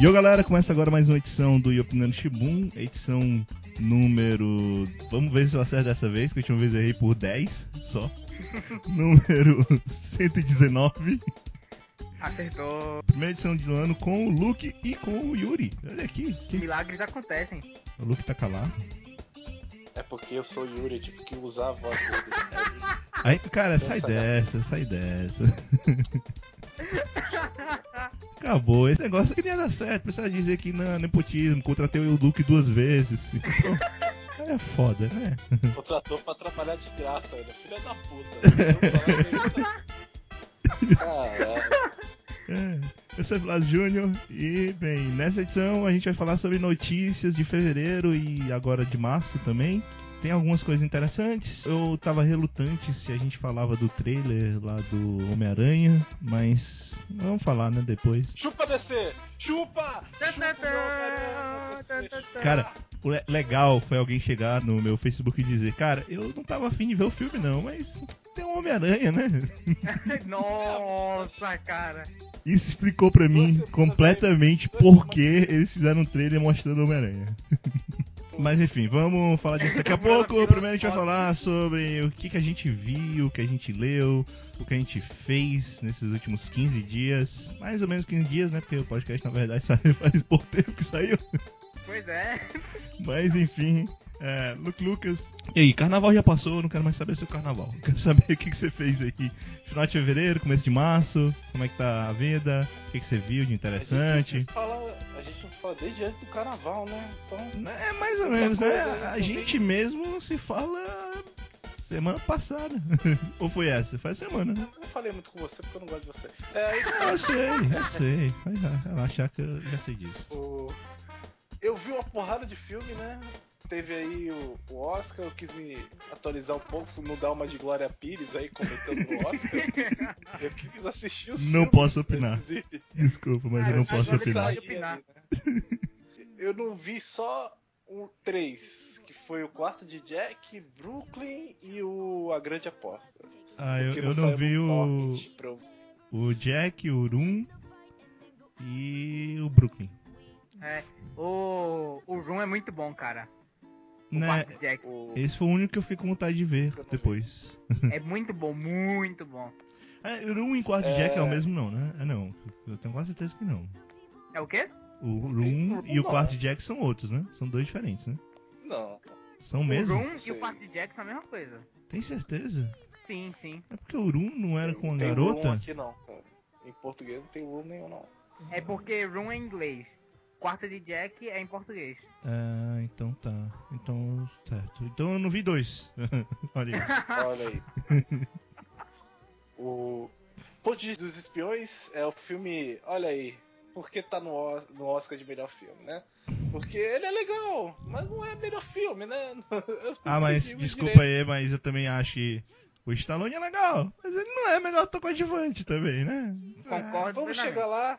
E ô galera, começa agora mais uma edição do Yopinando Shibun, edição número. Vamos ver se eu acerto dessa vez, que a última vez eu errei por 10 só. número 119. Acertou. Primeira edição do ano com o Luke e com o Yuri. Olha aqui. Que... Milagres acontecem. O Luke tá calado. É porque eu sou Yuri, eu tive que usar a voz dele. Aí, cara, sai dessa, sai dessa. Acabou. Esse negócio que nem ia dar certo. Precisa dizer que não, nepotismo, contratei o Luke duas vezes. Então, é foda, né? Contratou pra trabalhar de graça, né? Filha da puta. Caralho. É. Eu sou o Blas Júnior e, bem, nessa edição a gente vai falar sobre notícias de fevereiro e agora de março também. Tem algumas coisas interessantes. Eu tava relutante se a gente falava do trailer lá do Homem-Aranha, mas vamos falar, né, depois. Chupa DC! Chupa! Chupa Cara, o le- legal foi alguém chegar no meu Facebook e dizer, cara, eu não tava afim de ver o filme não, mas tem um Homem-Aranha, né? Nossa, cara. Isso explicou pra mim completamente por que eles fizeram um trailer mostrando o Homem-Aranha. Mas enfim, vamos falar disso daqui a pouco. Primeiro a gente vai falar sobre o que, que a gente viu, o que a gente leu, o que a gente fez nesses últimos 15 dias. Mais ou menos 15 dias, né? Porque o podcast na verdade só faz pouco tempo que saiu. Pois é. Mas enfim, é, Luke Lucas. E aí, carnaval já passou, eu não quero mais saber seu carnaval. Eu quero saber o que, que você fez aí. Final de fevereiro, começo de março, como é que tá a vida, o que, que você viu de A interessante. se fala, a gente não se fala desde antes do carnaval, né? Então. É mais ou Muita menos, né? coisa aí A gente mesmo se fala semana passada. Ou foi essa? A semana, né? Eu não falei muito com você porque eu não gosto de você. É, Eu sei, eu sei. Vai relaxar que eu já sei disso. o... Eu vi uma porrada de filme, né? Teve aí o, o Oscar, eu quis me atualizar um pouco, não dar uma de Glória Pires aí comentando no Oscar. eu quis assistir os Não filmes posso opinar. Desculpa, mas eu não Ah, posso opinar. ali, né? Eu não vi só um três, que foi o quarto de Jack, Brooklyn e o A Grande Aposta. Ah, eu, eu não vi o, pra o Jack, o Rum e o Brooklyn. É. O, o Room é muito bom, cara. O Né? Jack. o- Esse foi o único que eu fiquei com vontade de ver não vi. depois. É muito bom, muito bom. É, o Rum e quarto de É. Jack é o mesmo não, né? É não. Eu tenho quase certeza que não. É o quê? O Room Room e o não. quarto de Jack são outros, né? São dois diferentes, né? Não. São O mesmo? Room e o quarto de Jack são a mesma coisa. Tem certeza? Sim, sim. É porque o Rum não era com a garota? room aqui não, cara. Em português não tem room nenhum não. É porque Room é em inglês. Quarto de Jack é em português. Ah, então tá. Então, certo. Então eu não vi dois. Olha aí. Olha aí. o Vista dos Espiões é o filme. Olha aí. Por que tá no, no Oscar de melhor filme, né? Porque ele é legal, mas não é melhor filme, né? Eu Ah, mas desculpa direito. aí, mas eu também acho que o Stallone é legal. Mas ele não é melhor ator coadjuvante também, né? Concordo Vamos plenamente. chegar lá,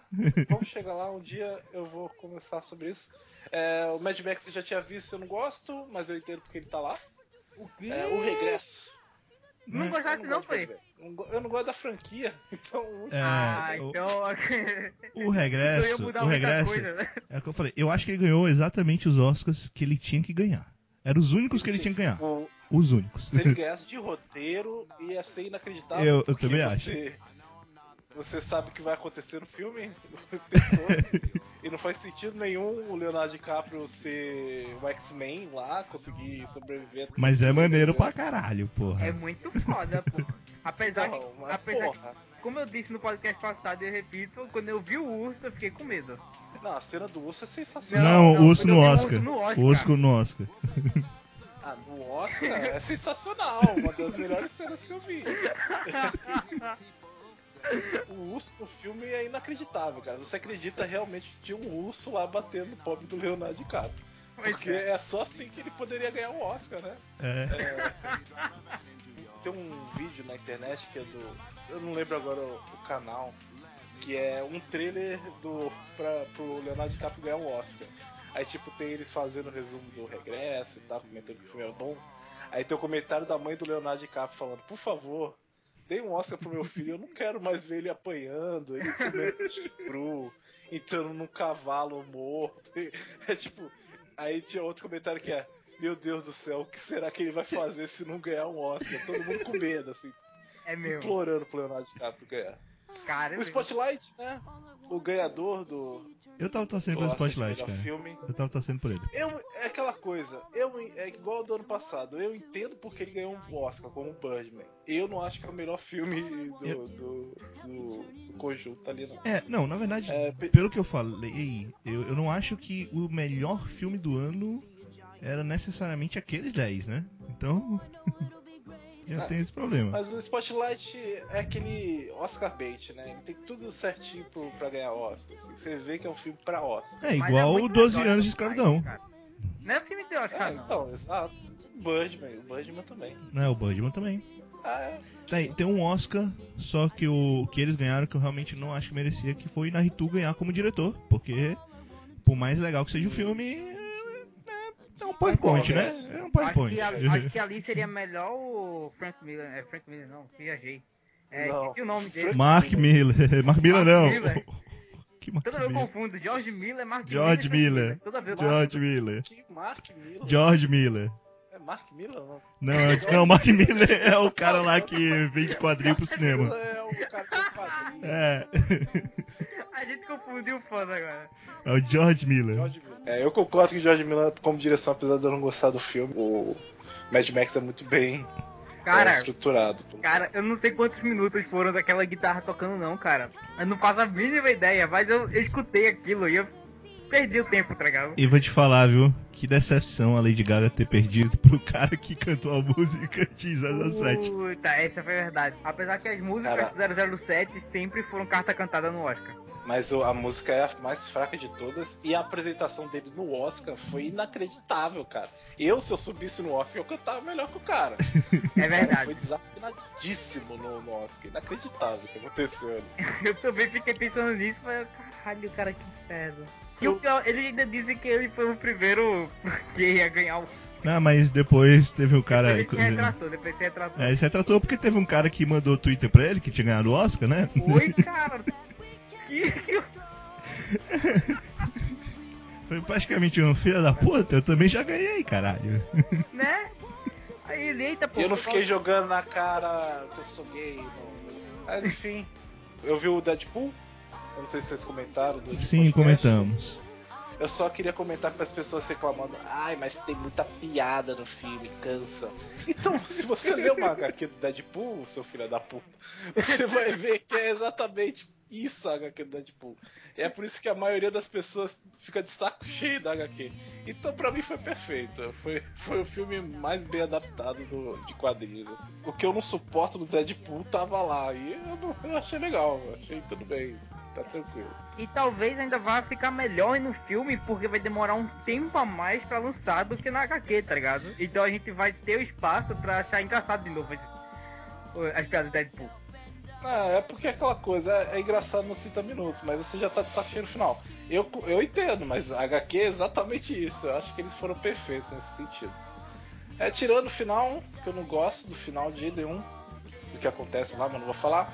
vamos chegar lá, um dia eu vou conversar sobre isso. É, o Mad Max eu já tinha visto, eu não gosto, mas eu entendo porque ele tá lá. O? É, o Regresso. Não É. gostasse não, foi? Eu não gosto da franquia, então o último- É, ah, o- então... O regresso, mudar o regresso, coisa, né? é o que eu falei. Eu acho que ele ganhou exatamente os Oscars que ele tinha que ganhar. Eram os únicos que ele tinha que ganhar. Os únicos. se ele ganhasse de roteiro, ia ser inacreditável. Eu- eu também você, Você sabe o que vai acontecer no filme e não faz sentido nenhum o Leonardo DiCaprio ser o X-Men lá, conseguir sobreviver. Mas é maneiro pra caralho, porra. É muito foda, pô. Apesar que, Não, mas, apesar que, porra, como eu disse no podcast passado e eu repito, quando eu vi o urso eu fiquei com medo. não, a cena do urso é sensacional. Não, não, o urso no urso no Oscar. O urso no Oscar. Ah, no Oscar é sensacional, uma das melhores cenas que eu vi. O urso no filme é inacreditável, cara. Você acredita realmente que tinha um urso lá batendo no pobre do Leonardo DiCaprio. Porque é. é só assim que ele poderia ganhar o Oscar, né? É. Tem um vídeo na internet que é do. Eu não lembro agora o, o canal. Que é um trailer do. Pra, pro Leonardo DiCaprio ganhar o Oscar. Aí tipo tem eles fazendo o resumo do regresso e tal, comentando que o filme é bom. Aí tem o comentário da mãe do Leonardo DiCaprio falando, por favor, dei um Oscar pro meu filho, eu não quero mais ver ele apanhando, ele comendo cru, entrando num cavalo morto. É tipo. Aí tinha outro comentário que é. Meu Deus do céu, o que será que ele vai fazer se não ganhar um Oscar? Todo mundo com medo, assim, É mesmo. implorando pro Leonardo DiCaprio ganhar. Cara, O Spotlight, né? O ganhador do, Eu tava torcendo do pelo Spotlight, cara. filme. Eu tava torcendo por ele. Eu, é aquela coisa, eu, é igual ao do ano passado, eu entendo porque ele ganhou um Oscar como Birdman. Eu não acho que é o melhor filme do, Eu- do, do conjunto ali, não. É, não, na verdade, É, pe- pelo que eu falei, eu, eu não acho que o melhor filme do ano era necessariamente aqueles 10, né? Então. já Ah, tem esse problema. Mas o Spotlight é aquele Oscar bait, né? Ele tem tudo certinho pro, pra ganhar Oscar. assim. Você vê que é um filme pra Oscar. É Mas igual muito 12 melhor anos de escravidão. cara. Não é filme de Oscar, É, não. então, exato. Birdman, o Birdman também. Né, o Birdman também. Ah, é. Tem, tem um Oscar, só que o que eles ganharam que eu realmente não acho que merecia, que foi Naritu ganhar como diretor. Porque, por mais legal que seja o filme, é, um PowerPoint, né? É um Acho PowerPoint. que, a- acho que ali seria melhor o Frank Miller. É Frank Miller, não, viajei. É, Não. esqueci o nome dele. Mark Miller. Mark Miller não. Miller. Que Mark Toda vez eu Miller? confundo. George Miller, Mark George Miller. e Frank Miller. Toda vez eu George Miller. Que Mark Miller? George Miller. É Mark Miller não? Não, é- não, Mark Miller é o cara lá que vende quadrinho pro cinema. É o cara que faz. É, A gente confundiu o fã agora. é o George Miller. George Miller. É, eu concordo que o George Miller, como direção, apesar de eu não gostar do filme, o Mad Max é muito bem é, Cara, estruturado. cara, eu não sei quantos minutos foram daquela guitarra tocando, não, cara. Eu não faço a mínima ideia, mas eu, eu escutei aquilo e eu perdi o tempo, tá ligado? E vou te falar, viu? Que decepção a Lady Gaga ter perdido pro cara que cantou a música de 007. Puta, essa foi a verdade. Apesar que as músicas do 007 sempre foram carta cantada no Oscar. Mas o- a música é a mais fraca de todas e a apresentação dele no Oscar foi inacreditável, cara. Eu, se eu subisse no Oscar, eu cantava melhor que o cara. É O cara verdade. foi desafinadíssimo no, no Oscar. Inacreditável o que aconteceu ali. Eu também fiquei pensando nisso, mas caralho, cara, que inferno. E o pior, ele ainda disse que ele foi o primeiro que ia ganhar o. Não, mas depois teve um cara. depois ele se retratou, depois se retratou. É, ele se retratou porque teve um cara que mandou Twitter pra ele, que tinha ganhado o Oscar, né? Oi, cara. Que... Foi praticamente um filho da puta, eu também já ganhei, caralho. Né? Aí ele, eita, pô. Eu não fiquei jogando na cara que eu sou gay, não. Mas enfim, eu vi o Deadpool. Eu não sei se vocês comentaram. Do Sim, podcast. comentamos. Eu só queria comentar para as pessoas reclamando. Ai, mas tem muita piada no filme, cansa. Então, se você ler uma HQ do Deadpool, seu filho da puta, você vai ver que é exatamente isso a HQ do Deadpool. É por isso que a maioria das pessoas fica de saco cheio da HQ. Então, pra mim, foi perfeito. Foi, foi o filme mais bem adaptado do, de quadrinhos. assim. O que eu não suporto do Deadpool tava lá. E eu, eu achei legal, achei tudo bem. Tá tranquilo. E talvez ainda vá ficar melhor no filme, porque vai demorar um tempo a mais pra lançar do que na HQ, tá ligado? Então a gente vai ter o espaço pra achar engraçado de novo esse- as piadas do Deadpool. Ah, é porque é aquela coisa, é, é engraçado nos 30 minutos, mas você já tá de saco cheio no final. Eu, eu entendo, mas a HQ é exatamente isso. Eu acho que eles foram perfeitos nesse sentido. É, tirando o final, que eu não gosto do final de nenhum, do que acontece lá, mas não vou falar.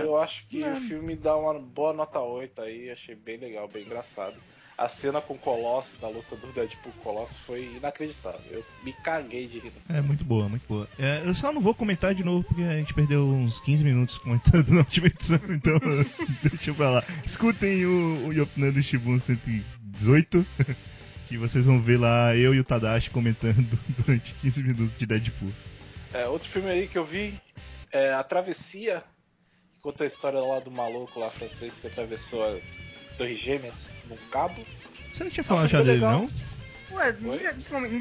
Eu acho que o filme dá uma boa nota 8 aí, achei bem legal, bem engraçado. A cena com o Colosso, da luta do Deadpool com o Colosso, foi inacreditável. Eu me caguei de rir nessa É muito boa, muito boa. É, eu só não vou comentar de novo porque a gente perdeu uns 15 minutos comentando na última edição, então deixa pra lá. Escutem o, o Yopnando Shibun 118, que vocês vão ver lá eu e o Tadashi comentando durante 15 minutos de Deadpool. É, outro filme aí que eu vi é A Travessia, que conta a história lá do maluco lá francês que atravessou as Torres Gêmeas num cabo. Você não tinha falado já dele, legal. não? Ué,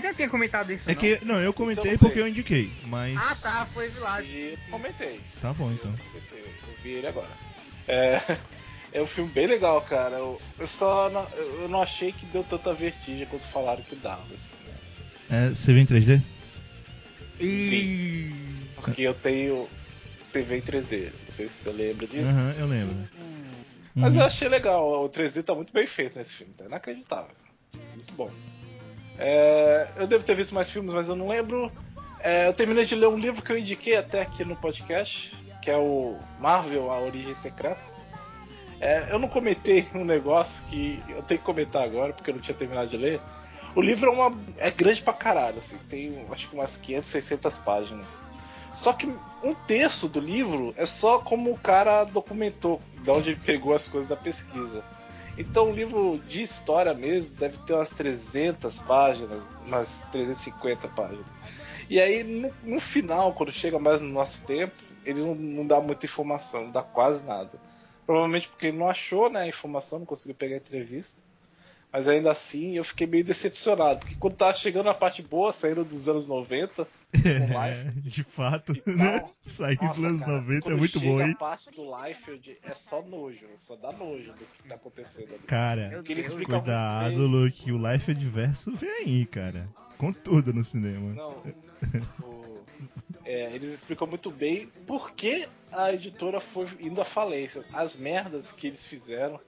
já tinha comentado isso, É não? que, não, eu comentei Então, porque eu indiquei, mas. Ah, tá, foi lá. E comentei. Tá bom então. Eu, eu vi ele agora. É, é um filme bem legal, cara. Eu, eu só não, eu não achei que deu tanta vertigem quanto falaram que dava, assim, né? É, você viu em 3D? E... Porque eu tenho TV em 3D. Não sei se você lembra disso. Aham, eu lembro. Mas Uhum. eu achei legal, o 3D tá muito bem feito nesse filme, tá inacreditável. Muito bom. É, eu devo ter visto mais filmes, mas eu não lembro. É, eu terminei de ler um livro que eu indiquei até aqui no podcast, que é o Marvel, A Origem Secreta. É, eu não comentei um negócio que eu tenho que comentar agora, porque eu não tinha terminado de ler. O livro é, uma, é grande pra caralho, assim, tem acho que umas 500, 600 páginas. Só que um terço do livro é só como o cara documentou, de onde ele pegou as coisas da pesquisa. Então o livro de história mesmo deve ter umas 300 páginas, umas 350 páginas. E aí no, no final, quando chega mais no nosso tempo, ele não, não, dá muita informação, não dá quase nada. Provavelmente porque ele não achou né, a informação, não conseguiu pegar a entrevista. Mas ainda assim eu fiquei meio decepcionado, porque quando tava chegando a parte boa, saindo dos anos 90, é, de fato, né? Sair dos anos cara, 90 é muito bom, hein? a parte do Liefeld é só nojo, só dá nojo do que tá acontecendo ali. Cara, cuidado, Luke, o Liefeld verso vem aí, cara. Com tudo no cinema. Não, o, é, eles explicam muito bem por que a editora foi indo à falência. As merdas que eles fizeram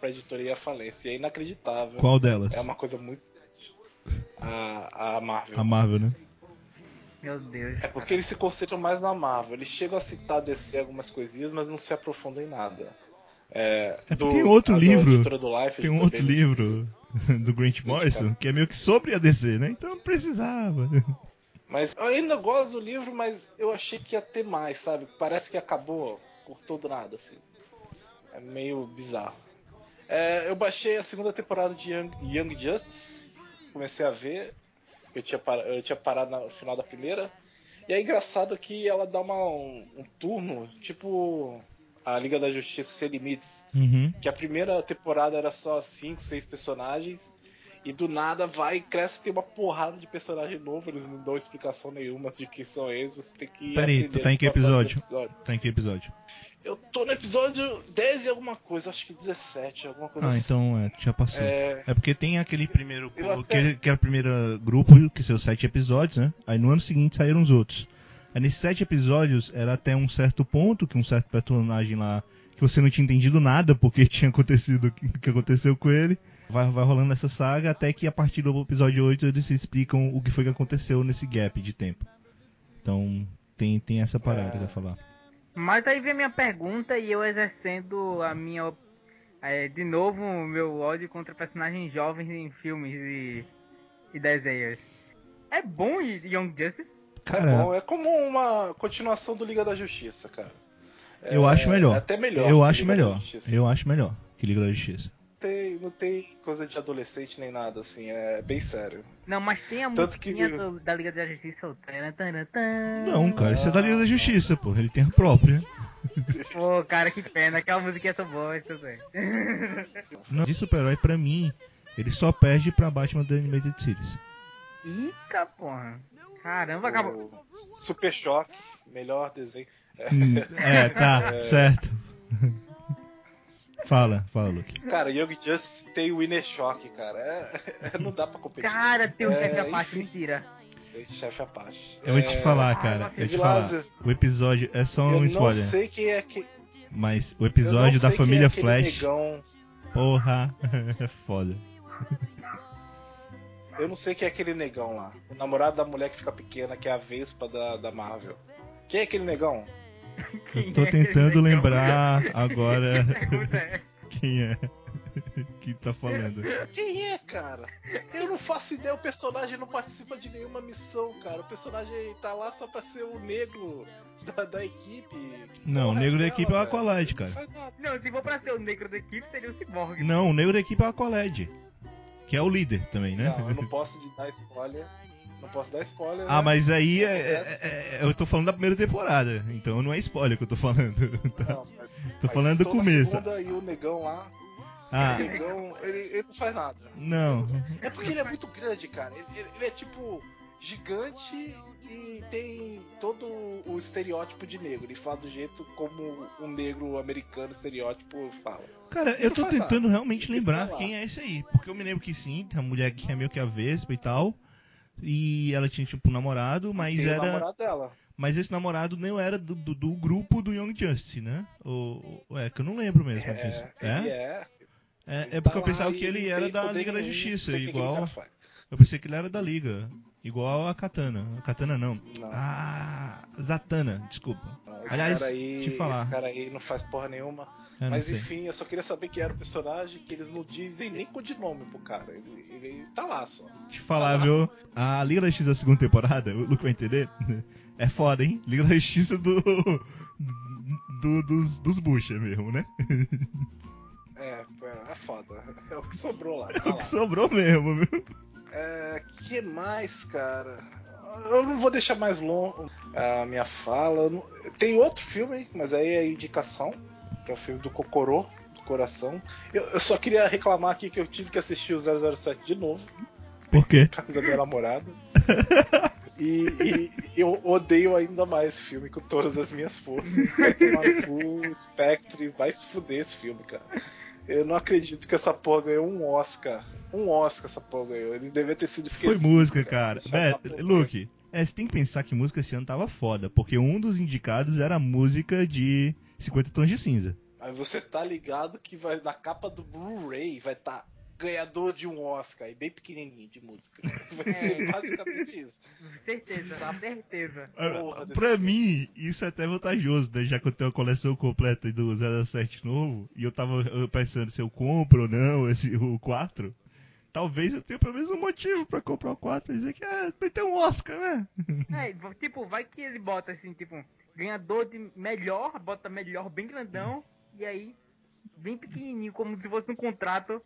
pra editora ir à falência. E é inacreditável. Qual delas? É uma coisa muito. A, a Marvel. A Marvel, né? Meu Deus. É porque eles se concentram mais na Marvel. Eles chegam a citar DC algumas coisinhas, mas não se aprofundam em nada. É, é do, tem outro livro. Life, tem um outro livro do Grant Morrison que é meio que sobre a DC, né? Então não precisava. Mas eu ainda gosto do livro, mas eu achei que ia ter mais, sabe? Parece que acabou, cortou do nada, assim. É meio bizarro. É, eu baixei a segunda temporada de Young, Young Justice, comecei a ver. Eu tinha, par, eu tinha parado no final da primeira. E é engraçado que ela dá uma, um, um turno, tipo a Liga da Justiça Sem Limites. Uhum. Que a primeira temporada era só 5, 6 personagens. E do nada vai e cresce tem uma porrada de personagem novo, eles não dão explicação nenhuma de quem são eles, você tem que. Peraí, tu tá em que episódio? episódio? Tá em que episódio? Eu tô no episódio 10 e alguma coisa, acho que 17, alguma coisa ah, assim. então é, já passou. É, é porque tem aquele primeiro. até... Que, era o primeiro grupo, que são sete episódios, né? Aí no ano seguinte saíram os outros. Aí nesses sete episódios era até um certo ponto que um certo personagem lá. Que você não tinha entendido nada porque tinha acontecido o que aconteceu com ele. Vai, vai rolando essa saga até que a partir do episódio 8 eles explicam o que foi que aconteceu nesse gap de tempo. Então tem, tem essa parada é... pra falar. Mas aí vem a minha pergunta e eu exercendo a minha. É, de novo, o meu ódio contra personagens jovens em filmes e, e desenhos. É bom Young Justice? Cara, é bom, é como uma continuação do Liga da Justiça, cara. É, eu acho melhor. É até melhor. Eu acho melhor. Eu acho melhor que Liga da Justiça tem, não tem coisa de adolescente nem nada, assim, é bem sério. Não, mas tem a Tanto musiquinha que... do, da Liga da Justiça. Não, cara, isso é da Liga da Justiça, pô. Ele tem a própria. Pô, cara, que pena, aquela musiquinha é tão tudo bem. Não, de super-herói, pra mim, ele só perde pra Batman The Animated Series. Eita, porra. Caramba, acabou. Super Choque, melhor desenho. Hum, é, tá, é... certo. Fala, fala, Luke. Cara, Young Justice tem o Inner Shock, cara. É, é, não dá pra competir. Cara, tem o um é, chefe Apache, mentira. Tem chefe Apache. Eu vou te é, falar, cara. Ah, eu te falar. O episódio é só um spoiler. Eu não sei quem é que. Mas o episódio da família é Flash. Negão... Porra, é foda. Eu não sei quem é aquele negão lá. O namorado da mulher que fica pequena, que é a Vespa da, da Marvel. Quem é aquele negão? Quem tô é tentando lembrar agora quem é que tá falando. Quem é, cara? Eu não faço ideia, o personagem não participa de nenhuma missão, cara. O personagem tá lá só pra ser o negro da, da equipe. não, o negro da equipe é o Aqualad, cara. Não, se for pra ser o negro da equipe, seria o Cyborg. Não, o negro da equipe é o Aqualad. Que é o líder também, né? Não, eu não posso dar spoiler. Não posso dar spoiler. Ah, né? mas aí é, é, é, eu tô falando da primeira temporada, então não é spoiler que eu tô falando. Tá? Não, mas, tô falando do começo. e o negão lá. Ah. O negão, ele, ele, não faz nada. Não. É porque ele é muito grande, cara. Ele, ele, ele é tipo gigante e tem todo o estereótipo de negro. Ele fala do jeito como um negro americano estereótipo fala. Cara, eu tô tentando nada. realmente lembrar quem é esse aí. Porque eu me lembro que sim, tem a mulher que é meio que a Vespa e tal. E ela tinha, tipo, um namorado, mas Tem era. O namorado dela. Mas esse namorado não era do, do, do grupo do Young Justice, né? Ou, é, que eu não lembro mesmo. É, é? é. É, é porque tá eu pensava que ele era da Liga da Justiça, igual. Eu pensei que ele era da Liga. Igual a Katana. A Katana não. Não. Ah, Zatanna, desculpa. Esse Aliás, cara aí, te falar. esse cara aí não faz porra nenhuma. Mas sei. enfim, eu só queria saber quem era o personagem, que eles não dizem nem codinome pro cara. Ele, ele tá lá só. Te falar, viu? A Liga da Justiça da segunda temporada, o Luke vai entender, é foda, hein? Liga da Justiça do. do dos, dos bucha mesmo, né? É, é, é foda. É o que sobrou lá. É Tá o lá. que sobrou mesmo, viu? É, que mais, cara? Eu não vou deixar mais longo a minha fala. Tem outro filme, mas aí é indicação, que é o filme do Cocorô, do coração. Eu, eu só queria reclamar aqui que eu tive que assistir o 007 de novo, Por quê? por causa da minha namorada. E, e eu odeio ainda mais esse filme com todas as minhas forças. Vai tomar no Spectre, vai se fuder esse filme, cara. Eu não acredito que essa porra ganhou um Oscar. Um Oscar essa porra ganhou. Ele devia ter sido Foi esquecido. música, cara. Pro- Luke, é, você tem que pensar que música esse ano tava foda, porque um dos indicados era a música de 50 Tons de Cinza. Aí você tá ligado que vai na capa do Blu-ray vai estar ganhador de um Oscar, e bem pequenininho de música. Vai ser É. basicamente isso. Certeza, certeza. Porra pra filme. mim, isso é até vantajoso, né? Já que eu tenho a coleção completa do 07 novo, e eu tava pensando se eu compro ou não esse, o 4. Talvez eu tenha pelo menos um motivo pra comprar o 4 pra dizer que ah, vai ter um Oscar, né? É, tipo, vai que ele bota assim, tipo, ganhador de melhor, bota melhor bem grandão, e aí, bem pequenininho, como se fosse um contrato,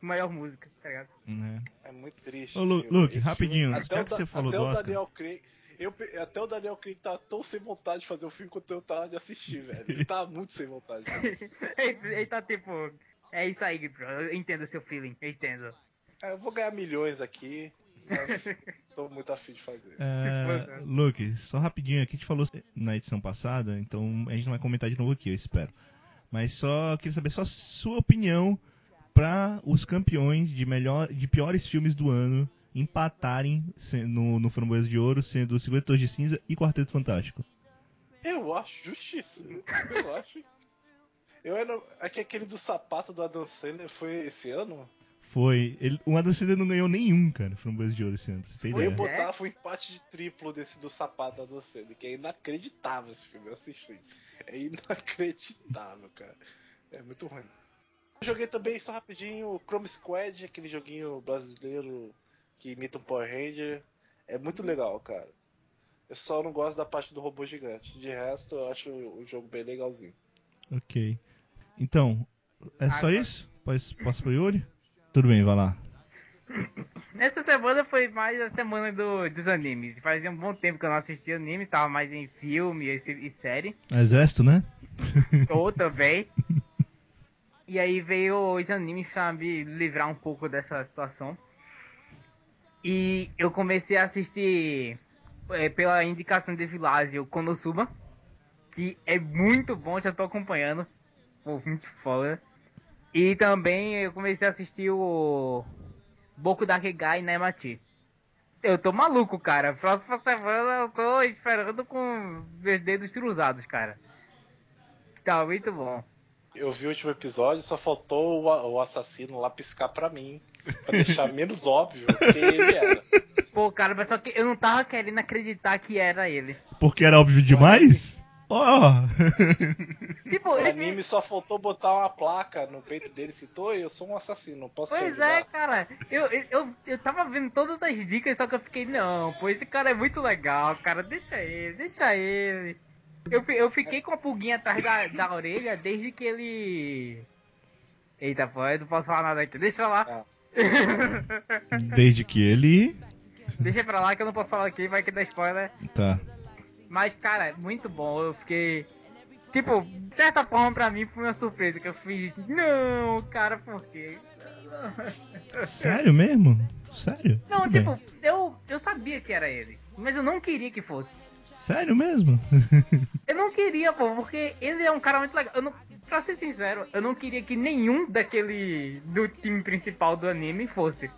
maior música, tá ligado? Né? É muito triste. Ô, Lu-. Luke, Esse rapidinho, filme- até o que Da- você falou até do o Oscar. Daniel Craig. Eu, até o Daniel Craig tá tão sem vontade de fazer o filme quanto eu tava de assistir, velho. Ele tá muito sem vontade. ele, ele tá tipo, é isso aí, bro, eu entendo o seu feeling, eu entendo. É, eu vou ganhar milhões aqui, mas tô muito afim de fazer. É, Luke, só rapidinho aqui, a gente falou na edição passada, então a gente não vai comentar de novo aqui, eu espero. Mas só queria saber só sua opinião para os campeões de melhor, de piores filmes do ano empatarem se- no, no Framboesa de Ouro, sendo 50 Tons de Cinza e Quarteto Fantástico. Eu acho justiça. Eu acho. Eu era. É que aquele do sapato do Adam Sandler foi esse ano? Foi. Ele, o Adam Sandler não ganhou nenhum, cara, Framboesa de Ouro esse ano, você ter Eu ia ideia. É? botar um empate de triplo desse do sapato do Adam Sandler, que é inacreditável esse filme. Eu assisti. É inacreditável, cara. É muito ruim. Eu joguei também, só rapidinho, o Chrome Squad, aquele joguinho brasileiro que imita um Power Ranger. É muito legal, cara. Eu só não gosto da parte do robô gigante. De resto, eu acho o jogo bem legalzinho. Ok. Então, é só isso? Posso, posso pro Yuri? Tudo bem, vai lá. Essa semana foi mais a semana do, dos animes. Fazia um bom tempo que eu não assistia anime, tava mais em filme e, e série. Exército, né? Ou também. E aí veio os animes pra me livrar um pouco dessa situação. E eu comecei a assistir é, pela indicação de Vilásio Konosuba. Que é muito bom, já tô acompanhando. Pô, muito foda. E também eu comecei a assistir o Boku Dakegai Nemachi. Eu tô maluco, cara. Próxima semana eu tô esperando com meus dedos cruzados, cara. Tá muito bom. Eu vi o último episódio, só faltou o assassino lá piscar pra mim. Pra deixar menos óbvio que ele era. Pô, cara, mas só que eu não tava querendo acreditar que era ele. Porque era óbvio demais? Ó! Tipo, O ele- anime só faltou botar uma placa no peito dele "Oi, eu sou um assassino, não posso Pois é, cara. Eu, eu, eu, tava vendo todas as dicas, só que eu fiquei, não, pô, esse cara é muito legal, cara, deixa ele, deixa ele. Eu, eu fiquei com a pulguinha atrás da, da orelha desde que ele. Eita, pô, eu não posso falar nada aqui. Deixa eu falar. Desde que ele. Deixa pra lá que eu não posso falar aqui, vai que dá spoiler. Tá. Mas, cara, é muito bom. Eu fiquei. Tipo, de certa forma pra mim foi uma surpresa que eu fiz. Não, cara, por quê? Sério mesmo? Sério? Não, Tudo tipo, bem. eu, eu sabia que era ele. Mas eu não queria que fosse. Sério mesmo? Eu não queria, pô, porque ele é um cara muito legal. Eu não, pra ser sincero, eu não queria que nenhum daquele. do time principal do anime fosse.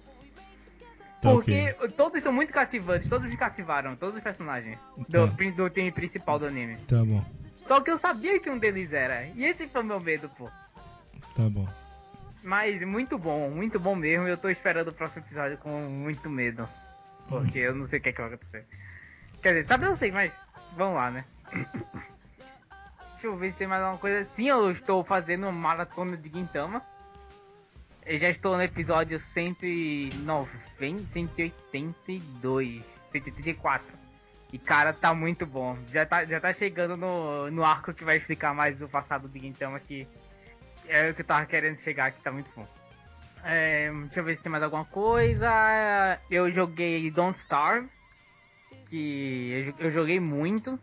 Porque todos são muito cativantes, todos me cativaram, todos os personagens do, Tá. do time principal do anime. Tá bom, Só que eu sabia que um deles era. E esse foi o meu medo, pô. tá bom. Mas muito bom, muito bom mesmo. Eu tô esperando o próximo episódio com muito medo. Porque eu não sei o que, é que vai acontecer. Quer dizer, sabe eu sei, mas vamos lá, né? Deixa eu ver se tem mais alguma coisa. Sim, eu estou fazendo uma maratona de Gintama. Eu já estou no episódio 190, 182, 184. E cara, tá muito bom. Já tá, já tá chegando no, no arco que vai explicar mais o passado de Gintama que é o que eu tava querendo chegar aqui, tá muito bom. É, deixa eu ver se tem mais alguma coisa. Eu joguei Don't Starve. Que eu, eu joguei muito.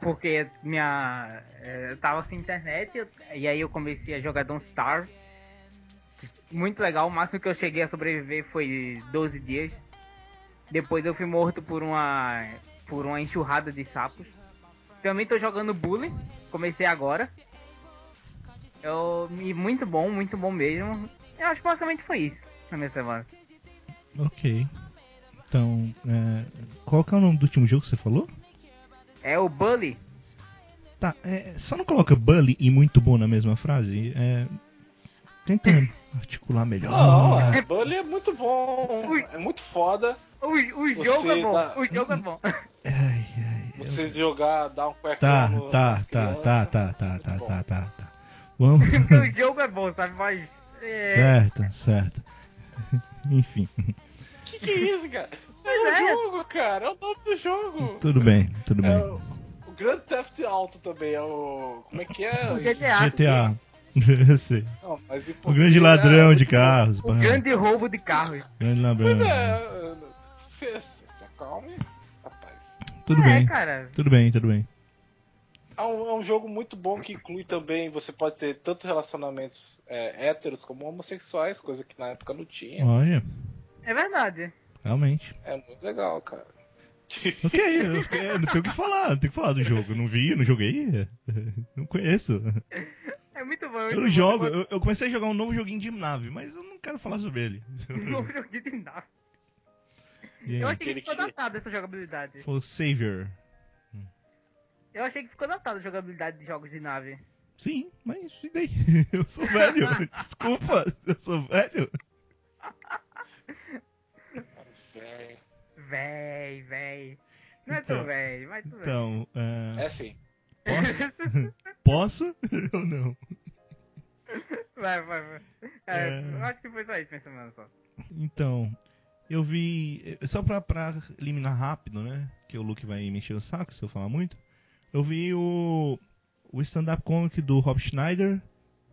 Porque minha. Eu tava sem internet. Eu, e aí eu comecei a jogar Don't Starve. Muito legal. O máximo que eu cheguei a sobreviver foi 12 dias. Depois eu fui morto por uma. Por uma enxurrada de sapos. Também tô jogando Bully. Comecei agora. Eu, e muito bom, muito bom mesmo. Eu acho que basicamente foi isso na minha semana. Ok. Então, é, qual que é o nome do último jogo que você falou? É o Bully. Tá, é, só não coloca Bully e muito bom na mesma frase. É, tentando articular melhor. Não, é, Bully é muito bom. É muito foda. O, o jogo é bom. Dá... O jogo é bom. Ai, ai, Você eu... jogar, dar um cuecão tá, no, tá, tá, tá, tá, tá, tá, tá, tá, tá. Vamos. o jogo é bom, sabe? Mas. É... Certo, certo. Enfim. Que que é isso, cara? É o é. jogo, cara. É o nome do jogo. Tudo bem, tudo bem. É o, o Grand Theft Auto também é o. Como é que é? O GTA. GTA. Eu sei. Não, o grande ladrão é, de carros. O grande roubo de carros. Grande ladrão. Pois é. Se, se, se acalme, rapaz. Tudo é, bem. Cara. Tudo bem, tudo bem. É um, é um, jogo muito bom que inclui também. Você pode ter tanto relacionamentos é, héteros como homossexuais, coisa que na época não tinha. Olha. É verdade. Realmente. É muito legal, cara. Ok, eu, eu não tenho o que falar, não tenho o que falar do jogo. Não vi, não joguei, não conheço. É muito bom. Eu não jogo, eu, eu, comecei a jogar um novo joguinho de nave, mas eu não quero falar sobre ele. Um novo joguinho de nave. Yeah. Eu achei que ficou datado essa jogabilidade. O Savior. Eu achei que ficou datada a jogabilidade de jogos de nave. Sim, mas e daí? Eu sou velho. Desculpa, eu sou velho. Véi, véi. Não é então, tão véi, mas tudo Então, uh... é sim. Posso? Posso ou não? Vai, vai, vai. É, é... Eu acho que foi só isso semana só. Então, eu vi. Só pra, pra eliminar rápido, né? Que o Luke vai mexer o saco se eu falar muito. Eu vi o, o stand-up comic do Rob Schneider,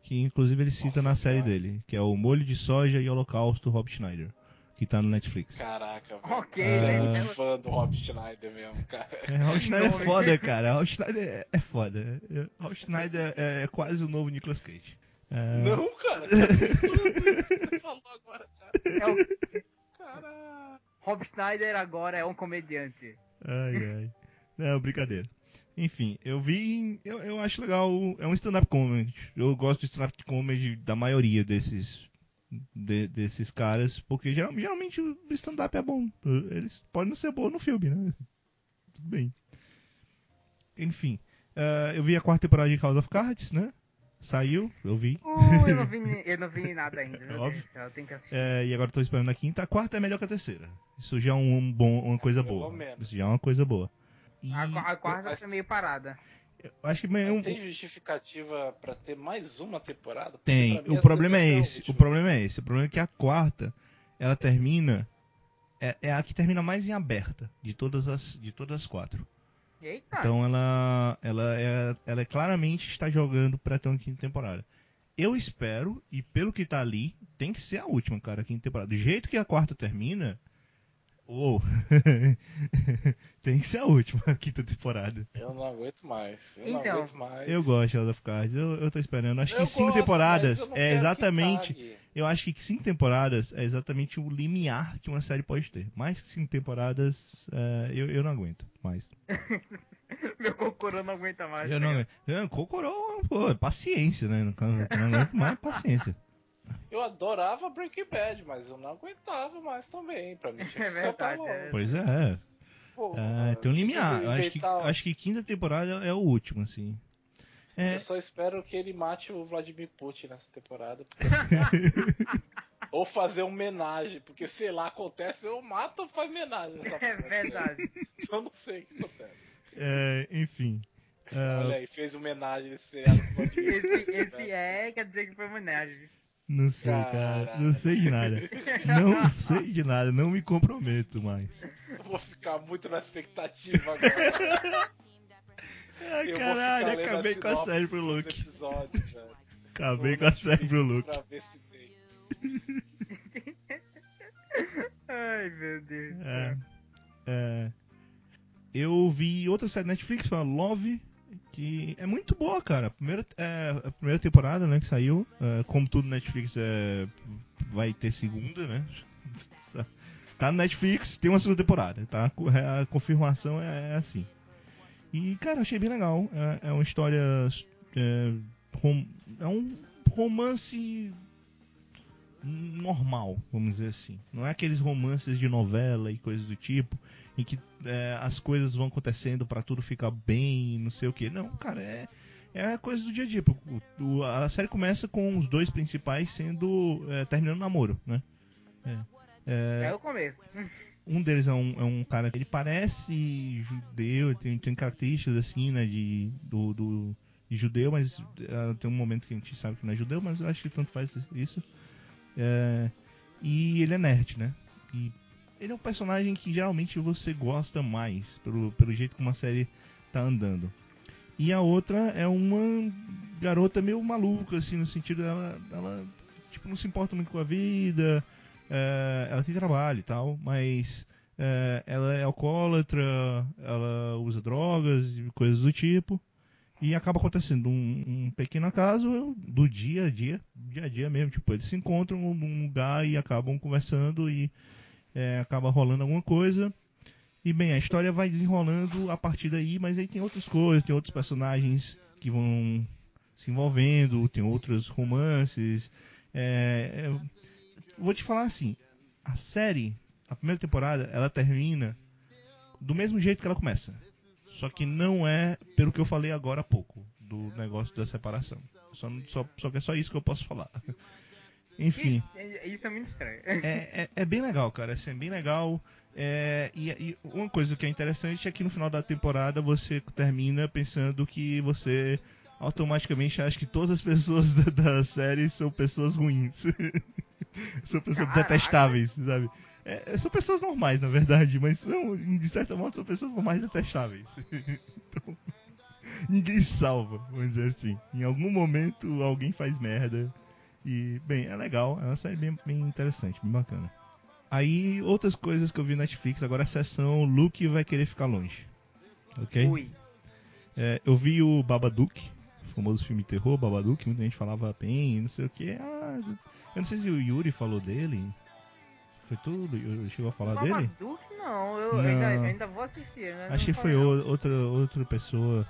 que inclusive ele cita Nossa, na série cara. dele, que é o Molho de Soja e Holocausto Rob Schneider, que tá no Netflix. Caraca, velho. Ok, Você é muito fã do Rob Schneider mesmo, cara. É, Rob Schneider é foda, cara. Rob Schneider é, é foda. Rob Schneider é, é, quase o novo Nicolas Cage. É... Não, cara, é absurdo isso que você falou agora, cara. É o... Cara... Rob Schneider agora é um comediante. Ai, ai. Não, brincadeira. Enfim, eu vi. Eu, eu acho legal. É um stand-up comedy. Eu gosto de stand-up comedy da maioria desses. De, desses caras, porque geralmente, geralmente o stand-up é bom. Eles podem não ser bons no filme, né? Tudo bem. Enfim, uh, eu vi a quarta temporada de House of Cards, né? Saiu, eu vi. Uh, eu, não vi eu não vi nada ainda, meu Óbvio. Deus eu tenho que assistir. É, e agora estou esperando a quinta. A quarta é melhor que a terceira. Isso já é um, bom, uma coisa boa. Isso já é uma coisa boa. E... A, a quarta foi meio parada. Eu acho que meio... tem justificativa para ter mais uma temporada? Tem. O problema é esse. O problema é esse. O problema é que a quarta ela termina é, é, a que termina mais em aberta de todas as de todas as quatro. Eita. Então ela ela é, ela é claramente está jogando para ter uma quinta temporada. Eu espero e pelo que tá ali tem que ser a última, cara, a quinta temporada. Do jeito que a quarta termina, Uou! Tem que ser a última, a quinta temporada. Eu não aguento mais. Eu então, não aguento mais. Eu gosto de House of Cards, eu, eu tô esperando. Acho eu que cinco gosto, temporadas é exatamente. Eu acho que cinco temporadas é exatamente o limiar que uma série pode ter. Mais que cinco temporadas, é, eu, eu não aguento mais. Meu Cocorô não aguenta mais. Eu tá não aguento. Cocorô, pô, paciência, né? Não, não aguento mais paciência. Eu adorava Breaking Bad, mas eu não aguentava mais também. Pra mim tinha é verdade. É. Pois é. Pô, é tem um limiar. Eu acho que, acho que quinta temporada é o último, assim. É, Eu só espero que ele mate o Vladimir Putin nessa temporada. porque- Ou fazer uma homenagem, porque sei lá, acontece, eu mato ou faz homenagem. nessa É verdade. Eu não sei o que acontece. é, enfim. Ah, Olha aí, fez homenagem Esse, Putin, esse cara. é, quer dizer que foi homenagem. Não sei, cara. Caralho. Não sei de nada. Não sei de nada. Não me comprometo mais. Eu vou ficar muito na expectativa agora. Ai, Eu caralho, acabei com a série pro Luke. episódios, velho. Acabei com a série pro Luke. Pra ver se tem. Ai, meu Deus do É, céu. é, eu vi outra série Netflix, foi a Love, que é muito boa, cara. Primeira, é, a primeira temporada, né, que saiu. é, como tudo Netflix é, vai ter segunda, né? Tá no Netflix, tem uma segunda temporada, tá? A confirmação é, é assim. E, cara, achei bem legal. É, é uma história. É, rom- é um romance normal, vamos dizer assim. Não é aqueles romances de novela e coisas do tipo, em que é, as coisas vão acontecendo pra tudo ficar bem, não sei o que. Não, cara, é, é coisa do dia a dia. O- o- a série começa com os dois principais sendo é, terminando namoro, né? É, É o começo. um deles é um, é um cara que ele parece judeu, ele tem, tem características assim, né, de, do, do- de judeu, mas ah, tem um momento que a gente sabe que não é judeu, mas eu acho que tanto faz isso. É, e ele é nerd, né? E ele é um personagem que geralmente você gosta mais, pelo, pelo jeito que uma série tá andando. E a outra é uma garota meio maluca, assim, no sentido dela, ela tipo, não se importa muito com a vida, é, ela tem trabalho e tal, mas é, ela é alcoólatra, ela usa drogas e coisas do tipo. E acaba acontecendo um, um pequeno acaso do dia a dia, dia a dia mesmo. Tipo, eles se encontram num lugar e acabam conversando e é, acaba rolando alguma coisa. E bem, a história vai desenrolando a partir daí, mas aí tem outras coisas, tem outros personagens que vão se envolvendo, tem outros romances. É, é, vou te falar assim, a série, a primeira temporada, ela termina do mesmo jeito que ela começa. Só que não é pelo que eu falei agora há pouco, do negócio da separação. Só, só, só que é só isso que eu posso falar. Enfim, Isso, é- isso é muito estranho. é, é, é bem legal, cara. Assim, é bem legal. É, e, e uma coisa que é interessante é que no final da temporada você termina pensando que você automaticamente acha que todas as pessoas da, da série são pessoas ruins. são pessoas Caraca. detestáveis, sabe? É, são pessoas normais, na verdade, mas são, de certa modo são pessoas normais detestáveis. então, ninguém salva, vamos dizer assim. Em algum momento alguém faz merda. E, bem, é legal, é uma série bem, bem interessante, bem bacana. Aí, outras coisas que eu vi na Netflix, agora a sessão Luke vai querer ficar longe. Ok? É, eu vi o Babadook, o famoso filme de terror, Babadook, muita gente falava bem, não sei o que. Ah, eu não sei se o Yuri falou dele. Foi tudo? Eu chegou a falar dele? Babadook não, eu Não. Ainda, eu ainda vou assistir. né? Achei que foi o- outra, outra pessoa.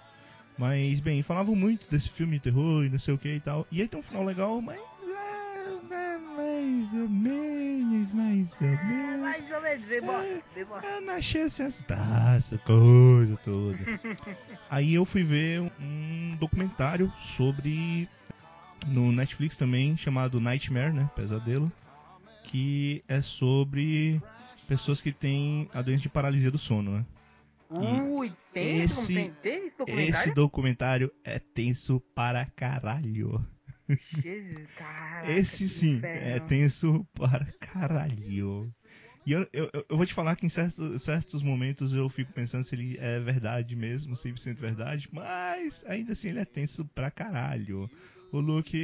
Mas, bem, falavam muito desse filme de terror e não sei o que e tal. E aí tem um final legal, mas. É, é mais ou menos, mais ou É, menos. mais ou menos, bem bosta, bem bosta. Achei essa essa coisa toda. Aí eu fui ver um documentário sobre. No Netflix também, chamado Nightmare, né? Pesadelo. Que é sobre pessoas que têm a doença de paralisia do sono, né? Ui, tem esse, esse- tem, tem esse Esse documentário? documentário é tenso para caralho. Jesus, caraca. Esse sim, é tenso para caralho. E eu, eu, eu- vou te falar que em certos, certos momentos eu fico pensando se ele é verdade mesmo, 100% verdade, mas ainda assim ele é tenso pra caralho. O Luke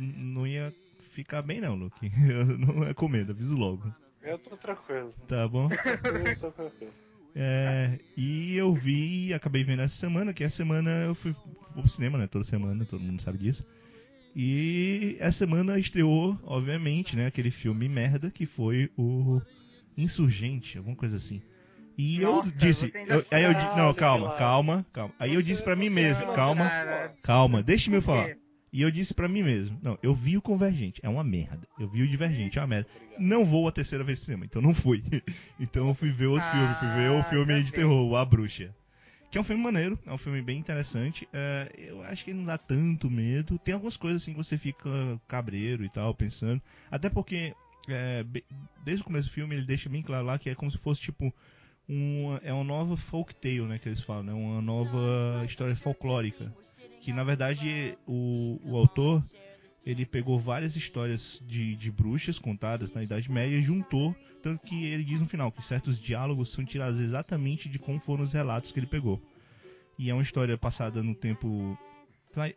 não ia ficar bem não, Luke. Eu não recomendo, aviso logo. Eu tô tranquilo. Tá bom? Eu tô tranquilo. É, e eu vi, acabei vendo essa semana, que essa semana eu fui vou pro cinema, né? Toda semana, todo mundo sabe disso. E essa semana estreou, obviamente, né? Aquele filme merda que foi o Insurgente, alguma coisa assim. E Nossa, eu disse, eu- aí eu disse, não, calma, calma, calma. Aí eu disse pra mim mesmo, calma, calma, deixa-me eu falar. E eu disse pra mim mesmo, não, eu vi o Convergente, é uma merda. Eu vi o Divergente, é uma merda. Não vou a terceira vez no cinema, então não fui. então eu fui ver outro Ah, filme, fui ver o filme de terror, A Bruxa. Que é um filme maneiro, é um filme bem interessante. É, eu acho que ele não dá tanto medo. Tem algumas coisas assim que você fica cabreiro e tal, pensando. Até porque, é, desde o começo do filme, ele deixa bem claro lá que é como se fosse tipo. Uma, é uma nova folk tale, né, que eles falam, né, uma nova história folclórica. Que na verdade o, o autor ele pegou várias histórias de, de bruxas contadas na Idade Média e juntou, tanto que ele diz no final que certos diálogos são tirados exatamente de como foram os relatos que ele pegou. E é uma história passada no tempo.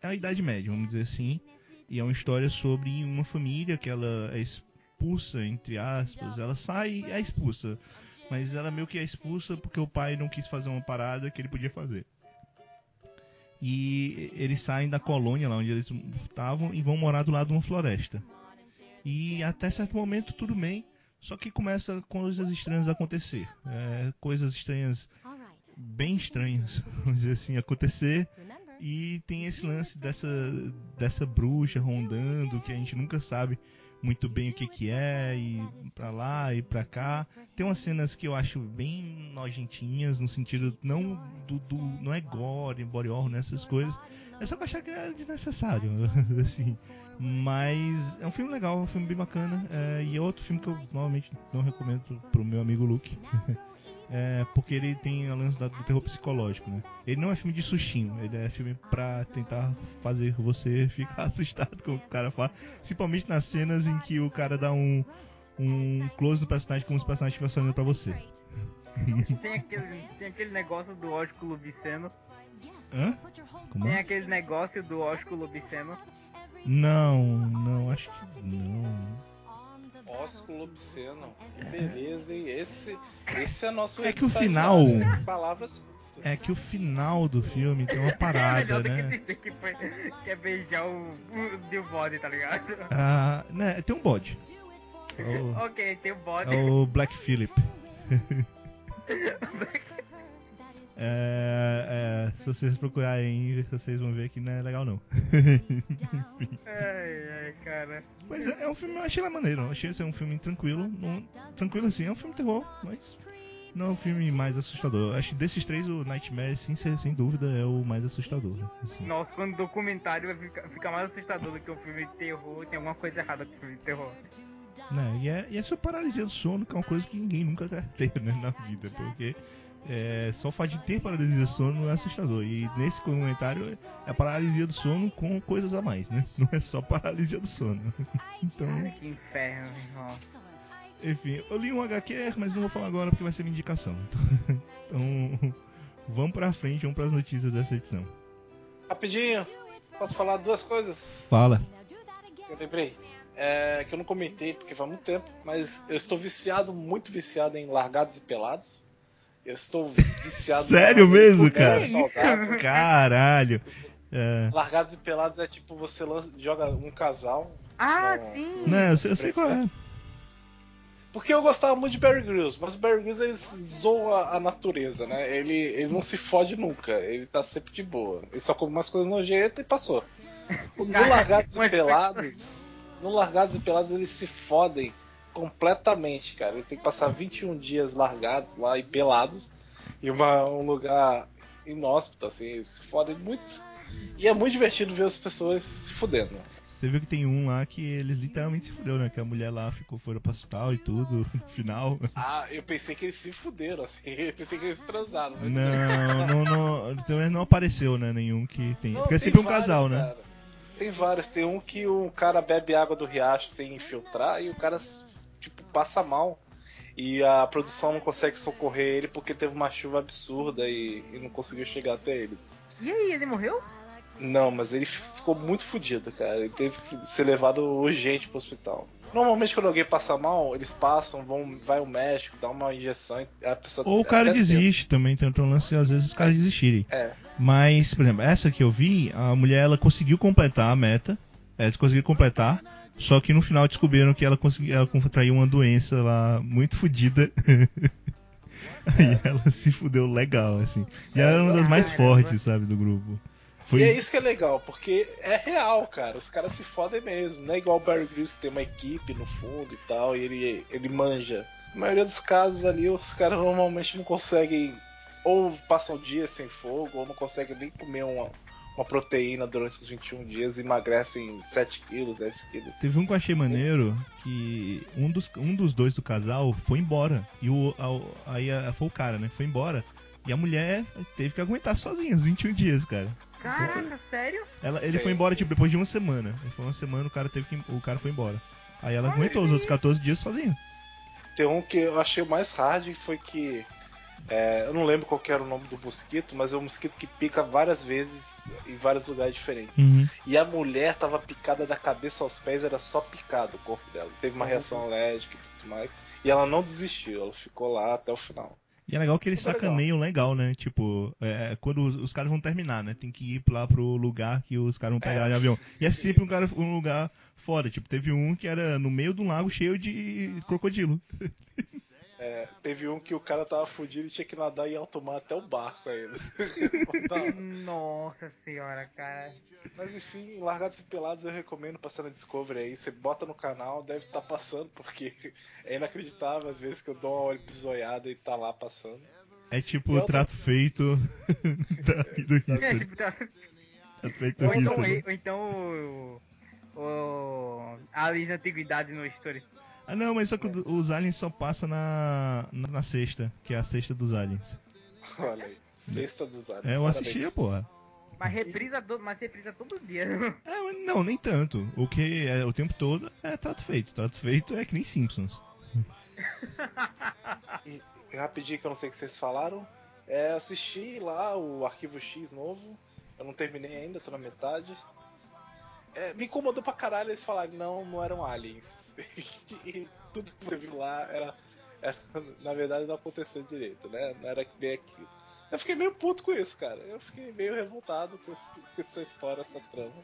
a Idade Média, vamos dizer assim. E é uma história sobre uma família que ela é expulsa, entre aspas. Ela sai e é expulsa. Mas ela meio que é expulsa porque o pai não quis fazer uma parada que ele podia fazer. E eles saem da colônia lá onde eles estavam e vão morar do lado de uma floresta. E até certo momento tudo bem, só que começa coisas estranhas acontecer. É, coisas estranhas, bem estranhas, vamos dizer assim, acontecer. E tem esse lance dessa, dessa bruxa rondando que a gente nunca sabe muito bem o que que é e pra lá e pra cá. Tem umas cenas que eu acho bem nojentinhas no sentido não do, do não é gore, body horror nessas coisas. É só eu achar que era desnecessário, assim. Mas é um filme legal, é um filme bem bacana. É, e é outro filme que eu normalmente não recomendo pro meu amigo Luke. É, porque ele tem a lance do terror psicológico, né? Ele não é filme de sustinho, ele é filme pra tentar fazer você ficar assustado com o que o cara fala. Principalmente nas cenas em que o cara dá um, um close no personagem como se o personagem estivesse olhando pra você. tem, aquele, tem aquele negócio do ósculo viceno. Hã? Como? Tem aquele negócio do ósculo viceno. Não, não, acho que não ósculo obsceno. Que beleza, hein? Esse, esse é nosso É que o final. Palavras é que o final do filme tem uma parada, é né? Que, que, foi, que é beijar o, o, o bode, tá ligado? Ah, né? Tem um bode. O, ok, tem um bode. É o Black Phillip. É, é, se vocês procurarem, vocês vão ver que não é legal não. ai, ai, cara. Mas é, é, um filme, eu achei maneiro. Eu achei ser um filme tranquilo. tranquilo assim, é um filme terror, mas não é um filme mais assustador. Acho que desses três, o Nightmare, sim, sem dúvida, é o mais assustador. Assim. Nossa, quando o documentário vai ficar, ficar mais assustador do que um filme de terror, tem alguma coisa errada com o filme de terror. Né? E, é, e é sua paralisia do sono, que é uma coisa que ninguém nunca teve né, na vida, porque é, só o fato de ter paralisia do sono é assustador. E nesse comentário é a paralisia do sono com coisas a mais, né? Não é só paralisia do sono. então. Cara, que inferno, irmão. Enfim, eu li um HQ, mas não vou falar agora porque vai ser minha indicação. então, vamos pra frente, vamos pras notícias dessa edição. Rapidinho, posso falar duas coisas? Fala. Eu lembrei. É, que eu não comentei porque faz muito tempo, mas eu estou viciado, muito viciado em largados e pelados. Eu estou viciado. Sério mesmo, cara? Caralho. É. Largados e pelados é tipo você lança, joga um casal. Ah, no, sim. Não, eu sei, eu sei qual é. Porque eu gostava muito de Barry Grylls, mas o Barry Grylls ele zoa a natureza, né? Ele, ele não se fode nunca, ele tá sempre de boa. Ele só come umas coisas nojentas e passou. No Largados e Pelados, no Largados e Pelados eles se fodem completamente, cara. Eles têm que passar 21 dias largados lá e pelados em uma, um lugar inóspito, assim, eles se fodem muito. E é muito divertido ver as pessoas se fudendo. Você viu que tem um lá que eles literalmente se fudeu, né? Que a mulher lá ficou fora pro hospital e tudo, no final. Ah, eu pensei que eles se fuderam, assim. Eu pensei que eles transaram. Mas... Não, não, não, não, não apareceu, né? Nenhum que tem. Não, Porque é sempre um vários, casal, né? Cara. Tem vários. Tem um que o cara bebe água do riacho sem infiltrar e o cara tipo, passa mal. E a produção não consegue socorrer ele porque teve uma chuva absurda e, e não conseguiu chegar até eles. E aí, ele morreu? Não, mas ele ficou muito fodido, cara. Ele teve que ser levado urgente pro hospital. Normalmente quando alguém passa mal, eles passam, vão, vai ao médico, dá uma injeção a pessoa Ou o cara desiste tempo. também, tem um lance às vezes os caras desistirem. É. Mas, por exemplo, essa que eu vi, a mulher ela conseguiu completar a meta. É, eles conseguiram completar. Só que no final descobriram que ela conseguiu, ela contraiu uma doença lá muito fodida. Aí ela se fudeu legal, assim. E ela era uma das mais fortes, sabe, do grupo. Foi... E é isso que é legal, porque é real, cara. Os caras se fodem mesmo. Não é igual o Barry Grylls tem uma equipe no fundo e tal, e ele, ele manja. Na maioria dos casos ali, os caras normalmente não conseguem ou passam dias sem fogo, ou não conseguem nem comer uma, uma proteína durante os 21 dias e emagrecem 7 quilos, 10 quilos. Teve um que eu achei maneiro que um dos, um dos dois do casal foi embora. E o, a- aí a- foi o cara, né? Foi embora. E a mulher teve que aguentar sozinha os 21 dias, cara. Caraca, sério? Ela, ele Sim. foi embora, tipo, depois de uma semana. Foi uma semana, o cara teve que. O cara foi embora. Aí ela aguentou os outros 14 dias sozinha. Tem um que eu achei o mais hard foi que. É, eu não lembro qual era o nome do mosquito, mas é um mosquito que pica várias vezes em vários lugares diferentes. Uhum. E a mulher tava picada da cabeça aos pés, era só picado o corpo dela. Teve uma reação alérgica e tudo mais. E ela não desistiu, ela ficou lá até o final. E é legal que eles Muito legal. sacaneiam legal, né? Tipo, é, quando os, os caras vão terminar, né? Tem que ir lá pro lugar que os caras vão pegar É. de avião. E é sempre um, cara, um lugar fora. Tipo, teve um que era no meio de um lago cheio de crocodilo. É, teve um que o cara tava fudido e tinha que nadar em alto mar até o barco ainda. Nossa senhora, cara. Mas enfim, Largados e Pelados eu recomendo passar na Discovery aí. Você bota no canal, deve estar passando, porque é inacreditável às vezes que eu dou uma episoiada e tá lá passando. É tipo E o outra- trato feito da, do É, History. tipo, tá... Trato feito do ou, então, ou então o, o Aliens Antiguidades no History. Ah, não, mas só que os aliens só passam na, na, na sexta, que é a sexta dos aliens. Olha aí, Sexta dos Aliens. É, eu parabéns. assistia, porra. Mas reprisa, do, mas reprisa todo dia. É, não, nem tanto. O que é o tempo todo é trato feito. Trato feito é que nem Simpsons. E, e rapidinho que eu não sei o que vocês falaram. É, assisti lá o Arquivo X novo. Eu não terminei ainda, tô na metade. É, me incomodou pra caralho eles falarem, não, não eram aliens. e tudo que você viu lá era, era- Na verdade não aconteceu direito, né? Não era nem aquilo. Eu fiquei meio puto com isso, cara. Eu fiquei meio revoltado com, esse- com essa história, essa trama.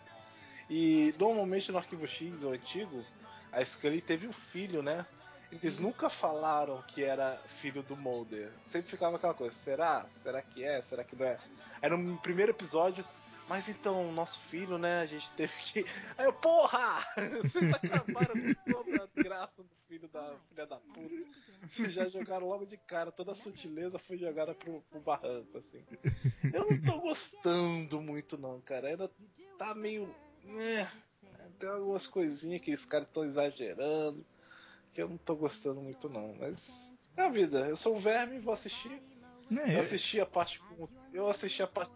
E normalmente no Arquivo X, o antigo, a Scully teve um filho, né? Eles nunca falaram que era filho do Mulder. Sempre ficava aquela coisa, será? Será que é? Será que não é? Aí no primeiro episódio, mas então, nosso filho, né, a gente teve que. Aí eu, porra! Vocês acabaram com toda a graça do filho da filha da puta. Vocês já jogaram logo de cara, toda a sutileza foi jogada pro, pro barranco, assim. Eu não tô gostando muito, não, cara. Ainda tá meio. né, Tem algumas coisinhas que os caras estão exagerando que eu não tô gostando muito não, mas é a vida. Eu sou um verme vou assistir. Né, Eu assisti a parte com eu assisti a parte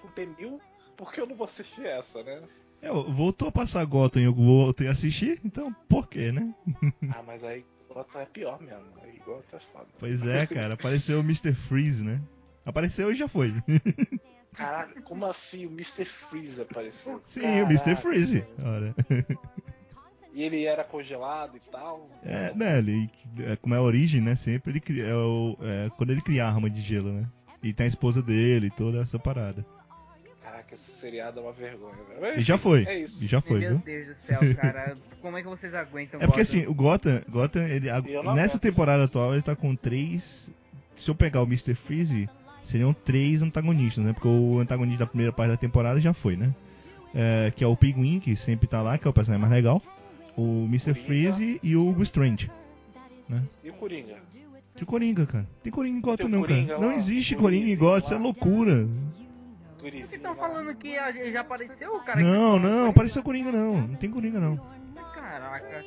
com T1000 porque eu não vou assistir essa, né? é, voltou a passar Gotham e eu voltei a assistir, então por quê, né? Ah, mas aí Gotham é pior mesmo. Aí Gotham é foda. Pois é, cara, apareceu o Mr. Freeze, né? Apareceu e já foi. Caralho, como assim o Mr. Freeze apareceu? Sim, o Mr. Caraca, Freeze. Ora. E ele era congelado e tal. É, né, ele, é, como é a origem, né, sempre ele cria, é o, é, quando ele cria a arma de gelo, né? E tem a esposa dele e toda essa parada. Caraca, esse seriado é uma vergonha, velho. E já foi. É isso. E já foi, Meu viu? Deus do céu, cara. Como é que vocês aguentam É porque Gotham? assim, o Gotham, Gotham ele, não nessa aguento. temporada atual ele tá com três. Se eu pegar o Mr. Freeze, seriam três antagonistas, né? Porque o antagonista da primeira parte da temporada já foi, né? É, que é o Pinguim, que sempre tá lá, que é o personagem mais legal. O Mr. Coringa. Freeze e o Hugo Strange. E o Coringa? Que Coringa, cara. Tem Coringa em Gotham Tem não, Coringa cara. Não lá, existe o Coringa em Gotham, isso é loucura. Vocês estão lá. falando que já apareceu, o cara? que Não, não, apareceu Coringa não. Não tem Coringa não. Caraca.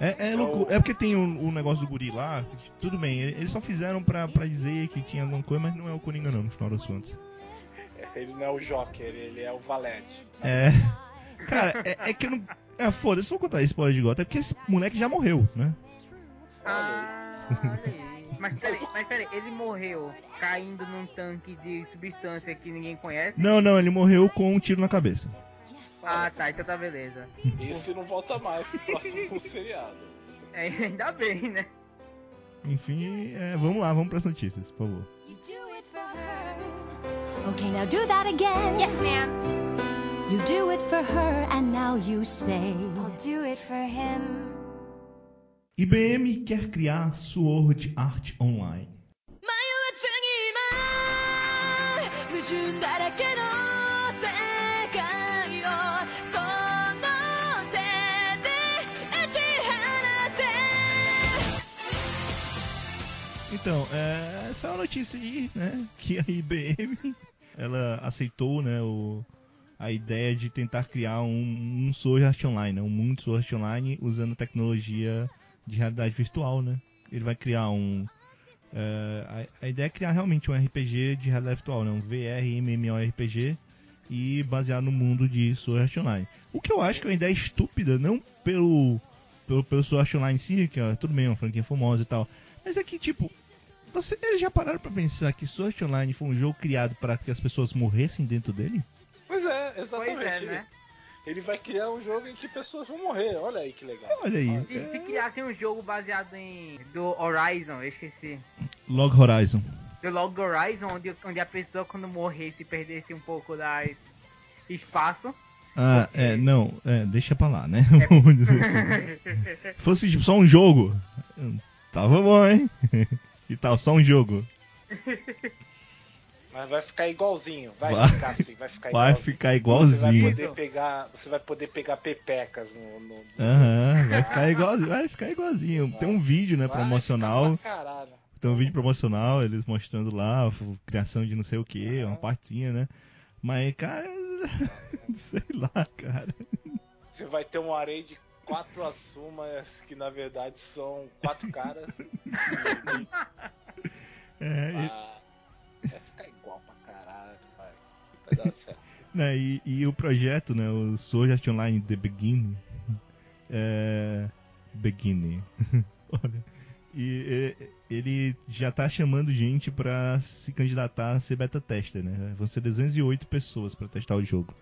É, é, Só loucu- o- é porque tem o um, negócio do guri lá, tudo bem, eles só fizeram pra, pra dizer que tinha alguma coisa, mas não é o Coringa não, no final das contas. Ele não é o Joker, ele é o Valete. É. Cara, é, é que eu não. É, foda-se, se eu vou contar spoiler de Gotham, é porque esse moleque já morreu, né? Ah, olha aí. Mas peraí, mas peraí, ele morreu caindo num tanque de substância que ninguém conhece? Não, não, ele morreu com um tiro na cabeça. Ah, tá, então tá beleza. Esse não volta mais pro próximo seriado. É, ainda bem, né? Enfim, é, vamos lá, vamos pras notícias, por favor. Okay, now do that again. Yes, ma'am. You do it for her, and now you say. I'll do it for him. IBM quer criar Sword Art Online. Então, é, essa é uma notícia aí, né? Que a IBM ela aceitou, né? O, a ideia de tentar criar um, um Sword Art Online, né, um mundo Sword Art Online usando tecnologia de realidade virtual, né? Ele vai criar um é, a, a ideia é criar realmente um RPG de realidade virtual, né? Um VR MMORPG e baseado no mundo de Sword Art Online. O que eu acho que é uma ideia estúpida, não pelo pelo, pelo Sword Art Online em si, que ó, tudo bem, é uma franquia famosa e tal, mas é que tipo você, eles já pararam pra pensar que Sword Art Online foi um jogo criado para que as pessoas morressem dentro dele? Pois é, exatamente. Pois é, né? Ele vai criar um jogo em que pessoas vão morrer. Olha aí que legal. Olha aí. Se, se criassem um jogo baseado em. do Horizon, eu esqueci. Log Horizon. Do Log Horizon, onde, onde a pessoa quando morresse perdesse um pouco da espaço. Ah, é, não, é, deixa pra lá, né? Assim. Se fosse tipo, só um jogo, tava bom, hein? E tal, só um jogo. Mas vai ficar igualzinho. Vai, Vai. ficar assim, vai ficar Vai igualzinho. ficar Você vai igualzinho. poder pegar, você vai poder pegar pepecas no. no... Aham, vai ficar igualzinho. Vai ficar igualzinho. Tem um vídeo, né, Vai promocional. Tem um vídeo promocional, eles mostrando lá a criação de não sei o que, uma partinha, né? Mas, cara, sei lá, cara. Você vai ter um array de quatro Asumas que na verdade são quatro caras. É, e- Ah, vai ficar igual vai. Dar certo. né, e, e o projeto, né, o Art Online The Beginning, é... Beginning, olha, e ele já tá chamando gente pra se candidatar a ser beta tester, né? Vão ser 208 pessoas pra testar o jogo.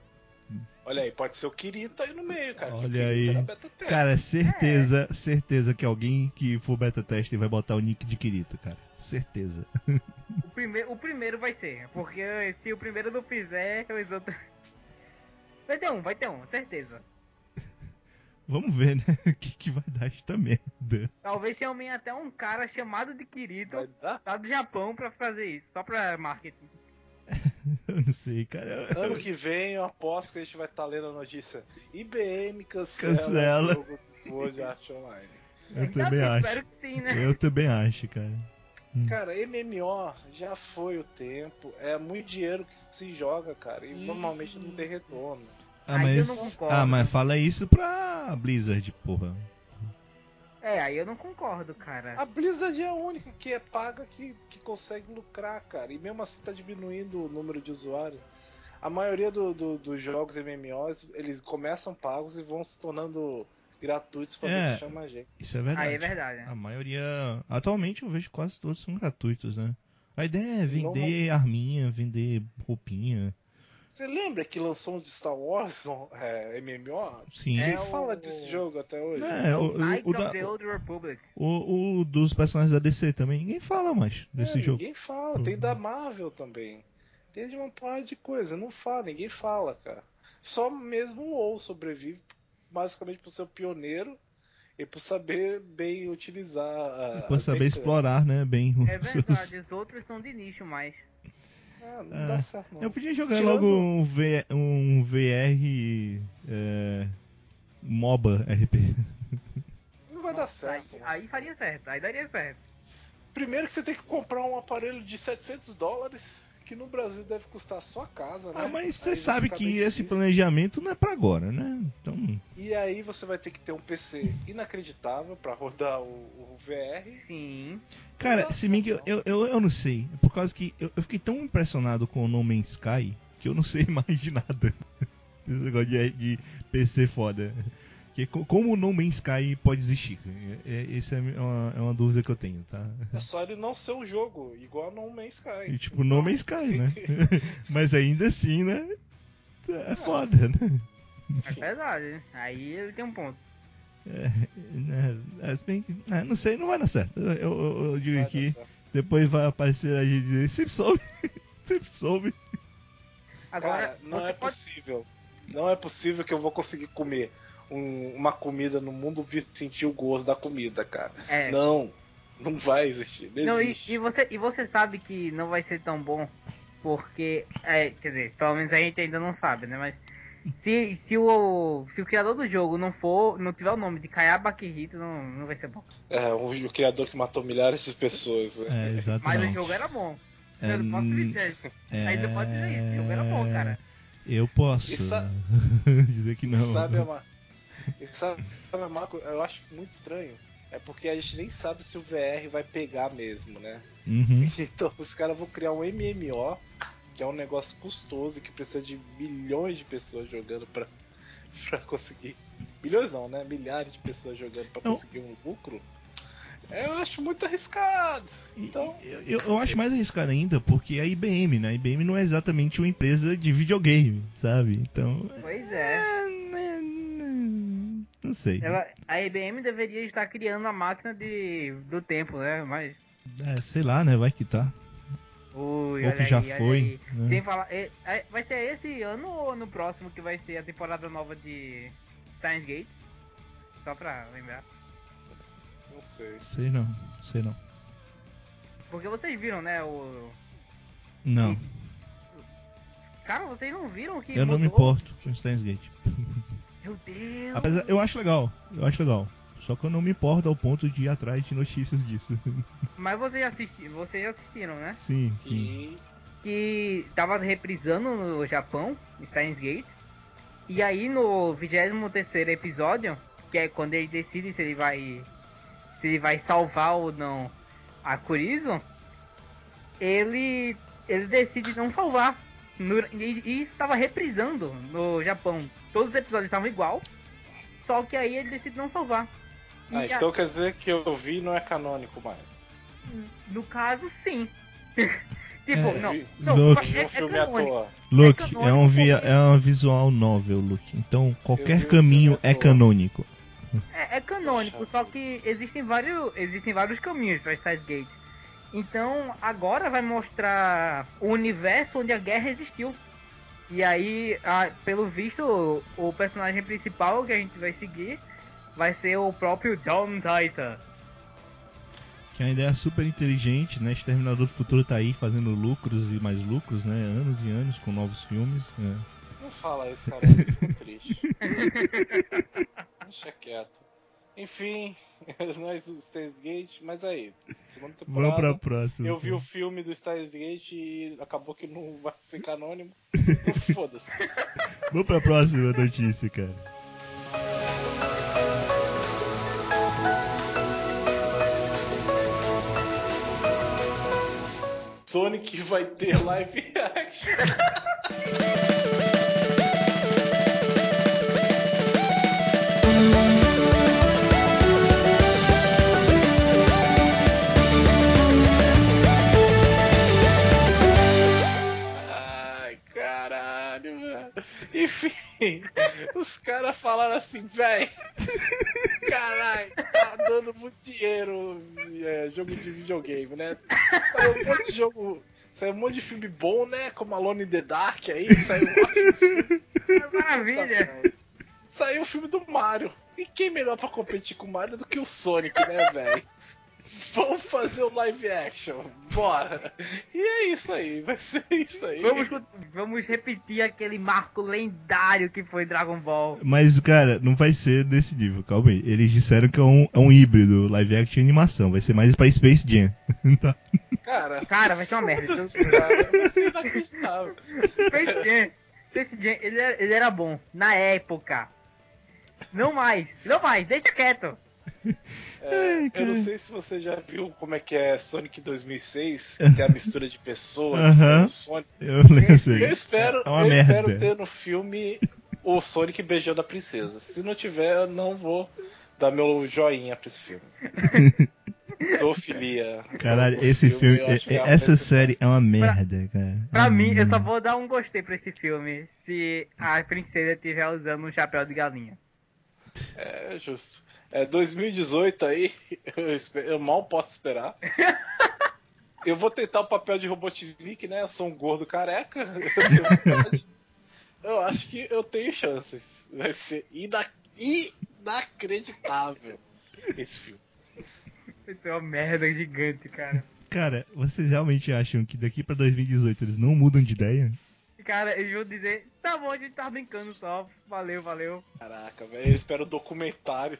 Olha aí, pode ser o Kirito aí no meio, cara. Olha aí. teste. Cara, certeza, certeza que alguém que for beta tester vai botar o nick de Kirito, cara. Certeza. O primeiro, o primeiro vai ser, porque se o primeiro não fizer, os outros. Vai ter um, vai ter um, certeza. Vamos ver, né? O que, que vai dar esta merda. Talvez se aumente até um cara chamado de Kirito, lá do Japão, pra fazer isso, só pra marketing. Eu não sei, cara. Ano que vem eu aposto que a gente vai estar lendo a notícia. IBM cancela, Cancela. o jogo do Sword Art Online. Eu Ainda também bem, acho. espero que sim, né? Eu também acho, cara. Cara, MMO já foi o tempo. É muito dinheiro que se joga, cara. E Ih. normalmente não tem retorno. Ah, mas, não concordo. ah, mas fala isso pra Blizzard, porra. É, aí eu não concordo, cara. A Blizzard é a única que é paga que, que consegue lucrar, cara. E mesmo assim tá diminuindo o número de usuários. A maioria do- do- dos jogos MMOs, eles começam pagos e vão se tornando gratuitos pra É. ver se chama a gente. Isso é verdade. Aí é verdade. A maioria. Atualmente eu vejo que quase todos são gratuitos, né? A ideia é vender arminha, vender roupinha. Você lembra que lançou um de Star Wars é, MMO? Sim. É Quem o- fala desse jogo até hoje? É, o, o, o da- the Old Republic. o- o dos personagens da DC também. Ninguém fala mais desse É, jogo. Ninguém fala. Tem da Marvel também. Tem de uma porra de coisa. Não fala, ninguém fala, cara. Só mesmo o WoW sobrevive, basicamente por ser o pioneiro e por saber bem utilizar a. Por as saber explorar, né? Bem É verdade, os outros são de nicho, mas. Ah, não É. dá certo, não. Eu podia jogar Tirando- logo um, v, um VR é, MOBA RPG. Não vai dar aí, certo. né? aí faria certo, aí daria certo. Primeiro que você tem que comprar um aparelho de 700 dólares, que no Brasil deve custar só a casa, né? Ah, mas você sabe que esse planejamento não é pra agora, né? Então, E aí você vai ter que ter um PC inacreditável pra rodar o, o VR. Sim. cara, Nossa, se bem que eu, eu, eu não sei. É Por causa que eu, eu fiquei tão impressionado com o No Man's Sky que eu não sei mais de nada. Esse negócio de, de PC foda. Que, co- como o No Man's Sky pode existir? É, é- essa é uma, é uma dúvida que eu tenho, tá? É só ele não ser um jogo, igual No Man's Sky. E, tipo, No Man's Sky, né? Mas ainda assim, né? É foda, né? É verdade. né? Aí ele tem um ponto. É, é, é, não sei, não vai dar certo. Eu, eu- eu digo Vai aqui, depois vai aparecer a gente dizer, sempre soube, sempre soube. Agora, Cara, não é pode. possível. Não é possível que eu vou conseguir comer um- uma comida no mundo e sentir o gosto da comida, cara. É. Não, não vai existir. Não, Não, e, existe. e você, e você sabe que não vai ser tão bom, porque. É, quer dizer, pelo menos a gente ainda não sabe, né? Mas Se, se, o, se o criador do jogo não for, não tiver o nome de Kayaba Kirito, não, não vai ser bom. É, o, o criador que matou milhares de pessoas. né? É, exatamente. Mas o jogo era bom. É, eu não posso dizer. é, Ainda pode dizer isso, o jogo era bom, cara. Eu posso E sa- dizer que não. Sabe, uma, e sabe coisa, eu acho muito estranho. É porque a gente nem sabe se o VR vai pegar mesmo, né? Uhum. Então os caras vão criar um MMO, que é um negócio custoso e que precisa de milhões de pessoas jogando pra, pra conseguir. Milhões não, né? Milhares de pessoas jogando pra Não. conseguir um lucro. Eu acho muito arriscado. Então, Eu, eu- eu acho mais arriscado ainda porque a IBM, né? A IBM não é exatamente uma empresa de videogame, sabe? Então. Pois é. é, Não sei. Ela, a IBM deveria estar criando a máquina de, do tempo, né? Mas. É, sei lá, né? Vai que tá. Ui, Ou que já aí, foi, né? Sem falar. é- é- vai ser esse ano ou no próximo que vai ser a temporada nova de Science Gate? Só pra lembrar. não sei. Sei não. Sei não. Porque vocês viram, né? O. Não. Cara, vocês não viram que. Eu não me mudou? importo com Steins Gate. Meu Deus! Apesar, eu acho legal. Eu acho legal. Só que eu não me importo ao ponto de ir atrás de notícias disso. Mas vocês, assisti... vocês assistiram, né? sim, sim. E que tava reprisando no Japão, Steins Gate. E aí no 23 episódio, que é quando ele decide se ele vai se ele vai salvar ou não a Kurizo, ele ele decide não salvar. No- e, e estava reprisando no Japão. Todos os episódios estavam igual, só que aí ele decide não salvar. E Ah, a- então quer dizer que eu vi não é canônico mais. no caso, sim. tipo, É, não, vi- não, Luke. É, um é canônico. toa. Luke, É é, canônico um via, é uma visual novel, Luke. Então qualquer caminho à é toa. canônico. É, é canônico, Poxa só que existem vários, existem vários caminhos para Gate. Então agora vai mostrar o universo onde a guerra existiu. E aí, ah, pelo visto, o, o personagem principal que a gente vai seguir vai ser o próprio John Titan. Que é uma ideia super inteligente, né? Exterminador do Futuro tá aí fazendo lucros e mais lucros, né? Anos e anos com novos filmes. né? Não fala isso, cara. Eu fico triste. Deixa quieto. Enfim, nós do Steins Gate, mas aí, segunda Vamos pra temporada. próxima. Eu vi o filme do Steins Gate e acabou que não vai ser canônimo. Então foda-se. Vamos pra próxima notícia, cara. Sonic vai ter live action. Caras falaram assim, véi. Caralho, tá dando muito dinheiro é, jogo de videogame, né? Saiu um monte de jogo. Saiu um monte de filme bom, né? Como Alone in the Dark aí, saiu filmes. É maravilha! Saiu o filme do Mario. E quem melhor pra competir com o Mario do que o Sonic, né, velho? Vamos fazer o live action. Bora. E é isso aí, vai ser isso aí. Vamos, vamos repetir aquele marco lendário que foi Dragon Ball. Mas, cara, não vai ser desse nível, calma aí. Eles disseram que é um, é um híbrido, live action e animação. Vai ser mais pra Space Jam. Tá. Cara, Cara, vai ser uma merda. foda-se, cara, vai ser inacreditável. Space Jam, Space Jam, ele era, ele era bom na época. Não mais, não mais, deixa quieto. É, Ai, eu não sei se você já viu como é que é Sonic 2006, que é a mistura de pessoas Aham. com o Sonic. Eu assim. Eu espero, É uma eu merda. espero ter no filme o Sonic beijando a princesa. Se não tiver, eu não vou dar meu joinha pra esse filme. Zoofilia. Caralho, esse filme, que é- é uma essa série é uma merda, cara. Pra É mim, eu só vou dar um gostei pra esse filme se a princesa estiver usando um chapéu de galinha. É justo. É 2018 aí, eu, espe- eu mal posso esperar. Eu vou tentar o papel de Robotnik, né? Eu sou um gordo careca. Eu. Eu acho que eu tenho chances. Vai ser ina- inacreditável esse filme. Vai ser uma merda gigante, cara. Cara, vocês realmente acham que daqui pra 2018 eles não mudam de ideia? cara, eles vão dizer, tá bom, a gente tá brincando só, valeu, valeu. Caraca, velho, eu espero o documentário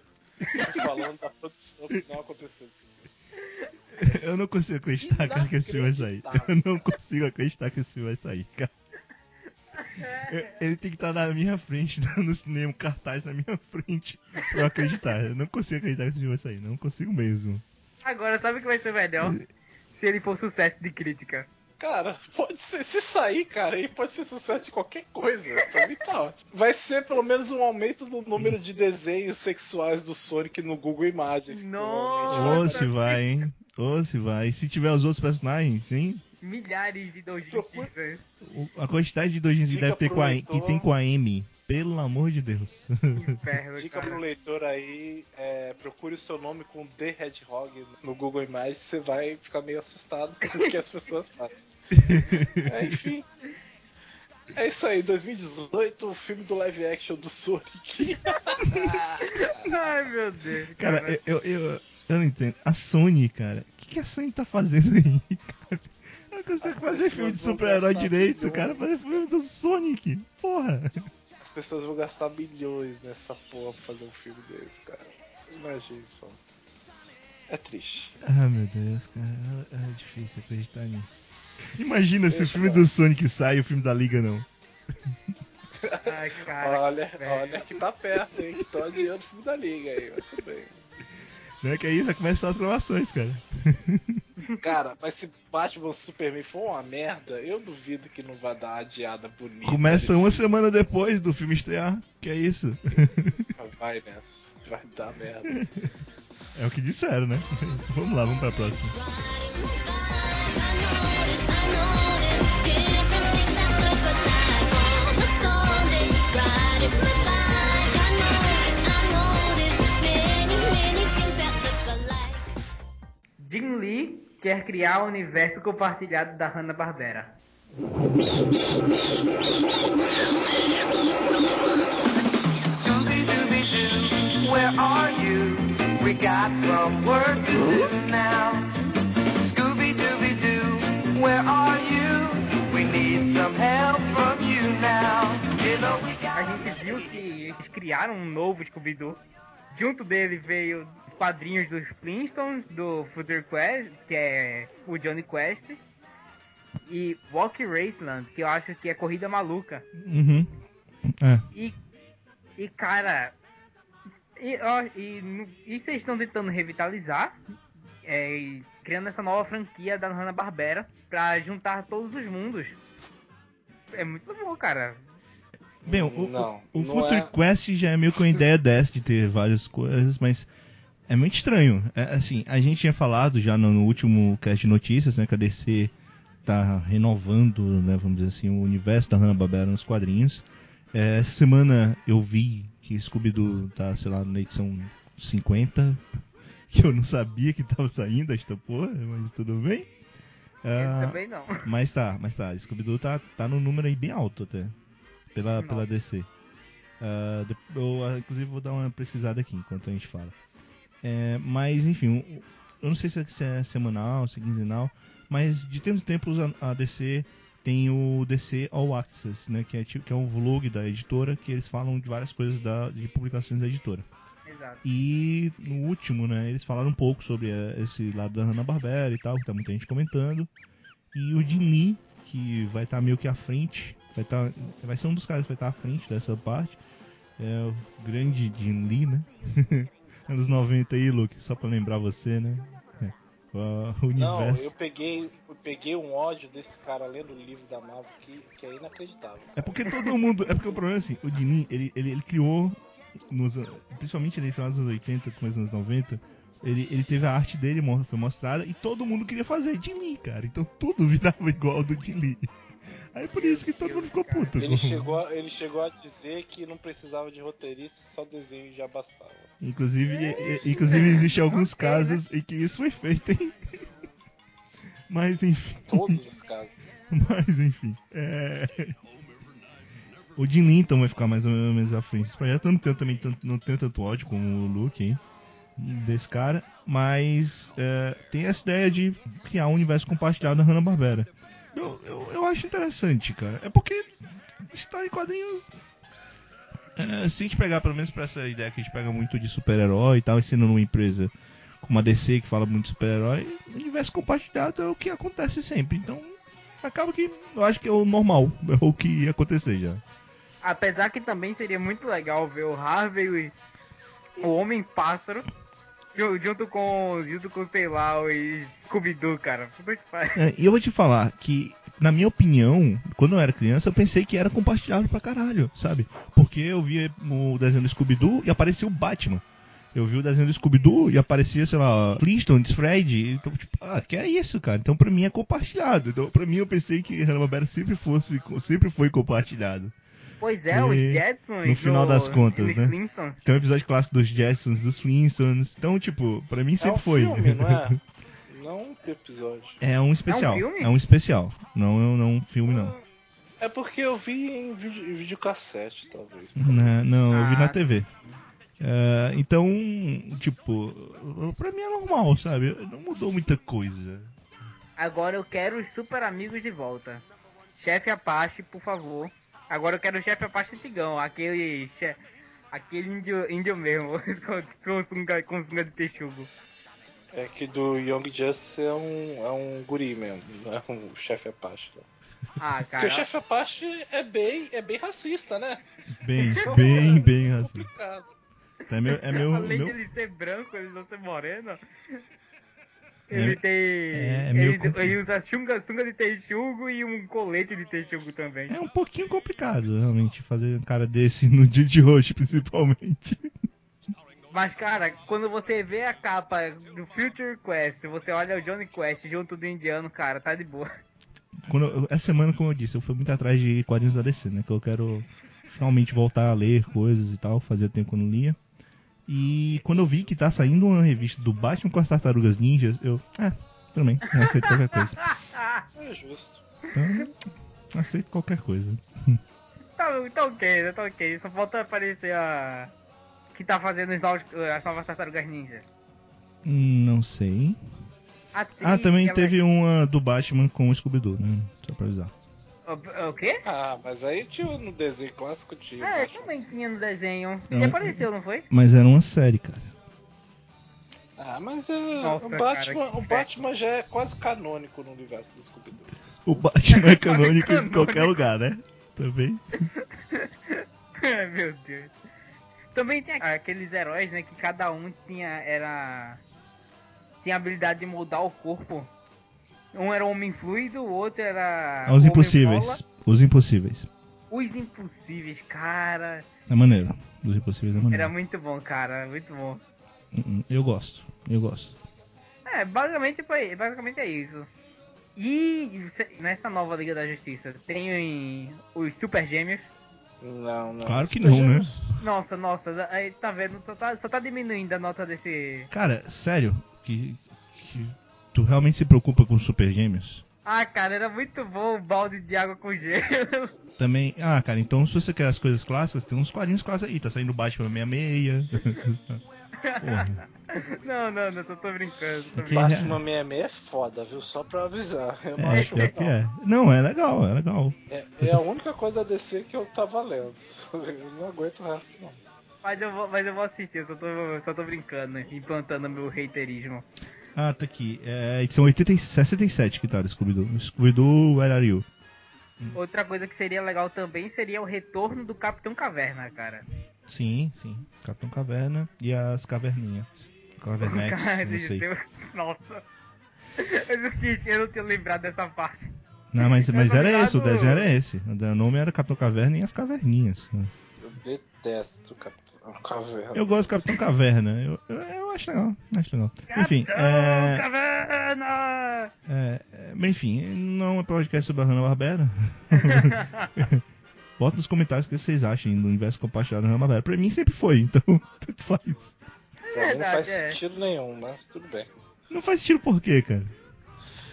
falando da produção que não aconteceu desse filme. Eu não consigo acreditar, cara, que esse filme vai sair. Eu não consigo acreditar que esse filme vai sair, cara. Eu- Ele tem que estar na minha frente, no cinema, cartaz na minha frente, pra eu acreditar. Eu não consigo acreditar que esse filme vai sair, não consigo mesmo. Agora, sabe o que vai ser melhor? Se ele for sucesso de crítica. Cara, pode ser, se sair, cara, aí pode ser sucesso de qualquer coisa. Pra mim tá ótimo. Vai ser pelo menos um aumento do número de desenhos sexuais do Sonic no Google Imagens. que Nossa! Ou vai se vai, hein? Ou se vai. E se tiver os outros personagens, hein? Milhares de doujins. O- A quantidade de doujins que deve ter com a, que tem com a M. Pelo amor de Deus. Inferno, Dica cara. pro leitor aí, é, procure o seu nome com The Hedgehog no Google Imagens, você vai ficar meio assustado com o que as pessoas fazem. É, enfim. É isso aí, 2018, o filme do live action do Sonic. Ai, meu Deus. Cara, eu, eu, eu, eu não entendo. A Sony, cara, o que, que a Sony tá fazendo aí, cara? Não consegue As fazer filme de super-herói direito, milhões. cara. Fazer filme do Sonic. Porra. As pessoas vão gastar milhões nessa porra pra fazer um filme desse, cara. Imagine só. É triste. Ah, meu Deus, cara. É difícil acreditar nisso. Imagina se o filme eu do Sonic sai e o filme da Liga não. Ai, cara. olha, velho. olha que tá perto, hein? Que tô adiando o filme da Liga aí, mas tudo bem. Né? Que aí vai começar as gravações, cara. Cara, mas se Batman Superman for uma merda, eu duvido que não vai dar uma adiada bonita. Começa uma filme. semana depois do filme estrear. Que é isso? Vai nessa. Vai dar merda. É o que disseram, né? Vamos lá, vamos pra próxima. Jim Lee quer criar o universo compartilhado da Hanna-Barbera. Where are you? We got some work to do now. A gente viu que eles criaram um novo Scooby-Doo. Junto dele veio quadrinhos dos Flintstones, do Future Quest, que é o Johnny Quest, e Walk Raceland, que eu acho que é Corrida Maluca. Uhum. É. E, e cara, e, ó, e, isso eles estão tentando revitalizar, é, e criando essa nova franquia da Hanna-Barbera pra juntar todos os mundos. É muito bom, cara. Bem, o, Não, o, o não Future é. Quest já é meio com a ideia dessa de ter várias coisas, mas é muito estranho. É, assim, a gente tinha falado já no, no último cast de notícias, né, que a DC tá renovando, né, vamos dizer assim, o universo da Hanna-Barbera nos quadrinhos. É, essa semana eu vi que Scooby-Doo tá, sei lá, na edição 50, que eu não sabia que tava saindo esta porra, mas tudo bem. Eu Ah, também não. mas tá, mas tá. Scooby-Doo tá, tá no número aí bem alto até. Pela, pela. DC. Ah, eu, ah, inclusive, vou dar uma pesquisada aqui enquanto a gente fala. É, mas, enfim, eu não sei se é, se é semanal, se é quinzenal, mas de tempos em tempos a, a DC tem o DC All Access, né? Que é, tipo, que é um vlog da editora que eles falam de várias coisas da, de publicações da editora. Exato. E no último, né, eles falaram um pouco sobre eh, esse lado da Hanna-Barbera e tal, que tá muita gente comentando. E o Lee, que vai estar meio que à frente, vai, tá, vai ser um dos caras que vai estar à frente dessa parte. É o grande Lee, né? Anos 90 aí, Luke, só pra lembrar você, né? É. O Não, universo. eu peguei, eu peguei um ódio desse cara lendo o livro da Marvel que, que é inacreditável. É porque todo mundo. É porque o problema é assim, o Dinin, ele, ele, ele criou, nos, principalmente no final dos anos 80, começo dos anos 90, ele, ele teve a arte dele, foi mostrada, e todo mundo queria fazer Dinin, cara. Então tudo virava igual ao do Dinin. Aí por isso que todo Deus, mundo ficou cara. puto. Ele chegou, a, ele chegou a dizer que não precisava de roteirista, só desenho já bastava. Inclusive, e- inclusive existe alguns né? casos em que isso foi feito, hein? Mas enfim. Todos os casos. Mas enfim. É... O Jim Linton vai ficar mais ou menos à frente desse projeto. Eu não tenho também tanto, não tenho tanto ódio como o Luke, hein? Desse cara. Mas é, tem essa ideia de criar um universo compartilhado na Hanna-Barbera. Eu, eu, eu acho interessante, cara. É porque história em quadrinhos. é, se a gente pegar, pelo menos pra essa ideia que a gente pega muito de super-herói e tal, ensinando numa empresa como a DC que fala muito de super-herói, universo compartilhado é o que acontece sempre. Então, acaba que eu acho que é o normal, é o que ia acontecer já. Apesar que também seria muito legal ver o Harvey e o Homem-Pássaro ju- junto com, junto com, sei lá, os Scooby-Doo, cara. Puta que. É, e eu vou te falar que, na minha opinião, quando eu era criança, eu pensei que era compartilhado pra caralho, sabe? Porque eu via o desenho do Scooby-Doo e aparecia o Batman. Eu vi o desenho do Scooby-Doo e aparecia, sei lá, Flintstones, Fred. Então, tipo, ah, que é isso, cara? Então pra mim é compartilhado. Então pra mim eu pensei que Hanna-Barbera sempre fosse, sempre foi compartilhado. Pois é, os E, Jetsons. no final das contas, né? Flintstones. Tem um episódio clássico dos Jetsons, dos Flintstones. Então, tipo, pra mim É um sempre foi. filme, não é? Não um episódio. É um especial. filme? É um especial. Não, não um filme, não. É porque eu vi em videocassete, talvez. Né, Não, eu vi na Ah, TV. É, então, tipo, pra mim é normal, sabe? Não mudou muita coisa. Agora eu quero os super amigos de volta. Chefe Apache, por favor. Agora eu quero o chefe Apache antigão, aquele che... aquele índio, índio mesmo, com sunga, com sunga de texugo. É que do Young Justice é um, é um guri mesmo, não é um chefe Apache. Não. Ah, Porque cara. o chefe Apache é bem, é bem racista, né? Bem, bem, bem assim. Complicado. É meu, é meu, Além meu- de ele ser branco, ele não ser moreno. É- Ele tem. é meio ele, ele usa sunga, sunga de texugo e um colete de texugo também. é um pouquinho complicado, realmente, fazer um cara desse no dia de hoje, principalmente. Mas, cara, quando você vê a capa do Future Quest, você olha o Johnny Quest junto do indiano, cara, tá de boa. Quando eu- essa semana, como eu disse, eu fui muito atrás de quadrinhos da DC, né? Que eu quero finalmente voltar a ler coisas e tal, fazia tempo que eu não lia. E quando eu vi que tá saindo uma revista do Batman com as Tartarugas Ninjas, eu, é, tudo bem, eu aceito qualquer coisa. É justo. Então, aceito qualquer coisa. Tá, tá ok, né? Tá ok. Só falta aparecer a. Que tá fazendo os novos, as novas tartarugas ninja. Hum, Não sei. A atriz Ah, também ela- teve uma do Batman com o Scooby-Doo, né? Só pra avisar. O, o quê? Ah, mas aí tinha no desenho clássico tinha. É, Batman. também tinha no desenho. Não. Ele apareceu, não foi? Mas era uma série, cara. Ah, mas é, Nossa, o cara, Batman, que o Batman já é quase canônico no universo dos Scooby-Doo. O Batman é canônico em canônico. qualquer lugar, né? Também. Ai, Meu Deus. Também tem aqueles heróis, né? Que cada um tinha. Era. Tinha a habilidade de moldar o corpo. Um era o homem fluido, o outro era. Os impossíveis. bola. Os impossíveis. Os impossíveis, cara. É maneiro. Os impossíveis é maneiro. Era muito bom, cara. Muito bom. Hum, hum, Eu gosto. Eu gosto. É, basicamente foi. Basicamente é isso. E nessa nova Liga da Justiça tem os Super Gêmeos. Não, não. Claro que não, né? Nossa, nossa, aí tá vendo? Só tá, só tá diminuindo a nota desse. Cara, sério, que, que tu realmente se preocupa com os super gêmeos? Ah, cara, era muito bom o balde de água com gelo. Também. Ah, cara, então se você quer as coisas clássicas, tem uns quadrinhos clássicos aí. Tá saindo Batman 66. Porra. Não, não, não, só tô brincando. Tô brincando. Batman 66 é foda, viu? Só pra avisar. Eu não É, acho pior que legal. é. Não, é legal, é legal. É, é a única coisa da DC que eu tava lendo. Eu não aguento o resto, não. Mas eu vou, mas eu vou assistir, eu só tô, só tô brincando, né? implantando meu haterismo. Ah, tá aqui. É edição 80, e 67 que tá do Scooby-Doo. Scooby-Doo, Where Are You? Outra coisa que seria legal também seria o retorno do Capitão Caverna, cara. Sim, sim. Capitão Caverna e as Caverninhas. Cavernex, Cara, não sei. Nossa. Eu não, tinha, eu não tinha lembrado dessa parte. Não, mas, mas era esse, o desenho era esse. O nome era Capitão Caverna e as Caverninhas. Eu detesto o Capitão Caverna. Eu gosto do Capitão Caverna. Eu, eu, eu acho legal, acho legal. Enfim, Capitão é, Caverna! é, é, bem, enfim, não é podcast sobre a Hanna-Barbera. Bota nos comentários o que vocês acham do universo compartilhado da Hanna-Barbera. Pra mim sempre foi, então tanto faz. Pra mim não faz é. sentido nenhum, mas tudo bem. Não faz sentido por quê, cara?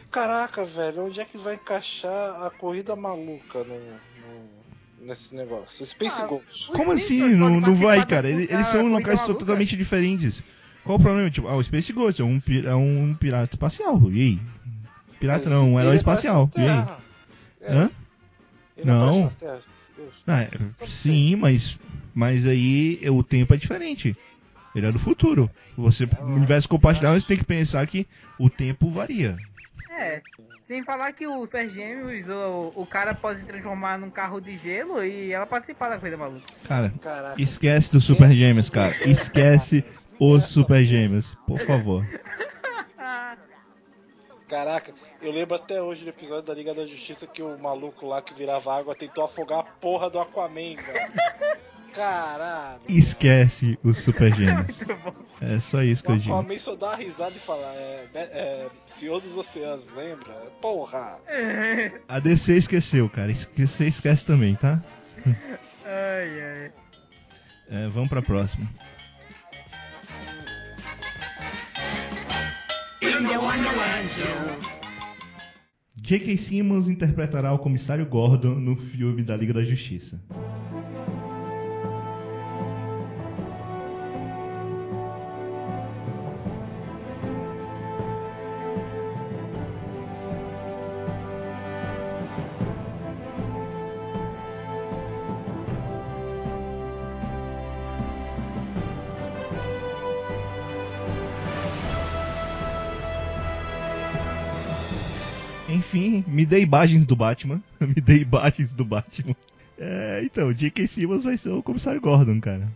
Caraca, velho, onde é que vai encaixar a corrida maluca no, no- nesse negócio? O Space Ah, Ghost. Como assim? Não, não vai, cara. Eles, eles são locais totalmente diferentes. Qual o problema? Tipo, ah, o Space Ghost é um, é um pirata espacial. E aí? Pirata não, um herói ele espacial. E aí? Terra. Hã? Ele Não. Terra. Ah, é, sim, mas, mas aí o tempo é diferente. Ele é do futuro. Você, no universo compartilhado, você tem que pensar que o tempo varia. É. Sem falar que o Super Gêmeos, o, o cara pode se transformar num carro de gelo e ela participar da coisa maluca. Cara, Caraca. esquece do Super Gêmeos, cara. Esquece os Super Gêmeos, por favor. Caraca, eu lembro até hoje do episódio da Liga da Justiça que o maluco lá que virava água tentou afogar a porra do Aquaman, velho. Caralho. Esquece os Super Gêmeos. É só isso que eu digo. Aquaman só dá uma risada e fala, é, é Senhor dos Oceanos, lembra? Porra. A DC esqueceu, cara. Esquece, esquece também, tá? ai, ai. É, vamos pra próxima. J.K. Simmons interpretará o comissário Gordon no filme da Liga da Justiça. Dê imagens do Batman. me dê imagens do Batman. É, então, J.K. Simmons vai ser o comissário Gordon, cara.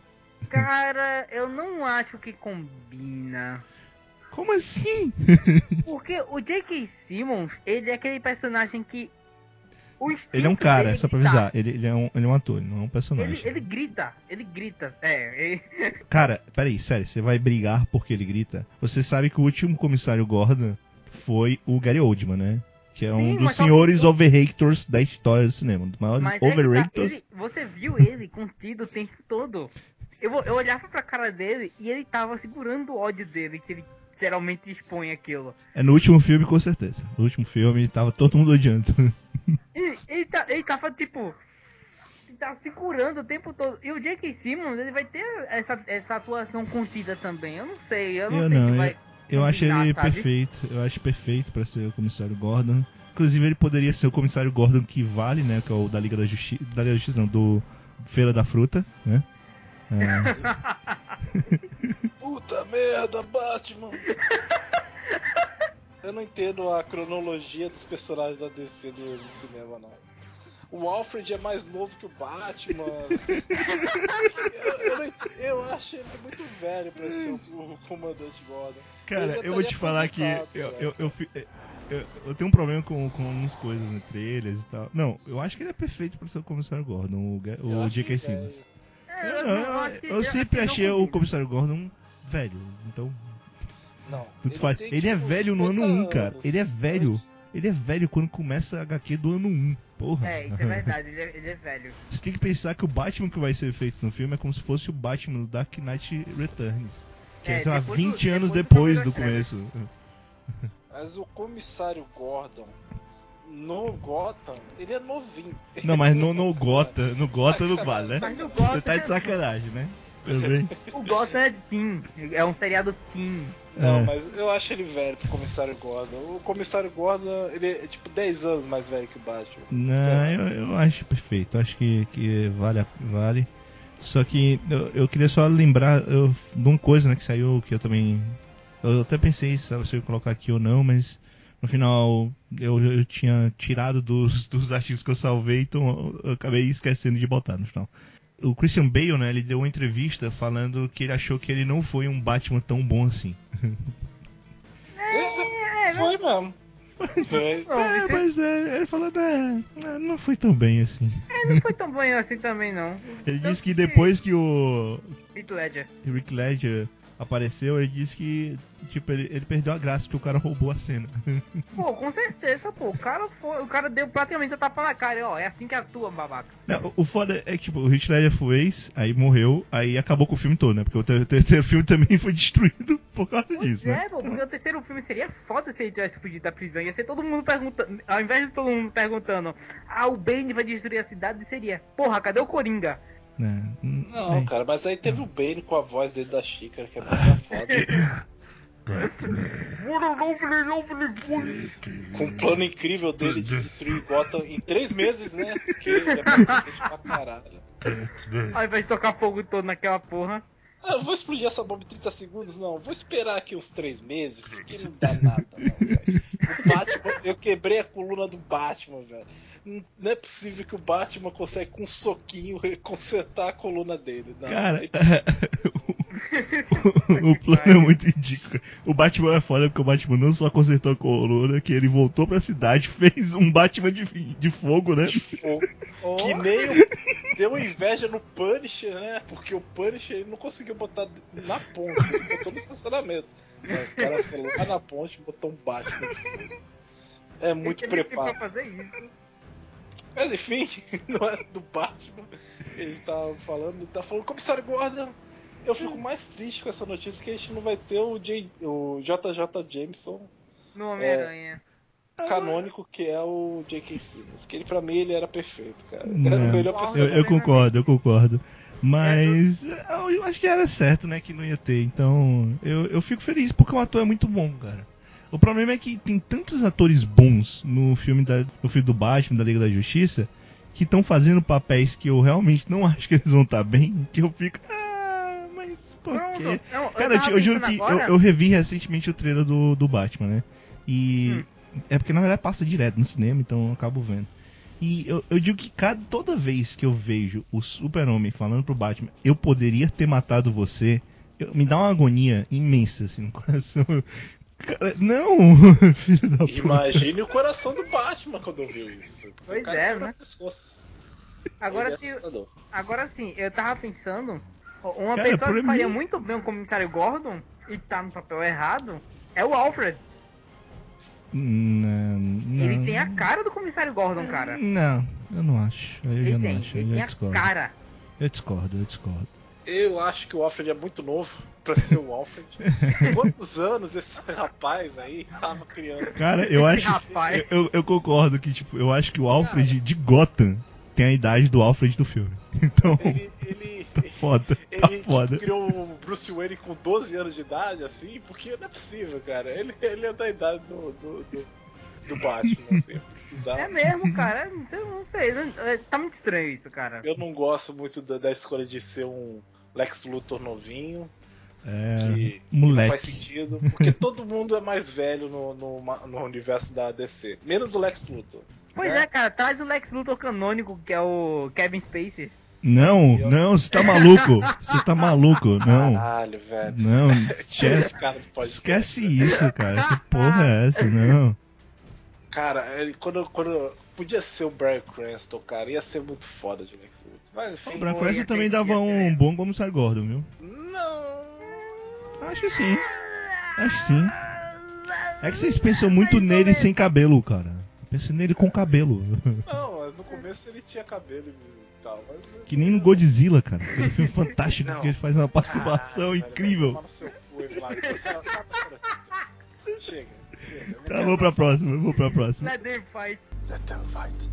Cara, eu não acho que combina. Como assim? Porque o J.K. Simmons, ele é aquele personagem que. Ele é um cara, dele só pra avisar. Ele, ele é um, ele é um ator, ele não é um personagem. Ele, ele grita, ele grita. É, ele- Cara, peraí, sério, você vai brigar porque ele grita? Você sabe que o último comissário Gordon foi o Gary Oldman, né? Que é um Sim, dos mas só- senhores overrators da história do cinema. Um dos maiores mas é tá, ele- você viu ele contido o tempo todo. Eu, eu olhava pra cara dele e ele tava segurando o ódio dele, que ele geralmente expõe aquilo. É no último filme, com certeza. No último filme, tava todo mundo odiando. E ele, tá, ele tava tipo. Ele tava segurando o tempo todo. E o J.K. Simmons, ele vai ter essa, essa atuação contida também. Eu não sei, eu não Eu sei não, se vai. Eu acho combinar, ele sabe? perfeito. Eu acho perfeito pra ser o comissário Gordon. Inclusive, ele poderia ser o comissário Gordon que vale, né? Que é o da Liga da Justiça. Da Liga da Justiça, não, do Feira da Fruta, né? É, Puta merda, Batman! Eu não entendo a cronologia dos personagens da DC do, do cinema, não. O Alfred é mais novo que o Batman. eu, eu, eu acho ele muito velho pra ser o, o comandante Gordon. Cara, Ele já eu vou te falar que eu, eu, eu, eu- eu tenho um problema com, com algumas coisas no trailers e tal. Não, eu acho que ele é perfeito pra ser o comissário Gordon, o, Eu o J.K. que Simmons. É, Eu, eu, não, eu eu- eu acho sempre não achei o comissário Gordon velho, então Não. tudo faz. tem, Ele é tipo, velho no ano 50 1, cara. Ele é velho. Ele é velho quando começa a HQ do ano 1. Porra. É, isso é verdade, ele é, ele é velho. Você tem que pensar que o Batman que vai ser feito no filme é como se fosse o Batman do Dark Knight Returns. Que é, É, sei lá, depois do- 20 anos depois depois do começo. Mas o comissário Gordon no Gotham, ele é novinho. Não, mas no, no Gota, no Gota não vale, né? Você Gotham tá de é- sacanagem, né? Também. O Gotham é teen, é um seriado teen. Não, É. mas eu acho ele velho pro comissário Gordon. O comissário Gordon, ele é tipo 10 anos mais velho que o Batman. Não, eu, eu acho perfeito. Acho que, que vale, a- vale. Só que eu, eu queria só lembrar eu, de uma coisa né, que saiu que eu também. Eu até pensei se se eu ia colocar aqui ou não, mas no final eu, eu tinha tirado dos, dos artigos que eu salvei, então eu, eu acabei esquecendo de botar no final. O Christian Bale, né, ele deu uma entrevista falando que ele achou que ele não foi um Batman tão bom assim. É, Foi mesmo. Não, é, isso mas é, ele falou, é, não foi tão bem assim. não foi tão bom assim também, não. Ele disse que depois que o Heath Ledger. Rick Ledger apareceu, ele disse que tipo, ele, ele perdeu a graça porque o cara roubou a cena. Pô, com certeza, pô. O cara foi. O cara deu praticamente a tapa na cara, ó. É assim que atua, babaca. Não, o- foda é que tipo, o Rick Ledger fez, aí morreu, aí acabou com o filme todo, né? Porque o ter- terceiro filme também foi destruído por causa Pois disso, né? é, pô, porque o terceiro filme seria foda se ele tivesse fugido da prisão. Ia ser todo mundo perguntando. Ao invés de todo mundo perguntando, ah, o Bane vai destruir a cidade, seria, porra, cadê o Coringa? Né? Não, bem. cara, mas aí teve o Bane com a voz dele da xícara, que é muito foda. Com um plano incrível dele de destruir Gotham em três meses, né? Porque ele é pra caralho. Ao invés de tocar fogo todo naquela porra. Ah, eu vou explodir essa bomba em 30 segundos? Não, vou esperar aqui uns 3 meses, que não dá nada, não, velho. O Batman, eu quebrei a coluna do Batman, velho. Não não é possível que o Batman consegue com um soquinho consertar a coluna dele. Não, Cara, é o plano é muito ridículo. O Batman é foda porque o Batman não só consertou a coluna, que ele voltou pra cidade, fez um Batman de, de fogo, né? fogo. Oh. Que nem o, deu inveja no Punisher, né? Porque o Punisher ele não conseguiu botar na ponte, ele botou no estacionamento. O cara foi lá na ponte e botou um Batman. É muito preparo. pra fazer isso. Mas enfim, não é do Batman. Ele tá falando, ele tá falando, comissário Gordon. Eu fico mais triste com essa notícia que a gente não vai ter o, J, o JJ Jameson No Homem-Aranha. canônico, que é o J.K. Simmons. Que ele, pra mim, ele era perfeito, cara. Era o melhor Eu, personagem. eu concordo, eu concordo. Mas eu acho que era certo, né, que não ia ter. Então, eu, eu fico feliz porque o ator é muito bom, cara. O problema é que tem tantos atores bons no filme, da, no filme do Batman, da Liga da Justiça, que estão fazendo papéis que eu realmente não acho que eles vão estar bem, que eu fico. Ah, por quê? Pronto. Não, Cara, eu, tava te- eu juro pensando que eu, agora- eu revi recentemente o trailer do, do Batman, né? E. Hum. É porque na verdade passa direto no cinema, então eu acabo vendo. E eu, eu digo que cada, toda vez que eu vejo o Super-Homem falando pro Batman, eu poderia ter matado você, eu- me dá uma agonia imensa assim no coração. Cara, não, filho da puta. Imagine o coração do Batman quando ouviu isso. Pois o cara é, né? Agora, é se, assustador. agora sim, eu tava pensando, uma Cara, pessoa que faria mim- muito bem o comissário Gordon e tá no papel errado é o Alfred. Não, não. Ele tem a cara do comissário Gordon, cara. Não, eu não acho. Eu já Ele não tem, acho. ele eu tem a discordo. cara. Eu discordo, eu discordo. Eu acho que o Alfred é muito novo pra ser o Alfred. Quantos anos esse rapaz aí tava criando? Cara, eu Esse acho. rapaz. Eu, eu concordo que, tipo, eu acho que o Alfred de Gotham tem a idade do Alfred do filme. Então, Ele, ele, tá foda. Tá ele tipo, foda. criou o Bruce Wayne com 12 anos de idade, assim, porque não é possível, cara. Ele, ele é da idade do, do, do, do Batman, assim. É. É mesmo, cara. Não sei, não sei. é, Tá muito estranho isso, cara. Eu não gosto muito da, da escolha de ser um Lex Luthor novinho. É. que não faz Moleque. sentido, porque todo mundo é mais velho no, no, no universo da DC, menos o Lex Luthor. Pois né? é, cara. Traz o Lex Luthor canônico, que é o Kevin Spacey. Não, não, você tá maluco. Você tá maluco. Não. Caralho, velho. Não, esquece, cara esquece isso, cara. Que porra é essa? Não. Cara, ele, quando, quando. Podia ser o Brian Cranston, cara. Ia ser muito foda de Lex Luthor. Mas enfim. O Brian ia Cranston também dava um bom comissário Gordon, viu? Não. Acho que sim. Acho que sim. É que vocês pensam muito nele sem cabelo, cara. Pensa nele com cabelo. Não, mas no começo ele tinha cabelo e tal. Mas... Que nem no Godzilla, cara. Aquele filme fantástico Não. que ele faz uma participação Caralho, velho, incrível. seu cu, essa notícia. Chega, Tá, vamos pra próxima, vamos pra próxima. Let them fight. Let them fight.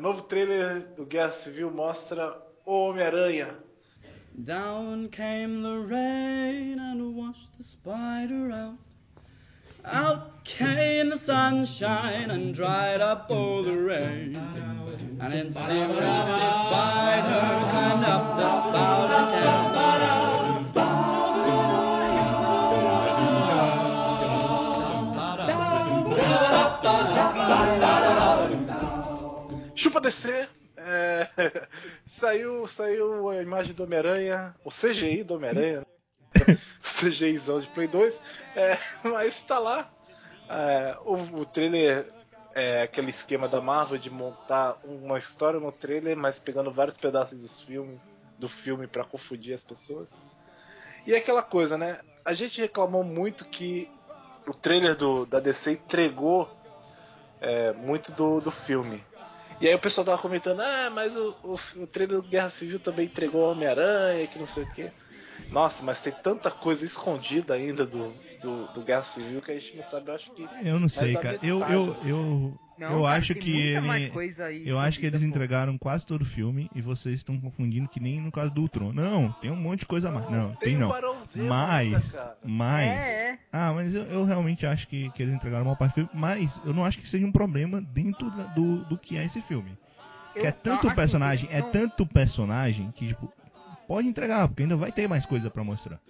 Novo trailer do Guerra Civil mostra o Homem-Aranha. Down came the rain and washed the spider out. Out came the sunshine and dried up all the rain. And in secrecy, spider climbed up the spout again. Chupa DC. É, saiu, saiu a imagem do Homem-Aranha, o CGI do Homem-Aranha, né? CGIzão de Play 2, é, mas tá lá. É, o, o trailer é aquele esquema da Marvel de montar uma história no trailer, mas pegando vários pedaços dos filme, do filme para confundir as pessoas. E é aquela coisa, né? A gente reclamou muito que o trailer do, da DC entregou é, muito do, do filme. E aí o pessoal tava comentando, ah, mas o, o, o trailer do Guerra Civil também entregou Homem-Aranha, que não sei o quê. Nossa, mas tem tanta coisa escondida ainda do, do, do Guerra Civil que a gente não sabe, eu acho que. Eu não sei, da cara. Eu, metade, eu, eu, Não, eu cara, acho que ele. Eu acho que eles pô. entregaram quase todo o filme e vocês estão confundindo que nem no caso do Ultron. Não, tem um monte de coisa a mais. Não, tem não. Barão Zemo ainda, Mas, cara. mas. É, é. Ah, mas eu, eu realmente acho que, que eles entregaram uma parte do filme, mas eu não acho que seja um problema dentro da- do, do que é esse filme. Que Eu- é tanto assim, personagem, é não- tanto personagem que, tipo, pode entregar, porque ainda vai ter mais coisa pra mostrar.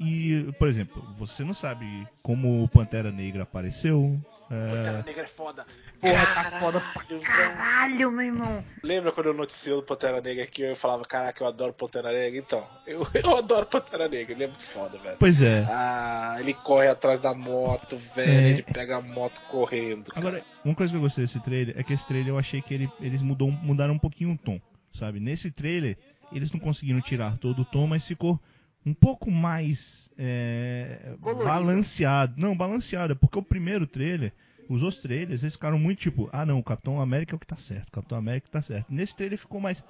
E, por exemplo, você não sabe como o Pantera Negra apareceu. é, Pantera Negra é foda. Porra, tá foda pra Caralho, velho. caralho, meu irmão. Lembra quando eu noticiei o Pantera Negra que eu falava, caraca, eu adoro Pantera Negra? Então, eu, eu adoro Pantera Negra, ele é muito foda, velho. Pois é. Ah, ele corre atrás da moto, velho, É. ele pega a moto correndo. cara. Agora, uma coisa que eu gostei desse trailer é que esse trailer eu achei que ele- eles mudou, mudaram um pouquinho o tom, sabe? Nesse trailer, eles não conseguiram tirar todo o tom, mas ficou um pouco mais é, balanceado. Não, balanceado, é porque o primeiro trailer, os outros trailers, eles ficaram muito tipo, ah não, o Capitão América é o que tá certo, o Capitão América tá certo. Nesse trailer ficou mais.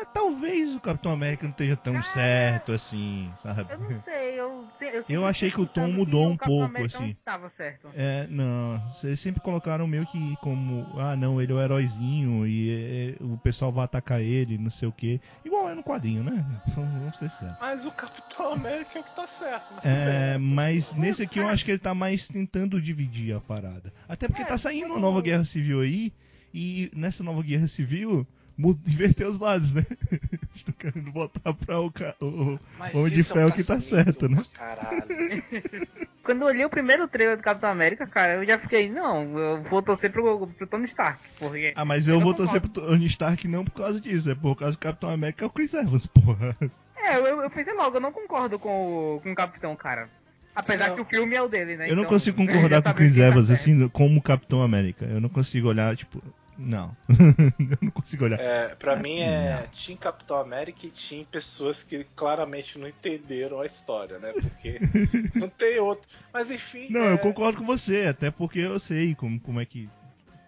"É, talvez o Capitão América não esteja tão certo assim, sabe? Eu não sei, eu, eu, Eu achei que o tom mudou um pouco, América não assim. Tava certo. É, não. Vocês sempre colocaram meio que como, ah, não, ele é o heróizinho e é, o pessoal vai atacar ele, não sei o quê. Igual é no quadrinho, né? Vamos ser sérios. Mas o Capitão América é o que tá certo. Mas É, tudo bem. mas nesse aqui eu acho que ele tá mais tentando dividir a parada. Até porque É, tá saindo uma nova guerra civil aí, e nessa nova guerra civil, inverter os lados, né? Estou querendo botar pra o, ca- o, Homem de isso é um Ferro que tá certo, né? Caralho. Quando eu olhei o primeiro trailer do Capitão América, cara, eu já fiquei, não, eu vou torcer pro, pro Tony Stark, porque... Ah, mas eu, Eu vou torcer pro. Tony Stark não por causa disso, é por causa do Capitão América é o Chris Evans, porra. É, eu, eu pensei logo, eu não concordo com o, com o Capitão, cara. Apesar Não. que o filme é o dele, né? Eu não então, consigo concordar com o Chris tá Evans assim como Capitão América. Eu não consigo olhar, tipo, não. eu não consigo olhar. É, pra mim é Não. Team Capitão América e Team pessoas que claramente não entenderam a história, né? Porque não tem outro. Mas enfim. Não, é, eu concordo com você, até porque eu sei como, como é que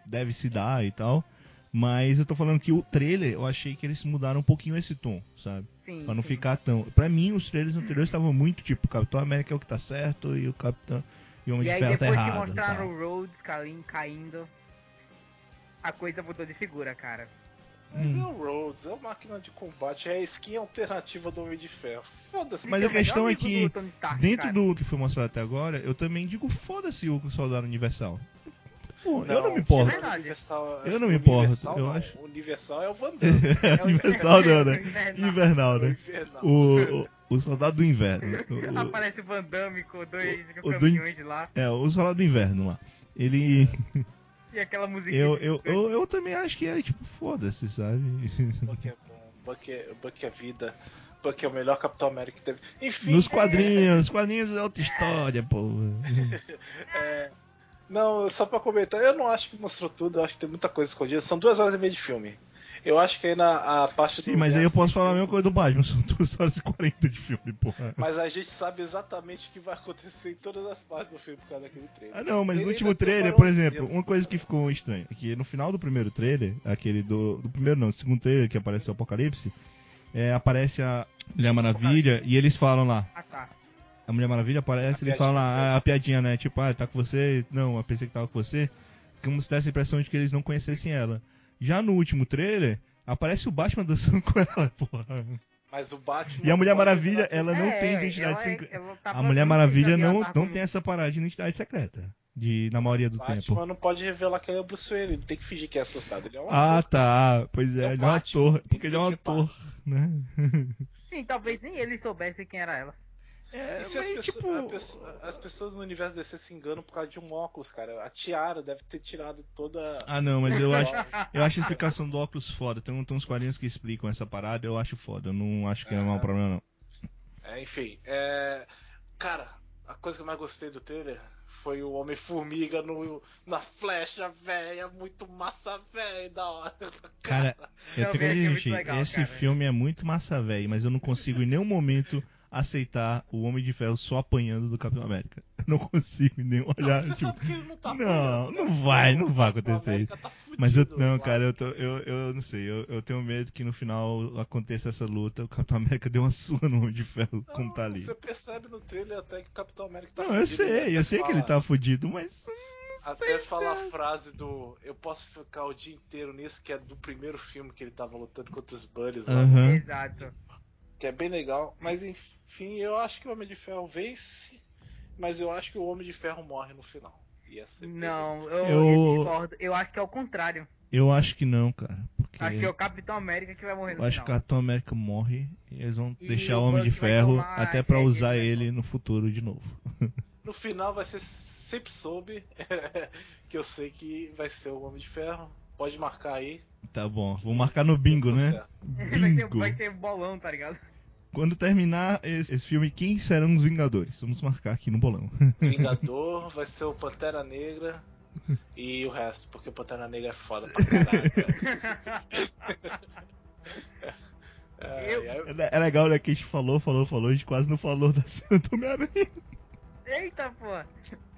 deve se dar e tal. Mas eu tô falando que o trailer, eu achei que eles mudaram um pouquinho esse tom, sabe? Sim, Pra não sim. ficar tão. Pra mim, os trailers anteriores estavam muito tipo: Capitão América é o que tá certo e o Capitão. E o Homem E de aí Ferro tá depois que errado. e mostraram tal. o Rhodes caindo, a coisa mudou de figura, cara. Mas Hum. é o Rhodes, é uma máquina de combate, é a skin alternativa do Homem de Ferro. Foda-se. Mas a é melhor questão é que, do Stark, Dentro cara. do que foi mostrado até agora, eu também digo: foda-se o Soldado Universal. Pô, eu não me É importo. Universal, Eu não me importo, Universal eu não, acho. O Universal é o Van Damme. É o Universal não, né? é invernal. É né? Invernal. O, o, o Soldado do Inverno. O- Aparece o Van Damme com dois o do- caminhões de lá é, o Soldado do Inverno lá. Ele. E aquela musiquinha. Eu, eu, eu, eu também acho que é tipo, foda-se, sabe? Buck é bom, Buck é, Buck é vida. Buck é o melhor Capitão América que teve. Enfim. Nos quadrinhos, os quadrinhos é outra história, pô. É, não, só pra comentar, eu não acho que mostrou tudo, eu acho que tem muita coisa escondida. São duas horas e meia de filme. Eu acho que aí na a parte Sim, do mas aí eu posso falar a mesma coisa do Batman, são 2 horas e 40 de filme, porra. Mas a gente sabe exatamente o que vai acontecer em todas as partes do filme por causa daquele trailer. Ah não, mas Ele no último trailer, por exemplo, uma coisa que ficou estranha, é que no final do primeiro trailer, aquele do. Do primeiro não, do segundo trailer que apareceu o Apocalipse, é, aparece a Mulher Maravilha e eles falam lá. Ah, tá. A Mulher Maravilha aparece, A eles falam lá, ah, a piadinha, né? Tipo, ah, tá com você? Não, eu pensei que tava com você. Como se desse a impressão de que eles não conhecessem ela. Já no último trailer, aparece o Batman dançando com ela, porra. Mas o Batman. E a Mulher Maravilha, ela não É, tem identidade ela secreta. ela tá A Mulher Maravilha não, não tem essa parada de identidade secreta. De, na maioria do Batman tempo. não pode revelar que ele é o Bruce Wayne, ele tem que fingir que é assustado. Ele é um Ah, ator. tá. Pois é, É o ele é um Batman, ator. Porque ele é um ator, né? Sim, talvez nem ele soubesse quem era ela. É, E se as, mas, pessoas, tipo... a pessoa- as pessoas no universo DC se enganam por causa de um óculos, cara. A tiara deve ter tirado toda. Ah, não, mas eu acho, eu acho a explicação do óculos foda. Tem, tem uns quadrinhos que explicam essa parada, eu acho foda. Eu não acho que é um Ah. problema, não. É, enfim, é. Cara, a coisa que eu mais gostei do trailer foi o Homem-Formiga no, na flecha, velha. Muito massa, velho, da hora. Cara, eu Eu tenho que é legal, esse cara. filme é muito massa, velho, mas eu não consigo em nenhum momento aceitar o Homem de Ferro só apanhando do Capitão América. Eu não consigo nem olhar. Você tipo, sabe que ele não tá não, apanhando, não né? vai, não vai O Capitão acontecer América tá Mas eu, não, cara, eu, tô, eu, eu não sei, eu, eu tenho medo que no final aconteça essa luta, o Capitão América deu uma surra no Homem de Ferro, Não, como tá ali. Você percebe no trailer até que o Capitão América tá Não, eu fudido, ele sei, até eu sei que ele tá fudido, mas. não Até sei fala se- a frase do eu posso ficar o dia inteiro nisso, que é do primeiro filme que ele tava lutando contra os Buddies lá. Aham. Exato. Que é bem legal. Mas enfim, eu acho que o Homem de Ferro vence, mas eu acho que o Homem de Ferro morre no final. Ia ser bem Não, eu, Eu- eu discordo. Eu acho que é o contrário. Eu acho que não, cara. Porque Acho que é o Capitão América que vai morrer no eu acho que o. Capitão América morre e eles vão E deixar o Homem de Ferro até rédeas usar ele no futuro de novo. No final vai ser sempre soube que eu sei que vai ser o Homem de Ferro. Pode marcar aí. Tá bom, vou marcar no bingo, né? certo. vai, Bingo. vai ser bolão, tá ligado? Quando terminar esse, esse filme, quem serão os Vingadores? Vamos marcar aqui no bolão. Vingador vai ser o Pantera Negra e o resto, porque o Pantera Negra é foda pra caralho. É, Eu- aí- É, é legal, né? Que a gente falou, falou, falou, a gente quase não falou da cena do Homem-Aranha. Eita, pô.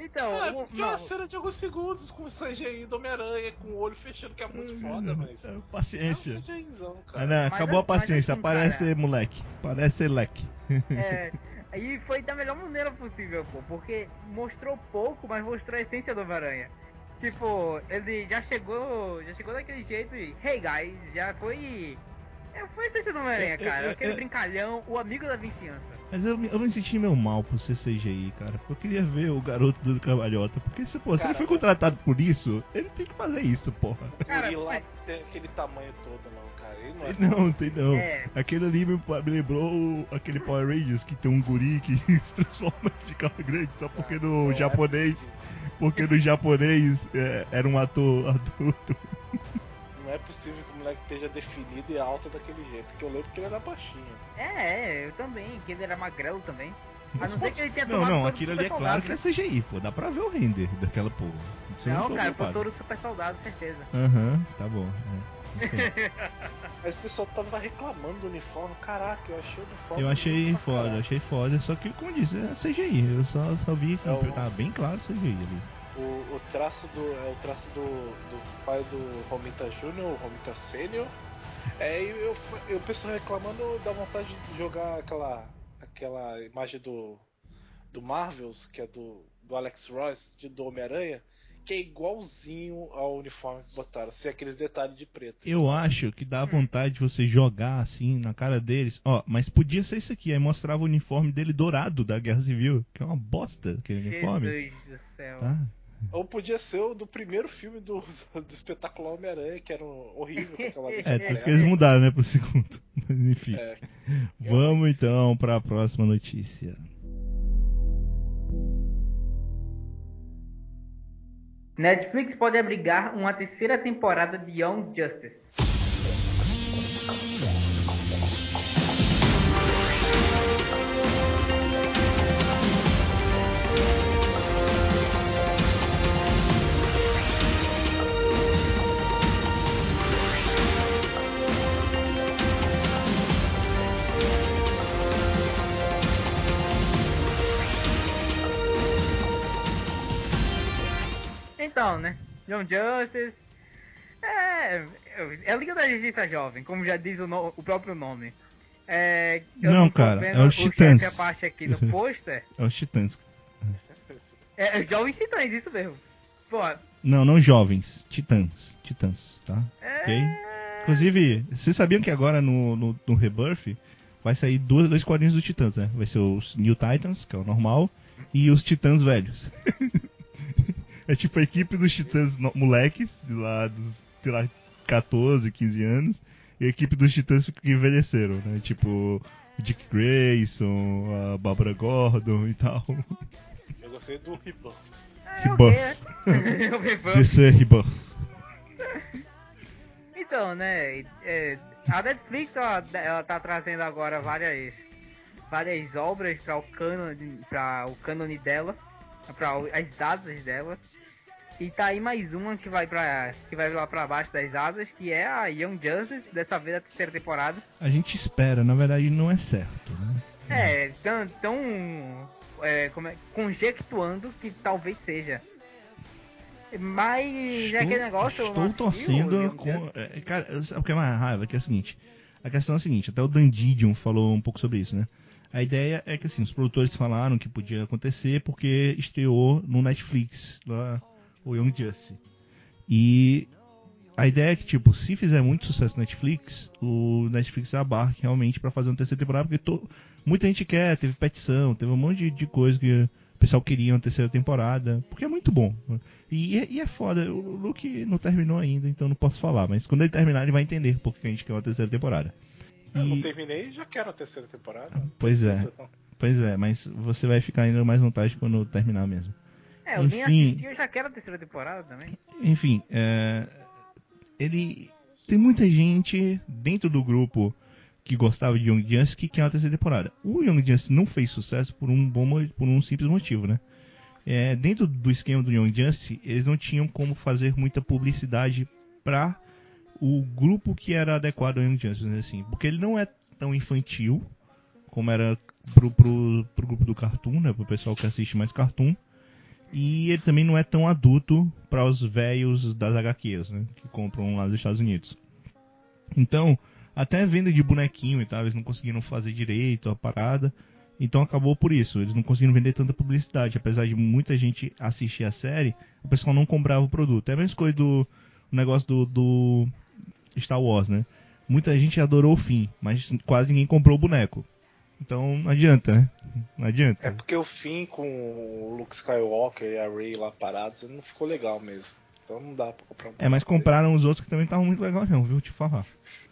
Então, É, o- porque é não, uma cena de alguns segundos com o CGI do Homem-Aranha com o olho fechando, que é muito foda, mas. É, É um Paciência. CGIzão, Ah, cara. não, Mas acabou a assim- mas paciência, assim, parece cara- moleque. Parece leque. é, e foi da melhor maneira possível, pô, porque mostrou pouco, mas mostrou a essência do Homem-Aranha. Tipo, ele já chegou, já chegou daquele jeito e, hey guys, já foi. É, foi a essência do Homem-Aranha, É, é, cara. é, Aquele é. brincalhão, o amigo da vizinhança. Mas eu, me- eu me senti meio mal por ser CGI, cara. Porque eu queria ver o garoto do Cavalhota. Porque se, pô, se ele foi contratado por isso, ele tem que fazer isso, porra. Cara, lá mas- tem aquele tamanho todo, não, cara. Ele não é. Tem não, tem não. É. Aquele ali me, me lembrou aquele Power Rangers que tem um guri que se transforma e fica grande só porque Cara, no não é japonês. possível. Porque no japonês é, era um ator adulto. Não é possível moleque esteja definido e alto daquele jeito. Que eu lembro que ele era baixinho. É, eu também, que ele era magrelo também. A Mas, não ser que ele tenha Não, tomado não, aquilo ali é claro que é CGI, pô. Dá pra ver o render daquela porra. Isso Não, tô cara, foi soro do super soldado, certeza. Aham, tá bom. é. Isso. Mas o pessoal tava reclamando do uniforme. Caraca, eu achei o uniforme. Eu achei foda, caralho. achei foda, só que, como eu disse, é CGI. Eu só, só vi assim, É o- tava bem claro CGI ali. O, o traço do. É o traço do, do pai do Romita Júnior, o Romita Sênior. É, e eu, eu, o pessoal reclamando da vontade de jogar aquela. aquela imagem do. do Marvels, que é do, do Alex Ross, de, do Homem-Aranha, que é igualzinho ao uniforme que botaram, sem aqueles detalhes de preto. Eu acho que dá vontade de você jogar assim na cara deles. Ó, mas podia ser isso aqui. Aí mostrava o uniforme dele dourado da Guerra Civil, que é uma bosta aquele uniforme. Jesus do céu. Tá? Ou podia ser o do primeiro filme do, do espetacular Homem-Aranha, que era um horrível com aquela É, tanto que eles mudaram, né, pro segundo. Mas enfim. É. Vamos então pra próxima notícia. Netflix pode abrigar uma terceira temporada de Young Justice. Então, né? Young Justice. É. É a Liga da Justiça Jovem, como já diz o, no- o próprio nome. É, Não, tô cara, é os Titãs. a parte aqui no pôster. É os Titãs. É, é Jovens Titãs, isso mesmo. Pô, Não, não jovens. Titãs. Titãs, tá? é. Ok? Inclusive, vocês sabiam que agora no, no, no Rebirth vai sair dois, dois quadrinhos dos Titãs, né? Vai ser os New Titans, que é o normal, e os Titãs velhos. é tipo a equipe dos Titãs no- moleques, de lá dos, sei lá, 14, 15 anos, e a equipe dos Titãs que envelheceram, né? Tipo o Dick Grayson, a Barbara Gordon e tal. Eu gostei do. É, Rebuff. ok, é. Rebuff. Rebuff. Então, né, é, a Netflix ela, ela tá trazendo agora várias várias obras para o cânone para o cânone dela, para as asas dela. E tá aí mais uma que vai para que vai lá para baixo das asas, que é a Young Justice, dessa vez a terceira temporada. A gente espera, na verdade não é certo, né? É, tão, tão é, como é, conjectuando que talvez seja. Mas é aquele negócio. estou torcendo com. É, cara, o que é mais raiva? Que é o seguinte: a questão é a seguinte, até o Dandidion falou um pouco sobre isso, né? A ideia é que assim, os produtores falaram que podia acontecer porque estreou no Netflix lá, o Young Justice. E a ideia é que, tipo, se fizer muito sucesso no Netflix, o Netflix abarque realmente pra fazer uma terceira temporada, porque to- muita gente quer, teve petição, teve um monte de, de coisa que o pessoal queria uma terceira temporada, porque é muito bom. E, é- e é foda, o Luke não terminou ainda, então não posso falar, mas quando ele terminar ele vai entender porque que a gente quer uma terceira temporada. Eu não terminei e já quero a terceira temporada. Pois é. Não. Pois é, mas você vai ficar ainda mais vontade quando terminar mesmo. É, eu nem Enfim. assisti, eu já quero a terceira temporada também. Enfim, é, ele tem muita gente dentro do grupo que gostava de Young Justice que quer uma terceira temporada. O Young Justice não fez sucesso por um bom por um simples motivo, né? É, dentro do esquema do Young Justice, eles não tinham como fazer muita publicidade para o grupo que era adequado ao Young Justice, né, assim, porque ele não é tão infantil como era pro, pro, pro grupo do Cartoon, né, pro pessoal que assiste mais Cartoon. E ele também não é tão adulto para os velhos das HQs, né? Que compram lá nos Estados Unidos. Então, até venda de bonequinho e tal, eles não conseguiram fazer direito a parada. Então acabou por isso. Eles não conseguiram vender tanta publicidade. Apesar de muita gente assistir a série, o pessoal não comprava o produto. É a mesma coisa do negócio do, do Star Wars, né? Muita gente adorou o fim, mas quase ninguém comprou o boneco. Então não adianta, né? Não adianta. É porque o fim com o Luke Skywalker e a Rey lá parados não ficou legal mesmo. Então não dá pra comprar um É, mas compraram os outros que também estavam muito legais, não, viu? Te falar.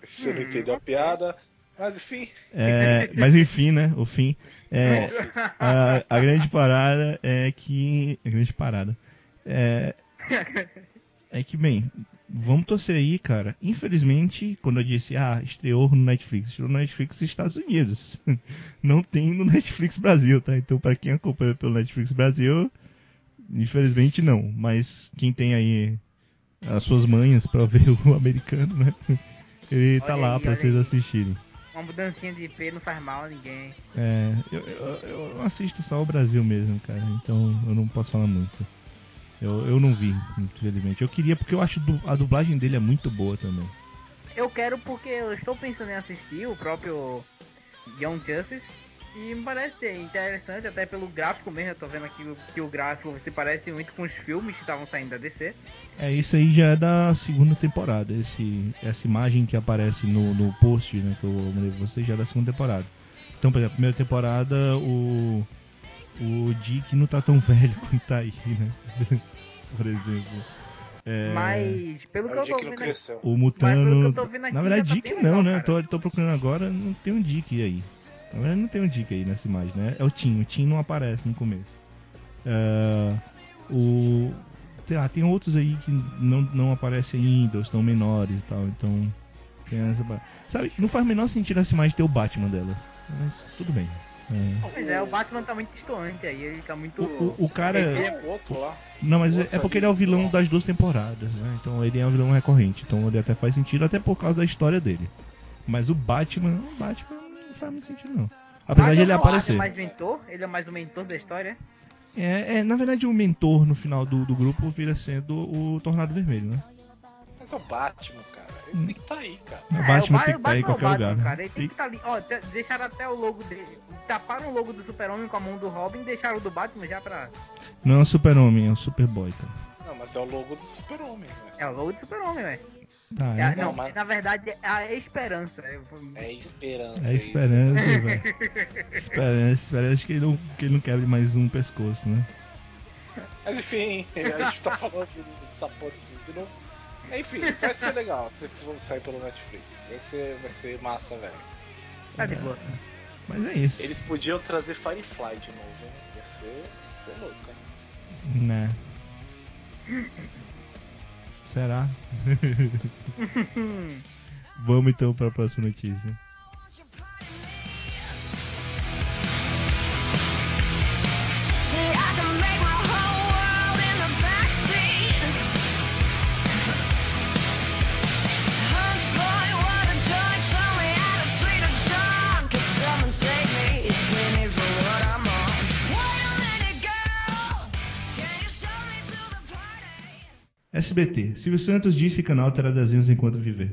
Você não entendeu a piada. Mas enfim, É, mas enfim, né? O fim. É, a, a grande parada é que. A grande parada. É, é que, bem, vamos torcer aí, cara. Infelizmente, quando eu disse, ah, estreou no Netflix, estreou no Netflix Estados Unidos. Não tem no Netflix Brasil, tá? Então, pra quem acompanha pelo Netflix Brasil, infelizmente não. Mas quem tem aí as suas manhas pra ver o americano, né? Ele tá Olha lá aí, pra olha vocês aí. assistirem. Uma mudancinha de IP não faz mal a ninguém. É, eu, eu, eu assisto só o Brasil mesmo, cara, então eu não posso falar muito. Eu, eu não vi, infelizmente. Eu queria porque eu acho a dublagem dele é muito boa também. Eu quero porque eu estou pensando em assistir o próprio Young Justice. E me parece interessante, até pelo gráfico mesmo. Eu tô vendo aqui que o gráfico se parece muito com os filmes que estavam saindo da DC. É, isso aí já é da segunda temporada. Esse, essa imagem que aparece no, no post né, que eu mandei pra vocês já é da segunda temporada. Então, por exemplo, a primeira temporada o, o Dick não tá tão velho quanto tá aí, né? por exemplo. É, Mas pelo é que o eu tô vendo aqui. O Mas pelo que Mutano. eu tô vendo aqui, Na verdade, tá Dick bem não, legal, né? Tô, tô procurando agora, não tem um Dick aí. Na verdade, não tem um Dick aí nessa imagem, né? É o Tim. O Tim não aparece no começo. É, o. Sei lá, tem outros aí que não, não aparecem ainda, ou estão menores e tal, então. Tem essa. Sabe, não faz o menor sentido essa imagem ter o Batman dela. Mas tudo bem. É. Pois é, o Batman tá muito distante aí, ele tá muito. O, o, o cara. Ele outro lá. Não, mas é, é porque ele é o vilão das duas temporadas, né? Então ele é um vilão recorrente. Então ele até faz sentido, até por causa da história dele. Mas o Batman, o Batman não faz muito sentido, não. Apesar de ele o Batman aparecer. é mais mentor? Ele é mais o mentor da história? É, é, na verdade, o mentor no final do, do grupo vira sendo o Tornado Vermelho, né? Mas é o Batman. Ele tem que estar aí, cara. O É, Batman Ba- tem que estar em Batman é qualquer Batman, lugar, né? cara. Ele tem que estar ali. Ó, de- deixaram até o logo dele. Taparam o logo do Super-Homem com a mão do Robin e deixaram o do Batman já pra. Não é o Super-Homem, é o Superboy, cara. Não, mas é o logo do Super-Homem, velho. É o logo do Super-Homem, velho. Tá, É a- é, não, Não, mas- na verdade é a esperança. É esperança. é isso. esperança, velho. Esperança, esperança que ele, não, que ele não quebre mais um pescoço, né? Mas enfim, a gente tá falando dessa porra desse filme de novo. Enfim, vai ser legal se for sair pelo Netflix. Vai ser, vai ser massa, velho. Tá de boa. Mas é isso. Eles podiam trazer Firefly de novo, hein? Ia ser, ia ser louco, hein? Né? Será? Vamos então para a próxima notícia. SBT. Silvio Santos disse que canal terá desenhos enquanto viver.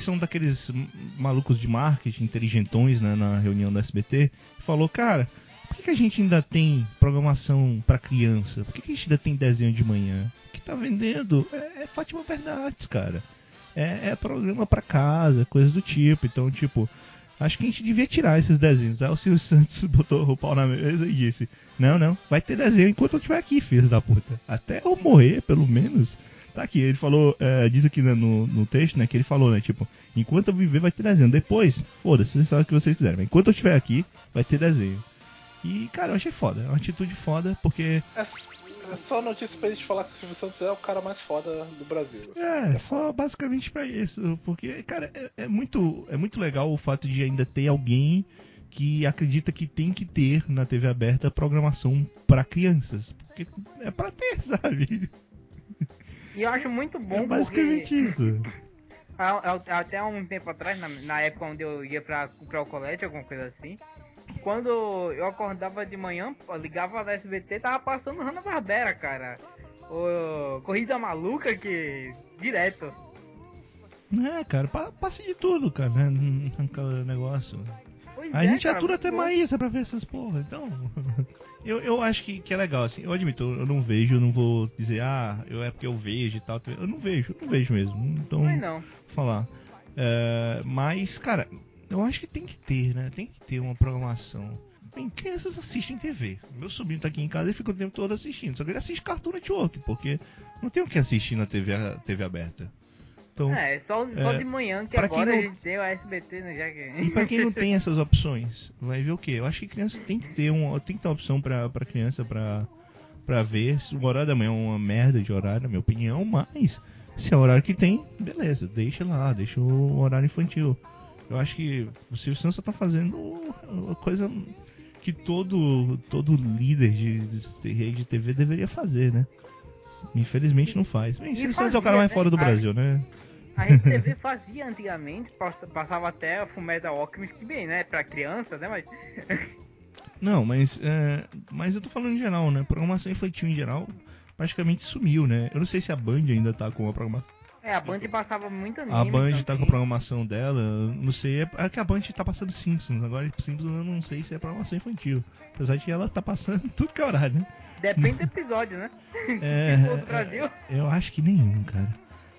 É, a aparição daqueles malucos de marketing, inteligentões, né, na reunião do SBT, falou, cara, por que, que a gente ainda tem programação pra criança? Por que, que a gente ainda tem desenho de manhã? O que tá vendendo é, é Fátima Bernardes, cara. É, é programa pra casa, coisas do tipo. Então, tipo, acho que a gente devia tirar esses desenhos. Aí o Silvio Santos botou o pau na mesa e disse: Não, não, vai ter desenho enquanto eu estiver aqui, filhos da puta. Até eu morrer, pelo menos. Tá aqui, ele falou, é, diz aqui né, no, no texto, né, que ele falou, né, tipo, enquanto eu viver vai ter desenho. Depois, foda-se, vocês sabem o que vocês quiserem. Mas enquanto eu estiver aqui, vai ter desenho. E, cara, eu achei foda. É uma atitude foda, porque É, é só notícia pra gente falar que o Silvio Santos é o cara mais foda do Brasil. assim. É, só basicamente pra isso. Porque, cara, é, é muito, é muito legal o fato de ainda ter alguém que acredita que tem que ter na TV aberta programação pra crianças. Porque é pra ter, sabe? E eu acho muito bom é porque basicamente isso. há- há- até um tempo atrás, na, na época onde eu ia pra, pra o colégio, alguma coisa assim, quando eu acordava de manhã, ligava na SBT, tava passando Hanna Barbera, cara. O Corrida Maluca que. direto. É, cara, pa- passe de tudo, cara, né? Aquele negócio. Pois A é, gente cara, atura até. Maísa pra ver essas porra, então. eu, eu acho que, que é legal, assim. Eu admito, eu não vejo, eu não vou dizer, ah, eu, é porque eu vejo e tal. Eu não vejo, eu não vejo mesmo. Então, Mas não. falar. É, mas, cara, eu acho que tem que ter, né? Tem que ter uma programação. Bem, crianças assistem TV. Meu sobrinho tá aqui em casa e fica o tempo todo assistindo. Só que ele assiste Cartoon Network, porque não tem o que assistir na TV, TV aberta. Então, É, só, só É, de manhã que agora não- a gente tem o SBT, né? Já que... E pra quem não tem essas opções, vai ver o quê? Eu acho que criança tem que ter um, tem que ter uma opção pra, pra criança pra, pra ver. Se O horário da manhã é uma merda de horário, na minha opinião, mas se é o horário que tem, beleza, deixa lá, deixa o horário infantil. Eu acho que o Silvio Santos só tá fazendo uma coisa que todo, todo líder de, de rede de TV deveria fazer, né? Infelizmente não faz. Bem, Silvio Santos é o cara mais né? fora do Brasil, né? A Rede TV fazia antigamente, pass- passava até a Fumeda Alchemist, que bem, né? Pra criança, né? Mas Não, mas, é, mas eu tô falando em geral, né? Programação infantil em geral praticamente sumiu, né? Eu não sei se a Band ainda tá com a programação. é, a Band passava muito anime. A Band tá com a também. programação dela, não sei. É, é que a Band tá passando Simpsons. Agora Simpsons eu não sei se é programação infantil. Apesar de ela tá passando tudo que é horário, né? Depende do episódio, né? É, do Brasil. é, eu acho que nenhum, cara.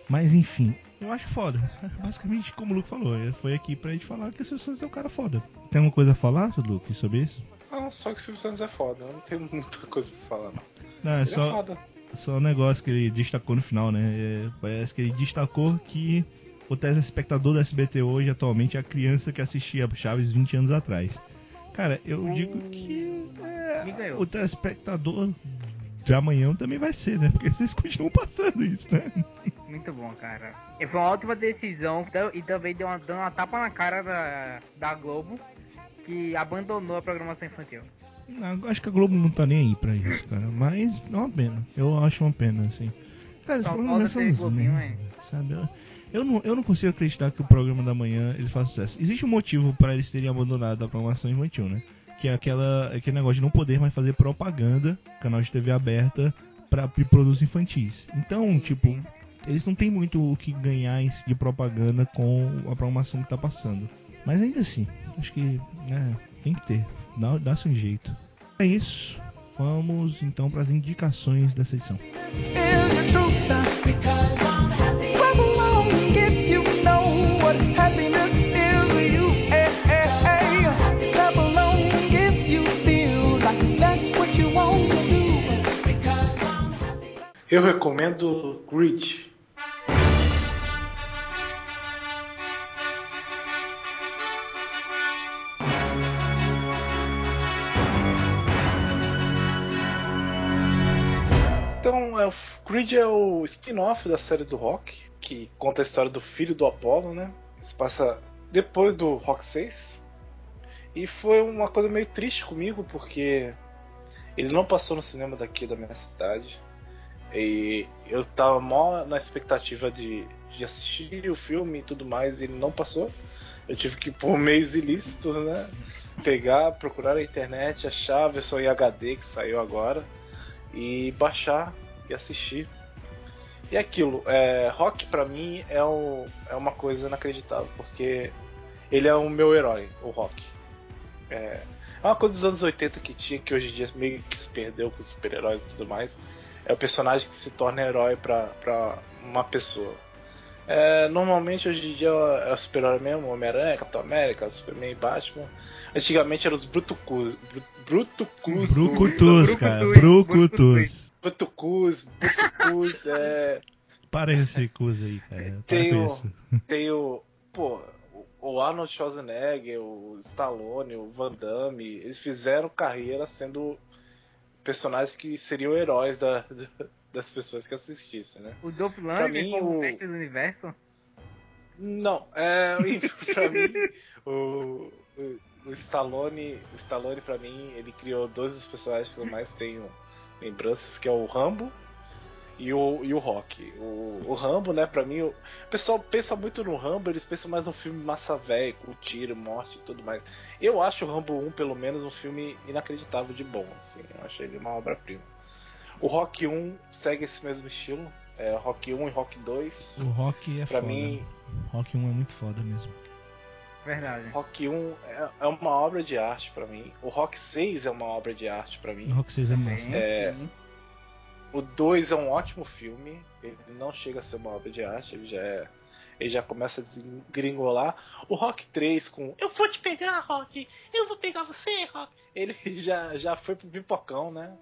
Mas enfim, eu acho foda. Basicamente, como o Luke falou, ele foi aqui pra gente falar que o Silvio Santos é um cara foda. Tem alguma coisa a falar, Luke, sobre isso? Não, só que o Silvio Santos é foda. Eu não tenho muita coisa pra falar, não. Não, é Ele é só. foda. Só um negócio que ele destacou no final, né? É, parece que ele destacou que o telespectador do SBT hoje atualmente é a criança que assistia Chaves 20 anos atrás. Cara, eu digo que é, o telespectador de amanhã também vai ser, né? Porque vocês continuam passando isso, né? Muito bom, cara. E foi uma ótima decisão e também deu uma, dando uma tapa na cara da, da Globo, que abandonou a programação infantil. Não, Acho que a Globo não tá nem aí pra isso, cara. Mas é uma pena. Eu acho uma pena, assim. Cara, esse Só programa uns Globinho, merda, sabe? Eu- não, eu não consigo acreditar que o programa da manhã ele faça sucesso. Existe um motivo pra eles terem abandonado a programação infantil, né? Que é aquela, aquele negócio de não poder mais fazer propaganda, canal de TV aberta, pra de produtos infantis. Então, Sim, tipo, sim. Eles não têm muito o que ganhar de propaganda com a programação que tá passando. Mas ainda assim, acho que né, tem que ter. Dá- Dá-se um jeito. É isso. Vamos então para as indicações dessa edição. is the truth. É, o Creed é o spin-off da série do Rock, que conta a história do filho do Apollo, né? Se passa depois do Rock 6. E foi uma coisa meio triste comigo, porque ele não passou no cinema daqui da minha cidade. E eu tava mó na expectativa de, de assistir o filme e tudo mais, e ele não passou. Eu tive que, por meios ilícitos, né? Pegar, procurar na internet, achar a versão em HD que saiu agora e baixar e assistir. E aquilo, é, rock pra mim é, um, é uma coisa inacreditável, porque ele é o meu herói, o rock. É, é uma coisa dos anos 80 que tinha, que hoje em dia meio que se perdeu com os super-heróis e tudo mais. É o personagem que se torna herói pra, pra uma pessoa. É, normalmente hoje em dia é o super-herói mesmo, Homem-Aranha, Capitão América, Superman e Batman. Antigamente eram os Brutucus. Brutucus. Brucutus, cara. Brucutus. Brucutus. Brutucus, Brutucus, é. Para esse cus aí, cara. Tem o- isso. Tem o. Pô, o Arnold Schwarzenegger, o Stallone, o Van Damme, eles fizeram carreira sendo personagens que seriam heróis da, das pessoas que assistissem, né? O Dolph Lundgren como o- mestre do universo? Não, é. pra mim, o, o, o Stallone. O Stallone, pra mim, ele criou dois dos personagens que eu mais tenho lembranças, que é o Rambo e o, e o Rock. O, o Rambo, né, pra mim, o, o pessoal pensa muito no Rambo, eles pensam mais no filme massa velho, com tiro, morte e tudo mais. Eu acho o Rambo 1, pelo menos, um filme inacreditável de bom, assim. Eu achei ele uma obra-prima. O Rock 1 segue esse mesmo estilo. É, Rock 1 e Rock 2. O rock é Pra foda. mim, Rock 1 é muito foda mesmo. Verdade. Rock 1 é, é uma obra de arte pra mim. O Rock 6 é uma obra de arte pra O mim. Rock 6 é massa. É. sim. O 2 é um ótimo filme. Ele não chega a ser uma obra de arte, ele já é. Ele já começa a desgringolar. O Rock 3 com Eu vou te pegar, Rock! Eu vou pegar você, Rock! Ele já, já foi pro pipocão, né?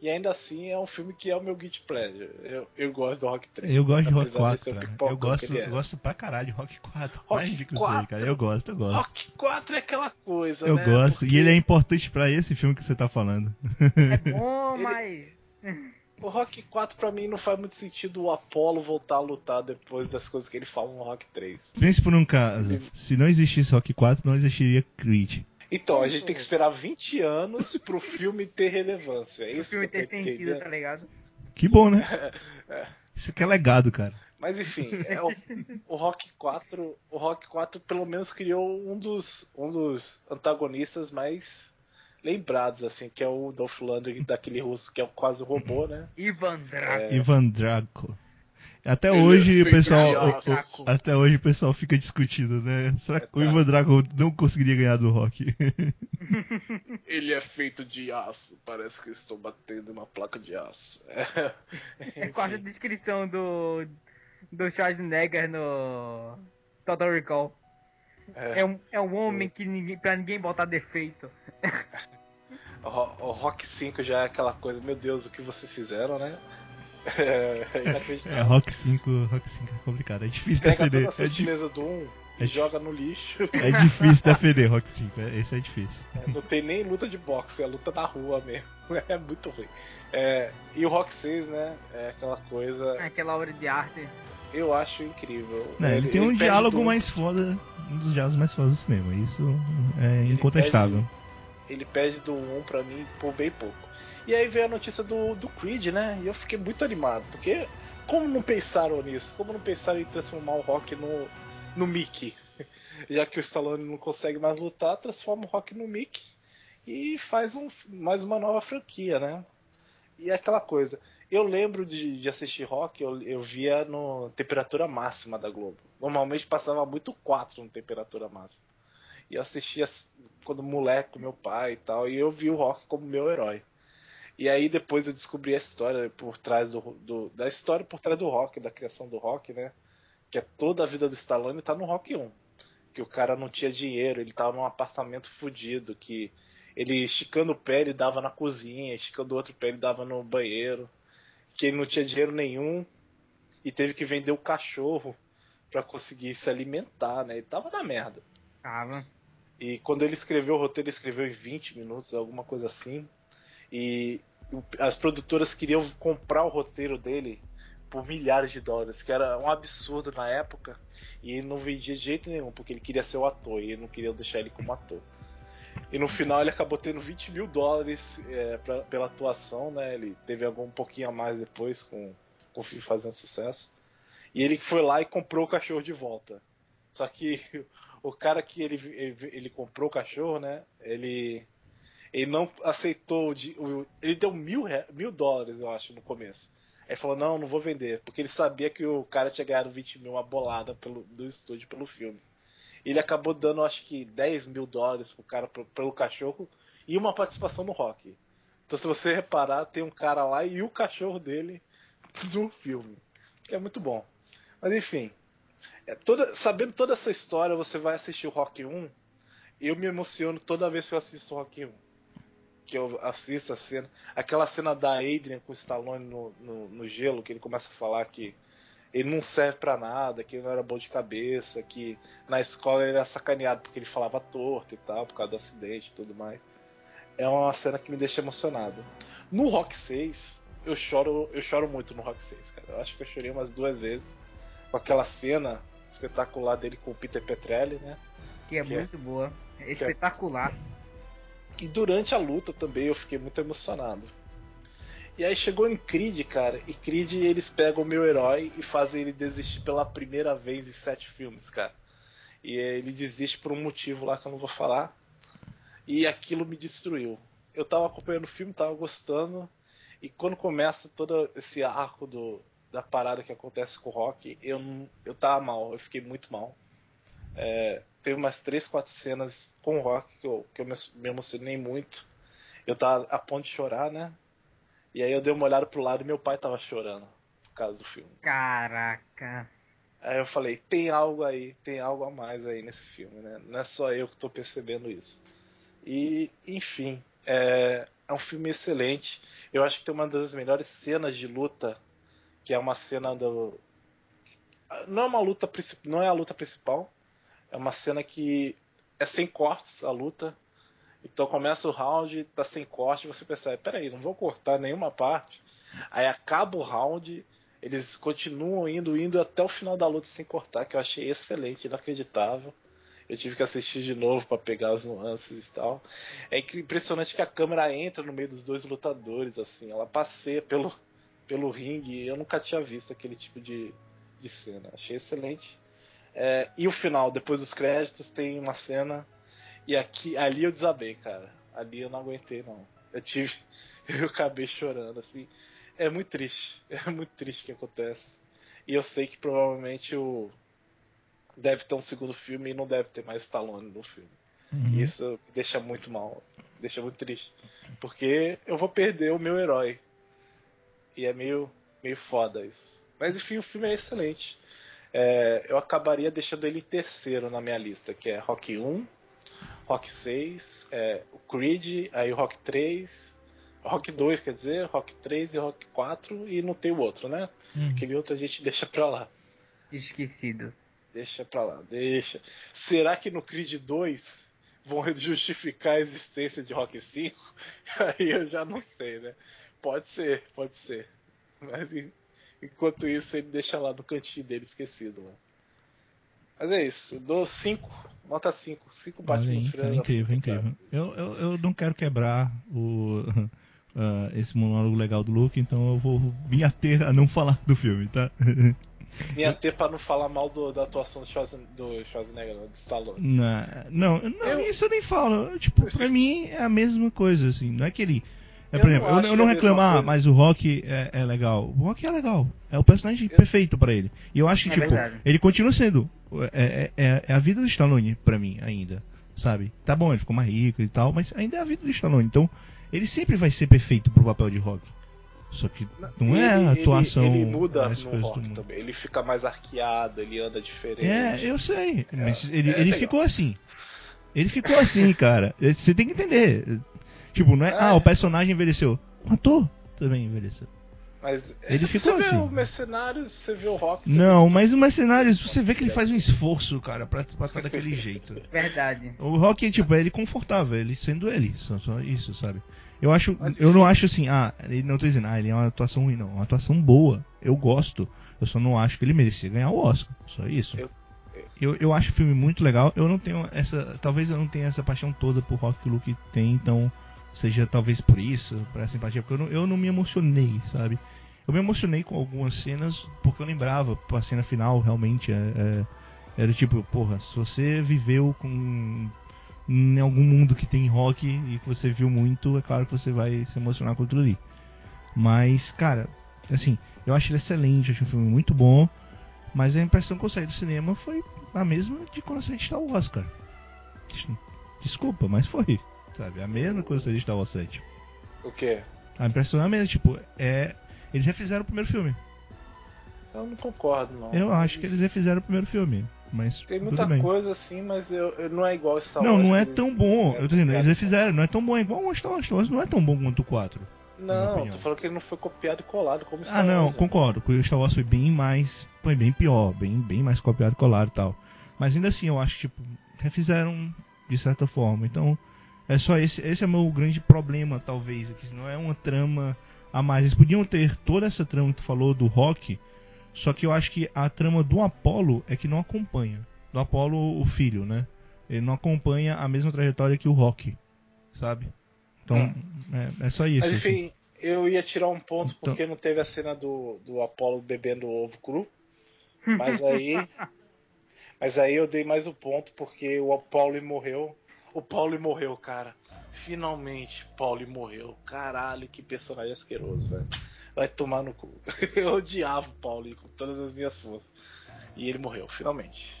E ainda assim é um filme que é o meu guilty pleasure. Eu, eu gosto do Rock 3. Eu gosto de Rock apesar de ser 4, o cara. pipocão Eu gosto, ele é. eu gosto pra caralho de Rock 4. Rock Mais do que o 4. 6, cara. Eu gosto, eu gosto. Rock 4 é aquela coisa, eu né? gosto. Porque E ele é importante pra esse filme que você tá falando. É bom, Ele- mas. O Rock 4 pra mim não faz muito sentido o Apollo voltar a lutar depois das coisas que ele fala no Rock 3. Pense por um caso. Se não existisse Rock 4, não existiria Creed. Então, a gente tem que esperar 20 anos pro filme ter relevância. É O isso filme que eu ter sentido, entendendo. tá ligado? Que bom, né? Isso aqui é legado, cara. Mas enfim, é o, o Rock 4, o Rock 4 pelo menos criou um dos, um dos antagonistas mais lembrados assim, que é o Dolph Lundgren daquele russo que é quase um robô, né? Ivan Drago. É. Ivan Draco. Até Ele hoje é o pessoal. o- o- até hoje o pessoal fica discutindo, né? Será que o É, tá. Ivan Draco não conseguiria ganhar do Rock? Ele é feito de aço, parece que estou batendo uma placa de aço. É quase a descrição do. do Schwarzenegger no. Total Recall. É um, é um homem que ninguém, pra ninguém botar defeito. O, o Rock 5 já é aquela coisa, meu Deus, o que vocês fizeram, né? É, É, inacreditável. Rock 5, Rock 5 é complicado. É difícil Pega defender. toda a É, sutileza do 1 e é- joga no lixo. é difícil defender Rock 5. é- Esse é difícil. Não tem nem luta de boxe, é luta na rua mesmo. É muito ruim. É, e o Rock 6, né? É aquela coisa. Aquela obra de arte. Eu acho incrível. Né, ele, tem um perde diálogo mais foda, um dos diálogos mais fodas do cinema. Isso é Ele incontestável. Ele perde do 1 pra mim por bem pouco. E aí veio a notícia do, do Creed, né? E eu fiquei muito animado, porque como não pensaram nisso? Como não pensaram em transformar o Rock no, no Mickey? Já que o Stallone não consegue mais lutar, transforma o Rock no Mickey e faz um, mais uma nova franquia, né? E é aquela coisa. Eu lembro de, de assistir Rock, eu, eu via no temperatura máxima da Globo. Normalmente passava muito 4 no temperatura máxima. E eu assistia quando moleque meu pai e tal, e eu vi o Rock como meu herói. E aí depois eu descobri a história por trás do, do- da história por trás do Rock, da criação do Rock, né? Que é toda a vida do Stallone tá no Rock 1. Que o cara não tinha dinheiro, ele tava num apartamento fudido, que ele esticando o pé ele dava na cozinha, esticando o outro pé ele dava no banheiro, que ele não tinha dinheiro nenhum e teve que vender o cachorro pra conseguir se alimentar, né? Ele tava na merda. Tava. E quando ele escreveu o roteiro, ele escreveu em 20 minutos, alguma coisa assim. E as produtoras queriam comprar o roteiro dele por milhares de dólares, que era um absurdo na época. E ele não vendia de jeito nenhum, porque ele queria ser o ator e não queria deixar ele como ator. E no final ele acabou tendo 20 mil dólares é, pra- pela atuação, né? Ele teve algum um pouquinho a mais depois com, com o filme fazendo sucesso. E ele foi lá e comprou o cachorro de volta. Só que o cara que ele, ele, ele comprou o cachorro, né? Ele, ele não aceitou. De, o- ele deu mil, mil dólares, eu acho, no começo. Aí falou: Não, não vou vender. Porque ele sabia que o cara tinha ganhado 20 mil, uma bolada pelo, do estúdio pelo filme. Ele acabou dando, acho que 10 mil dólares pro cara pro- pelo cachorro e uma participação no rock. Então, se você reparar, tem um cara lá e o cachorro dele no filme. Que é muito bom. Mas enfim, é toda, sabendo toda essa história, você vai assistir o Rock 1. Eu me emociono toda vez que eu assisto o Rock 1. Que eu assisto a cena. Aquela cena da Adrian com o Stallone no, no, no gelo, que ele começa a falar que ele não serve pra nada, que ele não era bom de cabeça, que na escola ele era sacaneado porque ele falava torto e tal, por causa do acidente e tudo mais. É uma cena que me deixa emocionado. No Rock 6, eu choro, eu choro muito no Rock 6, cara. Eu acho que eu chorei umas duas vezes com aquela cena espetacular dele com o Peter Petrelli, né? Que é Que é- muito boa. É espetacular. E durante a luta também eu fiquei muito emocionado. E aí chegou em Creed, cara, e Creed eles pegam o meu herói e fazem ele desistir pela primeira vez em sete filmes, cara. E ele desiste por um motivo lá que eu não vou falar. E aquilo me destruiu. Eu tava acompanhando o filme, tava gostando, e quando começa todo esse arco do, da parada que acontece com o Rock, eu, eu tava mal, eu fiquei muito mal. É, teve umas três, quatro cenas com o Rock que eu, que eu me, me emocionei muito. Eu tava a ponto de chorar, né? E aí eu dei uma olhada pro lado e meu pai tava chorando por causa do filme. Caraca. Aí eu falei, tem algo aí, tem algo a mais aí nesse filme, né? Não é só eu que tô percebendo isso. E, enfim, é, é um filme excelente. Eu acho que tem uma das melhores cenas de luta, que é uma cena do. Não é uma luta principal, não é a luta principal. É uma cena que é sem cortes a luta. Então começa o round, tá sem corte, você percebe, peraí, não vou cortar nenhuma parte. Aí acaba o round, eles continuam indo, indo até o final da luta sem cortar, que eu achei excelente, inacreditável. Eu tive que assistir de novo para pegar as nuances e tal. É impressionante que a câmera entra no meio dos dois lutadores, assim, ela passeia pelo, pelo ringue. Eu nunca tinha visto aquele tipo de, de cena. Achei excelente. É, e o final, depois dos créditos, tem uma cena. E aqui, ali eu desabei, cara. Ali eu não aguentei, não. Eu tive. Eu acabei chorando, assim. É muito triste. É muito triste o que acontece. E eu sei que provavelmente o. Deve ter um segundo filme e não deve ter mais Stallone no filme. Uhum. Isso me deixa muito mal. Me deixa muito triste. Porque eu vou perder o meu herói. E é meio, meio foda isso. Mas enfim, o filme é excelente. É, eu acabaria deixando ele em terceiro na minha lista, que é Rock 1, Rock 6, é, o Creed, aí o Rock 3, Rock 2, quer dizer, Rock 3 e Rock 4, e não tem o outro, né? Uhum. Aquele outro a gente deixa pra lá. Esquecido. Deixa pra lá, deixa. Será que no Creed 2 vão justificar a existência de Rock 5? Aí eu já não sei, né? Pode ser, pode ser. Mas enquanto isso, ele deixa lá no cantinho dele esquecido. Lá. Mas é isso, eu dou 5, nota 5. 5 Olha Batman cara, incrível, incrível. Eu, eu, eu não quero quebrar o, ah, esse monólogo legal do Luke, então eu vou me ater a não falar do filme, tá? Me ater pra não falar mal do- da atuação do, Schwarzen, do Schwarzenegger, não, do Stallone. Na- não, não Eu- isso eu nem falo. Tipo, pra mim é a mesma coisa, assim. Não é que ele. É, Eu por não exemplo, eu, eu não é a coisa. mas o Rock é, é legal. O Rock é legal. É o personagem perfeito pra ele. E eu acho que, É tipo, verdade. ele continua sendo. É, é, é- é a vida do Stallone pra mim, ainda. Sabe? Tá bom, ele ficou mais rico e tal, mas ainda é a vida do Stallone. Então, ele sempre vai ser perfeito pro papel de Rock. Só que não é a Ele- atuação. Ele, ele muda no rock também. Ele fica mais arqueado, ele anda diferente. É, eu sei. Mas ele, é ele ficou assim. Ele ficou assim, cara. Você tem que entender. Tipo, não é. É. Ah, o personagem envelheceu. O ator também envelheceu. Mas Ele você ficou vê assim. o Mercenários, você vê o Rock. você Não, vê- mas o Mercenários, você vê que ele faz um esforço, cara, pra pra estar daquele jeito. Verdade. O Rock, tipo, ele é confortável, ele sendo ele. Só, só isso, sabe? Eu acho. Mas, eu não acho assim, ah, ele não tô dizendo, ah, ele é uma atuação ruim, não. É uma atuação boa. Eu gosto. Eu só não acho que ele merecia ganhar o Oscar. Só isso. Eu- eu, eu acho o filme muito legal. Eu não tenho essa. Talvez eu não tenha essa paixão toda por rock que o Luke tem, então seja talvez por isso, por essa simpatia, porque eu não, eu não me emocionei, sabe? Eu me emocionei com algumas cenas porque eu lembrava, a cena final realmente é, é- era tipo, porra, se você viveu com em algum mundo que tem rock e que você viu muito, é claro que você vai se emocionar com aquilo ali. Mas, cara, assim, eu acho ele excelente, acho um filme muito bom, mas a impressão que eu saí do cinema foi a mesma de quando você está o Oscar. Desculpa, mas foi, sabe? A mesma coisa que você está o 7. O quê? A impressão é a mesma, tipo, é. Eles refizeram o primeiro filme. Eu não concordo, não. Eu acho que eles refizeram o primeiro filme. Mas Tem muita coisa assim, mas eu, eu- não é igual Star Não, Wars. não é que tão bom. é, Eu tô dizendo, eles refizeram, não é tão bom, é igual o Star Wars. Star Wars não é tão bom quanto o 4. minha Não, tô falando que ele não foi copiado e colado como Star Ah, não, Wars. né? concordo. que O Star Wars foi bem mais. Foi bem pior, bem, bem mais copiado e colado e tal. Mas ainda assim, eu acho que, tipo, refizeram de certa forma. Então, é só esse. Esse é o meu grande problema, talvez. Que não é uma trama a mais. Eles podiam ter toda essa trama que tu falou do rock. Só que eu acho que a trama do Apollo é que não acompanha. Do Apollo, o filho, né? Ele não acompanha a mesma trajetória que o rock. Sabe? Então, é, é só isso. Mas assim. enfim, eu ia tirar um ponto Então- porque não teve a cena do, do Apollo bebendo ovo cru. Mas aí. mas aí eu dei mais um ponto porque o Paulo morreu. O Paulo morreu, cara. Finalmente, Paulo morreu. Caralho, que personagem asqueroso, velho. Vai tomar no cu. Eu odiava o Paulo com todas as minhas forças. E ele morreu, finalmente.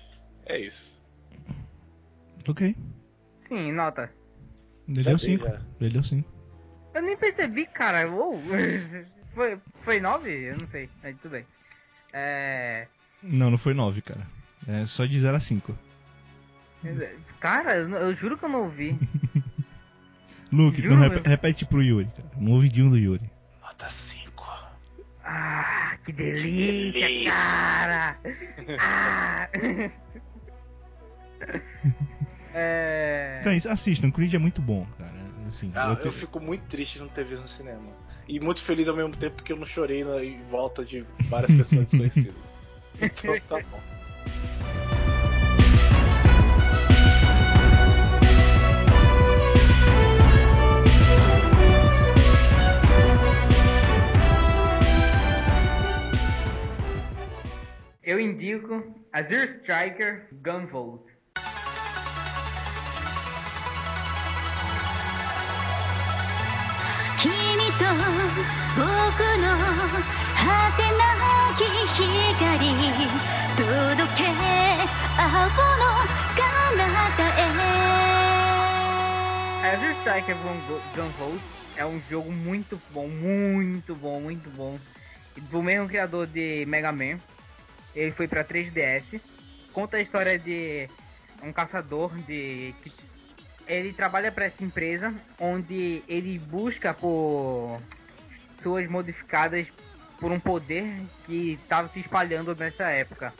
É isso. Ok. Sim, nota. Ele Já deu dei, 5. já. Ele deu 5. Eu nem percebi, cara. Uou. Foi, foi 9? Eu não sei. Mas tudo bem. É. Não, não foi 9, cara. É só de 0 a 5. Cara, eu, eu juro que eu não ouvi. Luke, Juro não, rep- repete pro Yuri, cara. No ouvidinho do Yuri. Nota 5. Ah, que delícia, Delícia. cara! Ah. é. Então, assistam, Creed é muito bom, cara. Assim, Ah, eu eu, te- fico muito triste de não ter visto no cinema. E muito feliz ao mesmo tempo porque eu não chorei na, em volta de várias pessoas desconhecidas. Então tá bom. eu indico Azure Striker Gunvolt. Azure Striker Gunvolt é um jogo muito bom, muito bom, muito bom. Do mesmo criador de Mega Man, ele foi pra 3DS. Conta a história de um caçador de que ele trabalha para essa empresa onde ele busca por pessoas modificadas por um poder que estava se espalhando nessa época.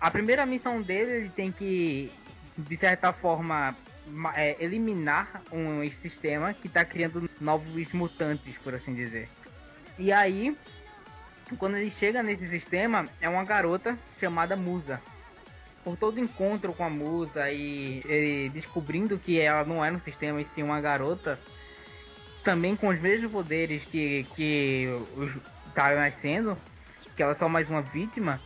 A primeira missão dele, ele tem que, de certa forma, ma- é, eliminar um sistema que está criando novos mutantes, por assim dizer. E aí, quando ele chega nesse sistema, é uma garota chamada Musa. Por todo encontro com a Musa e ele descobrindo que ela não era um sistema e sim uma garota, também com os mesmos poderes que, que tá nascendo, que ela é só mais uma vítima,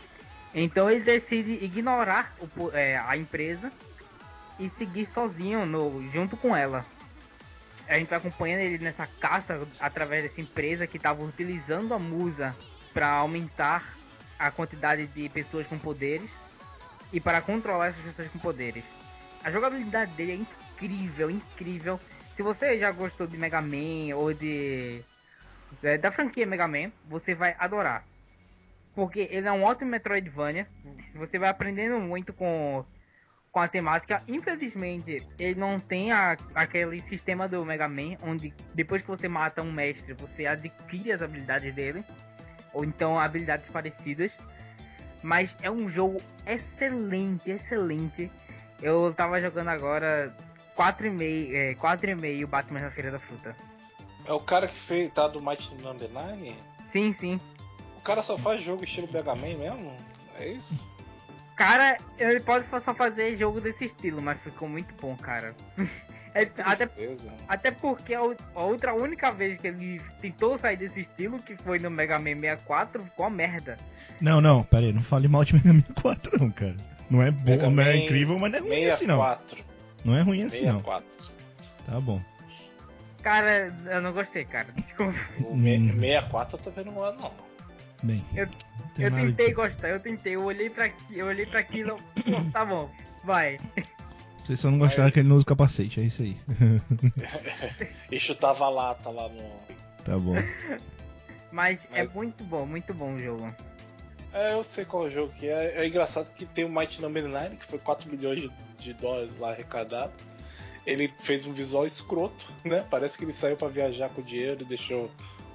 então ele decide ignorar o é, a empresa e seguir sozinho no, junto com ela. A gente vai acompanhando ele nessa caça através dessa empresa que estava utilizando a musa para aumentar a quantidade de pessoas com poderes e para controlar essas pessoas com poderes. A jogabilidade dele é incrível, incrível. Se você já gostou de Mega Man ou de é, da franquia Mega Man, você vai adorar. Porque ele é um ótimo Metroidvania. Você vai aprendendo muito com, com a temática. Infelizmente, ele não tem a- aquele sistema do Mega Man, onde depois que você mata um mestre, você adquire as habilidades dele. Ou então habilidades parecidas. Mas é um jogo excelente, excelente. Eu tava jogando agora 4,5 é, 4,5 Batman na Feira da Fruta. É o cara que fez, tá do Mighty Number 9? Sim, sim. O cara só faz jogo estilo Mega Man mesmo? É isso? Cara, ele pode só fazer jogo desse estilo, mas ficou muito bom, cara. É, até, Tristeza. até porque a, ou- a outra única vez que ele tentou sair desse estilo, que foi no Mega Man 64, ficou uma merda. Não, não, pera aí, não fale mal de Mega Man 4 não, cara. Não é bom, não é incrível, mas não é ruim assim não. 64. Não é ruim assim não. 64. Tá bom. Cara, eu não gostei, cara. Desculpa. O me- Hum. 64 eu também não gosto, não. Bem. Eu- Eu tentei de- gostar, eu tentei, eu olhei pra aqui, eu olhei pra aquilo, pô, tá bom, vai. Vocês só não gostaram Aí. que ele não usa capacete, é isso aí. E chutava a lata lá no. tá bom. Mas, é Mas- muito bom, muito bom o jogo. É, eu sei qual jogo que é. É engraçado que tem o Might Number 9, que foi 4 milhões de, de dólares lá arrecadado. Ele fez um visual escroto, né? Parece que ele saiu pra viajar com o dinheiro e deixou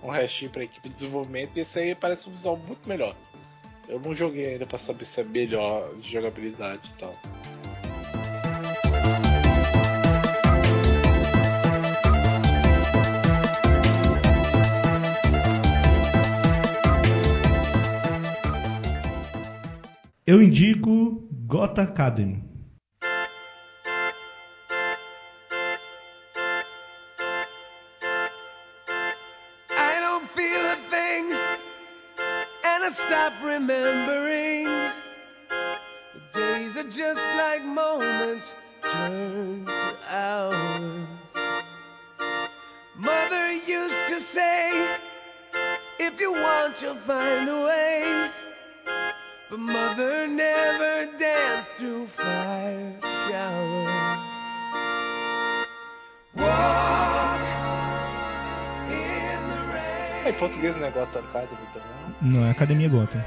um restinho pra equipe de desenvolvimento. E esse aí parece um visual muito melhor. Eu não joguei ainda pra saber se é melhor de jogabilidade e tal. Eu indico Gota Academy. Remembering. Days are just like moments turned to hours. Mother used to say, if you want, you'll find a way. But mother never danced through fire showers. É, em português não é Gotham Academy também. Não, é Academia Gota.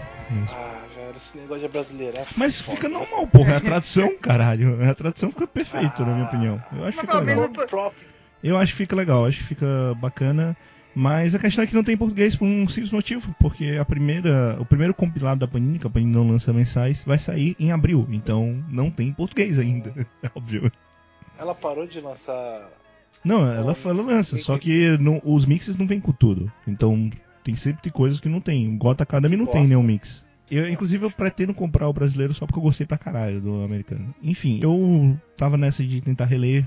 Ah, velho, esse negócio de brasileiro é Mas foda. fica normal, porra. É a tradução, caralho. A tradução fica perfeito, na minha opinião. Eu acho que fica legal. próprio. Eu acho que fica legal, acho que fica bacana. Mas a questão é que não tem em português por um simples motivo, porque a primeira, o primeiro compilado da Panini, que a Panini não lança mensais, vai sair em abril, então não tem em português ainda, é óbvio. Ela parou de lançar. Não, ela, ela lança, só que não- os mixes não vêm com tudo, então tem sempre tem coisas que não tem. O Gota Academy não tem nenhum mix. Eu, inclusive, eu pretendo comprar o brasileiro só porque eu gostei pra caralho do americano. Enfim, eu tava nessa de tentar reler.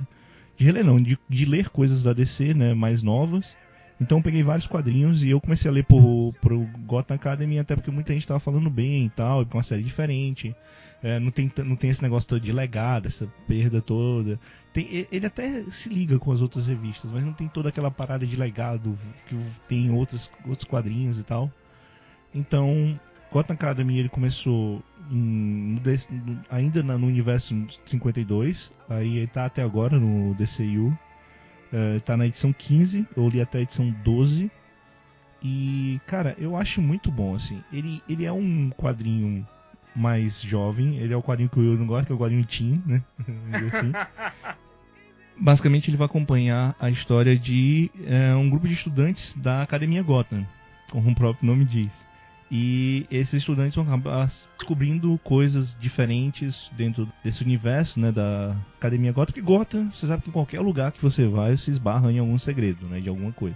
De reler não, de, de ler coisas da DC, né, mais novas. Então eu peguei vários quadrinhos e eu comecei a ler pro, pro Gotham Academy, até porque muita gente tava falando bem e tal, é uma série diferente. É, não, tem, não tem esse negócio todo de legado, essa perda toda. Tem, ele até se liga com as outras revistas, mas não tem toda aquela parada de legado que tem em outros, outros quadrinhos e tal. Então, Gotham Academy ele começou em- ainda no universo 52, aí ele tá até agora no DCU. É, tá na edição 15, eu li até a edição 12. E, cara, eu acho muito bom, assim. Ele, ele é um quadrinho mais jovem, ele é o quadrinho que eu não gosto, que é o quadrinho teen, né? Assim. Basicamente, ele vai acompanhar a história de é, um grupo de estudantes da Academia Gotham, como o próprio nome diz. E esses estudantes vão acabar descobrindo coisas diferentes dentro desse universo, né, da Academia Gotham. Que Gotham, você sabe que em qualquer lugar que você vai, você esbarra em algum segredo, né, de alguma coisa.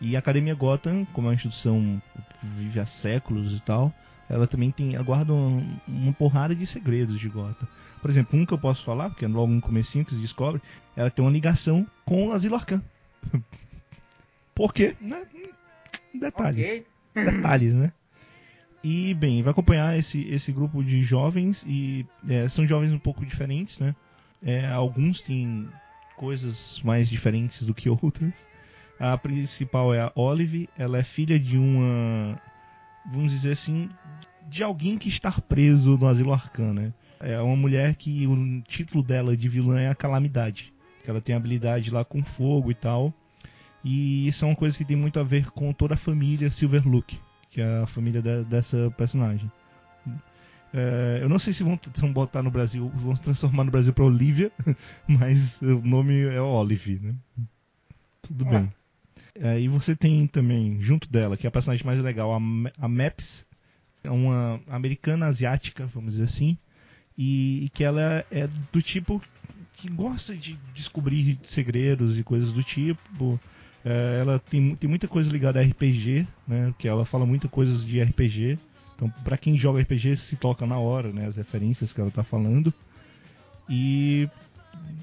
E a Academia Gotham, como é uma instituição que vive há séculos e tal, ela também tem aguarda um- uma porrada de segredos de Gotham. Por exemplo, um que eu posso falar, porque é logo no comecinho que se descobre, ela tem uma ligação com Asilo Arcan. Por quê? Né? Detalhes Ok. detalhes, né? E, bem, vai acompanhar esse, esse grupo de jovens e é, são jovens um pouco diferentes, né? É, alguns têm coisas mais diferentes do que outras. A principal é a Olive, ela é filha de uma, vamos dizer assim, de alguém que está preso no asilo Arcan, né? É uma mulher que o título dela de vilã é a Calamidade. Que ela tem habilidade lá com fogo e tal. E isso é uma coisa que tem muito a ver com toda a família Silverlook, que é a família de- dessa personagem. É, eu não sei se vão, se botar no Brasil, vão se transformar no Brasil para Olivia, mas o nome é Olive, né? Tudo Ah. bem. É, e você tem também, junto dela, que é a personagem mais legal, a, a Maps, é uma americana asiática, vamos dizer assim, e, e que ela é do tipo que gosta de descobrir segredos e coisas do tipo. É, ela tem, tem muita coisa ligada a RPG, né? Que ela fala muitas coisas de RPG. Então, pra quem joga RPG, se toca na hora, né? As referências que ela tá falando. E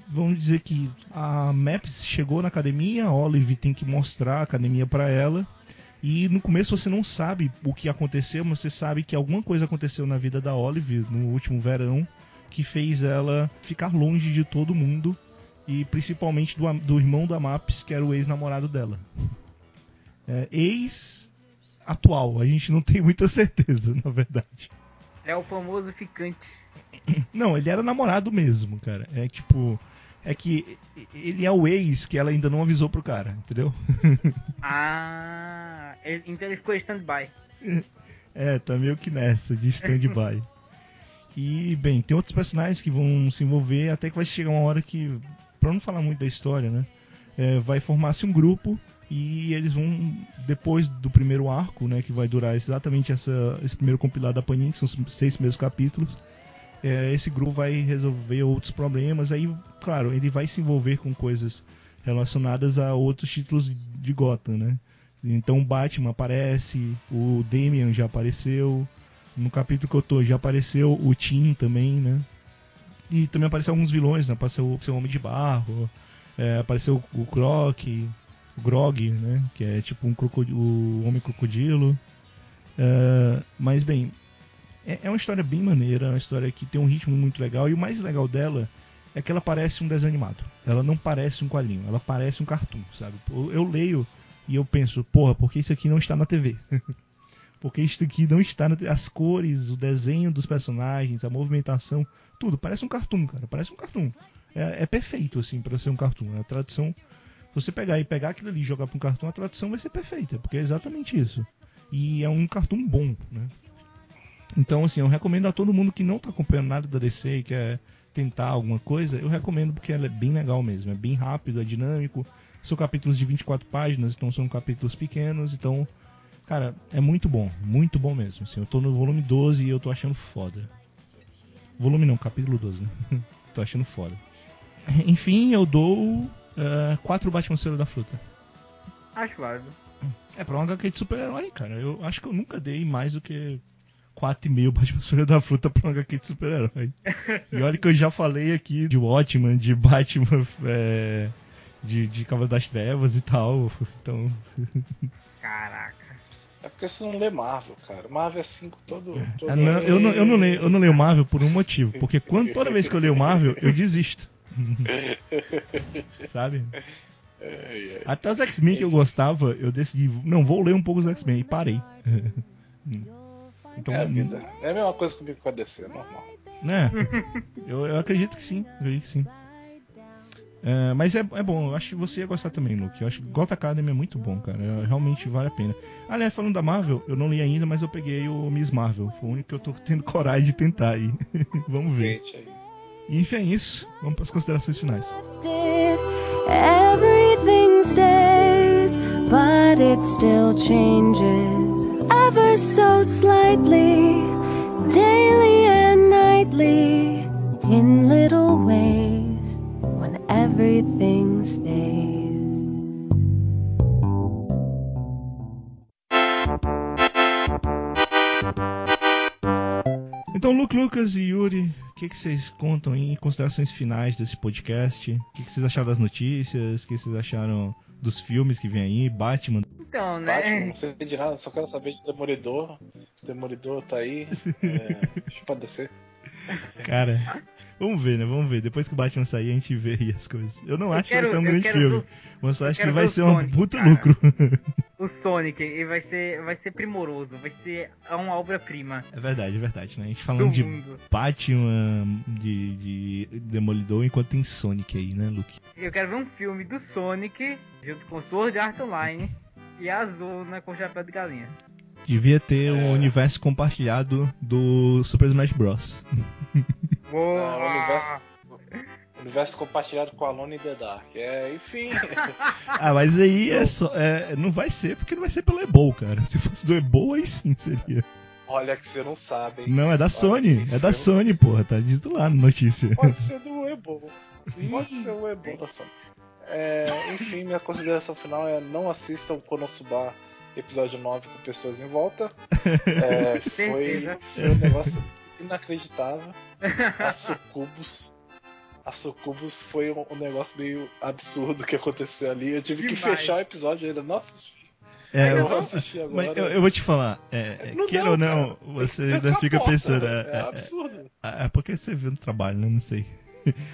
vamos dizer que a Maps chegou na academia, a Olive tem que mostrar a academia pra ela. E no começo você não sabe o que aconteceu, mas você sabe que alguma coisa aconteceu na vida da Olive no último verão que fez ela ficar longe de todo mundo e principalmente do, do irmão da Maps, que era o ex-namorado dela. É, ex atual, a gente não tem muita certeza, na verdade. É o famoso ficante. Não, ele era namorado mesmo, cara. É tipo. É que ele é o ex que ela ainda não avisou pro cara, entendeu? Ah, ele- então ele ficou stand-by. É, tá meio que nessa, de stand-by. e, bem, tem outros personagens que vão se envolver, até que vai chegar uma hora que, pra não falar muito da história, né? é, vai formar-se um grupo e eles vão, depois do primeiro arco, né? Que vai durar exatamente essa, esse primeiro compilado da Panini, que são os seis primeiros capítulos. É, esse grupo vai resolver outros problemas. Aí, claro, ele vai se envolver com coisas relacionadas a outros títulos de Gotham, né? Então o Batman aparece, o Damian já apareceu, no capítulo que eu tô já apareceu o Tim também, né? E também apareceu alguns vilões, né? Apareceu o Homem de Barro, é, apareceu o Croc, o Grog, né? Que é tipo um o Homem Crocodilo. É, mas bem, é, é uma história bem maneira, é uma história que tem um ritmo muito legal e o mais legal dela é que ela parece um desenho animado. Ela não parece um quadrinho, ela parece um cartoon, sabe? Eu, leio e eu penso, porra, por que isso aqui não está na TV? porque isso aqui não está na. As cores, o desenho dos personagens, a movimentação, tudo. Parece um cartoon, cara. Parece um cartoon. É, é perfeito, assim, para ser um cartoon. A tradução, se você pegar e pegar aquilo ali e jogar para um cartoon, a tradução vai ser perfeita, porque é exatamente isso. E é um cartoon bom, né? Então, assim, eu recomendo a todo mundo que não tá acompanhando nada da DC e quer tentar alguma coisa, eu recomendo porque ela é bem legal mesmo. É bem rápido, é dinâmico. São capítulos de 24 páginas, então são capítulos pequenos, então, cara, é muito bom, muito bom mesmo. Assim, eu tô no volume 12 e eu tô achando foda. Volume não, capítulo 12, né? tô achando foda. Enfim, eu dou 4 Batman Cero da Fruta. Acho válido. É pra uma HQ de super-herói, cara. Eu acho que eu nunca dei mais do que 4,5 Batman Folha da Fruta pra uma HQ de super-herói. e olha que eu já falei aqui de Watchman, de Batman, é, de, de Cavaleiro das Trevas e tal. Então, Caraca. É porque você não lê Marvel, cara. Marvel é 5 todo. todo é, não, eu, não, eu, não leio, eu não leio Marvel por um motivo. Porque quando, toda vez que eu leio Marvel, eu desisto. Sabe? Até os X-Men que eu gostava, eu decidi, não, vou ler um pouco os X-Men e parei. então, É a vida. É a mesma coisa comigo com a DC, é normal. né? Eu, eu acredito que sim, eu acredito que sim. É, mas é, é bom, eu acho que você ia gostar também, Luke. Eu acho que Gotham Academy é muito bom, cara. É, realmente vale a pena. Aliás, falando da Marvel, eu não li ainda, mas eu peguei o Miss Marvel. Foi o único que eu tô tendo coragem de tentar aí. Vamos ver. Gente, aí. E enfim, é isso. Vamos para as considerações finais. everything stays, but it still changes ever so slightly, daily and nightly, in little ways, when everything stays. Então, Luke, Lucas e Yuri, o que, que vocês contam em considerações finais desse podcast? O que, que vocês acharam das notícias? O que vocês acharam dos filmes que vem aí? Batman? Então, né? Batman, não sei de nada, só quero saber de Demolidor. Demolidor tá aí. É, deixa pra descer. Cara, vamos ver, né? Vamos ver. Depois que o Batman sair, a gente vê aí as coisas. Eu não Eu acho que vai quero- ser um grande quero filme. ver Mas eu eu acho que quero vai o ser um Sonic, puta cara. lucro. O Sonic e vai ser, vai ser primoroso, vai ser uma obra-prima É verdade, é verdade, né? A gente do falando de mundo. Batman, de, de Demolidor, enquanto tem Sonic aí, né, Luke? Eu quero ver um filme do Sonic junto com Sword Art Online e Azul com chapéu de galinha. Devia ter um É. universo compartilhado do Super Smash Bros. Ah, o universo- Universo compartilhado com Alone in the Dark. É, enfim. Ah, mas aí é só, é, não vai ser porque não vai ser pelo Ebol, cara. Se fosse do Ebol, aí sim seria. Olha que você não sabe, hein? Não, é da Sony. que É da seu- Sony, porra. Tá dito lá na notícia. Pode ser do Ebol. Pode ser o Ebol da Sony. É, enfim, minha consideração final é não assistam Konosuba episódio 9 com pessoas em volta. É, foi, foi um negócio inacreditável. A Sucubus. A Sucubus foi um, um negócio meio absurdo que aconteceu ali. Eu tive que Demais. fechar o episódio ainda. Nossa, É, eu eu- vou assistir agora. mas eu, eu vou te falar, é, é, Não queira dá, ou não, cara. você que ainda trancar fica pensando. É, É, é, absurdo. é porque você viu no trabalho, né? Não sei.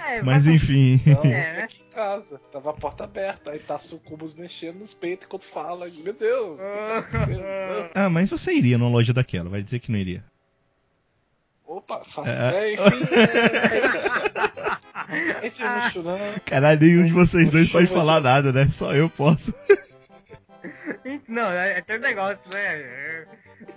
É, Mas enfim. Não, eu É, né? aqui em casa. Tava a porta aberta. Aí tá a Sucubus mexendo nos peitos enquanto fala. Meu Deus, o que tá acontecendo? Não. Ah, mas você iria numa loja daquela, vai dizer que não iria. Opa, faço. É. É, enfim. É... Entre no churão. Caralho, nenhum de vocês dois pode Chuva falar nada, né? Só eu posso. Não, é é aquele negócio, né?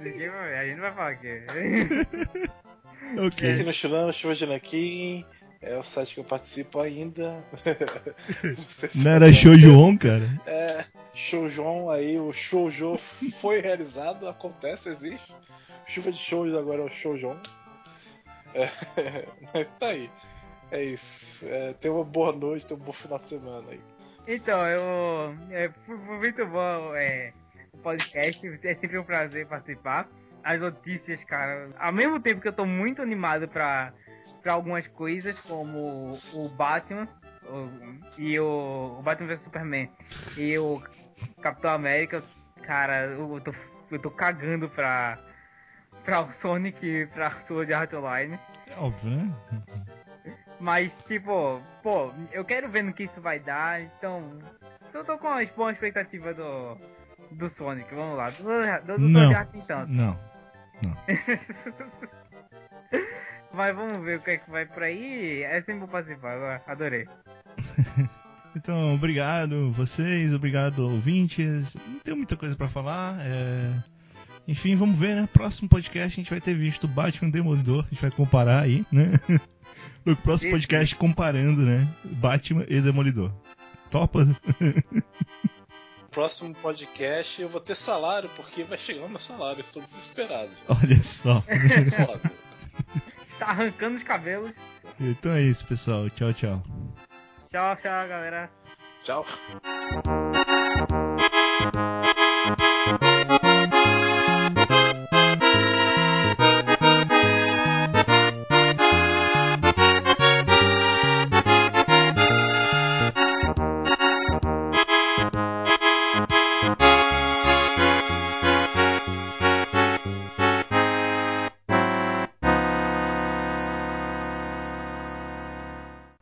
Ninguém vai- A gente não vai falar aqui. ok. Entre no churão, chuva de Naquim. É o site que eu participo ainda. Você Não era Shoujo cara? É, Shoujon aí, o Shoujo foi realizado, acontece, existe. Chuva de shoujo agora é o Shoujon. Mas tá aí. É isso. É, tenha uma boa noite, tenha um bom final de semana aí. Então, eu. É, foi muito bom é, podcast. É sempre um prazer participar. As notícias, cara. Ao mesmo tempo que eu tô muito animado pra, pra algumas coisas, como o Batman o- e o, o Batman vs Superman e o Capitão América, cara, eu tô, eu tô cagando pra, pra o Sonic e pra Sword Art Online. É óbvio, né? Mas, tipo, pô, eu quero ver no que isso vai dar, então. Eu tô com uma boa expectativa do. Do Sonic, vamos lá. Do, do, do Não. Sword Art então. Não. Mas vamos ver o que é que vai por aí. É sempre bom participar, adorei. Então, obrigado vocês, obrigado ouvintes. Não tenho muita coisa pra falar. é, Enfim, vamos ver, né? Próximo podcast a gente vai ter visto Batman Demolidor. A gente vai comparar aí, né? No próximo podcast comparando, né? Batman e Demolidor. Topa? Próximo podcast eu vou ter salário, porque vai chegar o meu salário, eu estou desesperado. Olha só. Foda. Está arrancando os cabelos. Então é isso, pessoal. Tchau, tchau. Tchau, tchau, galera. Tchau.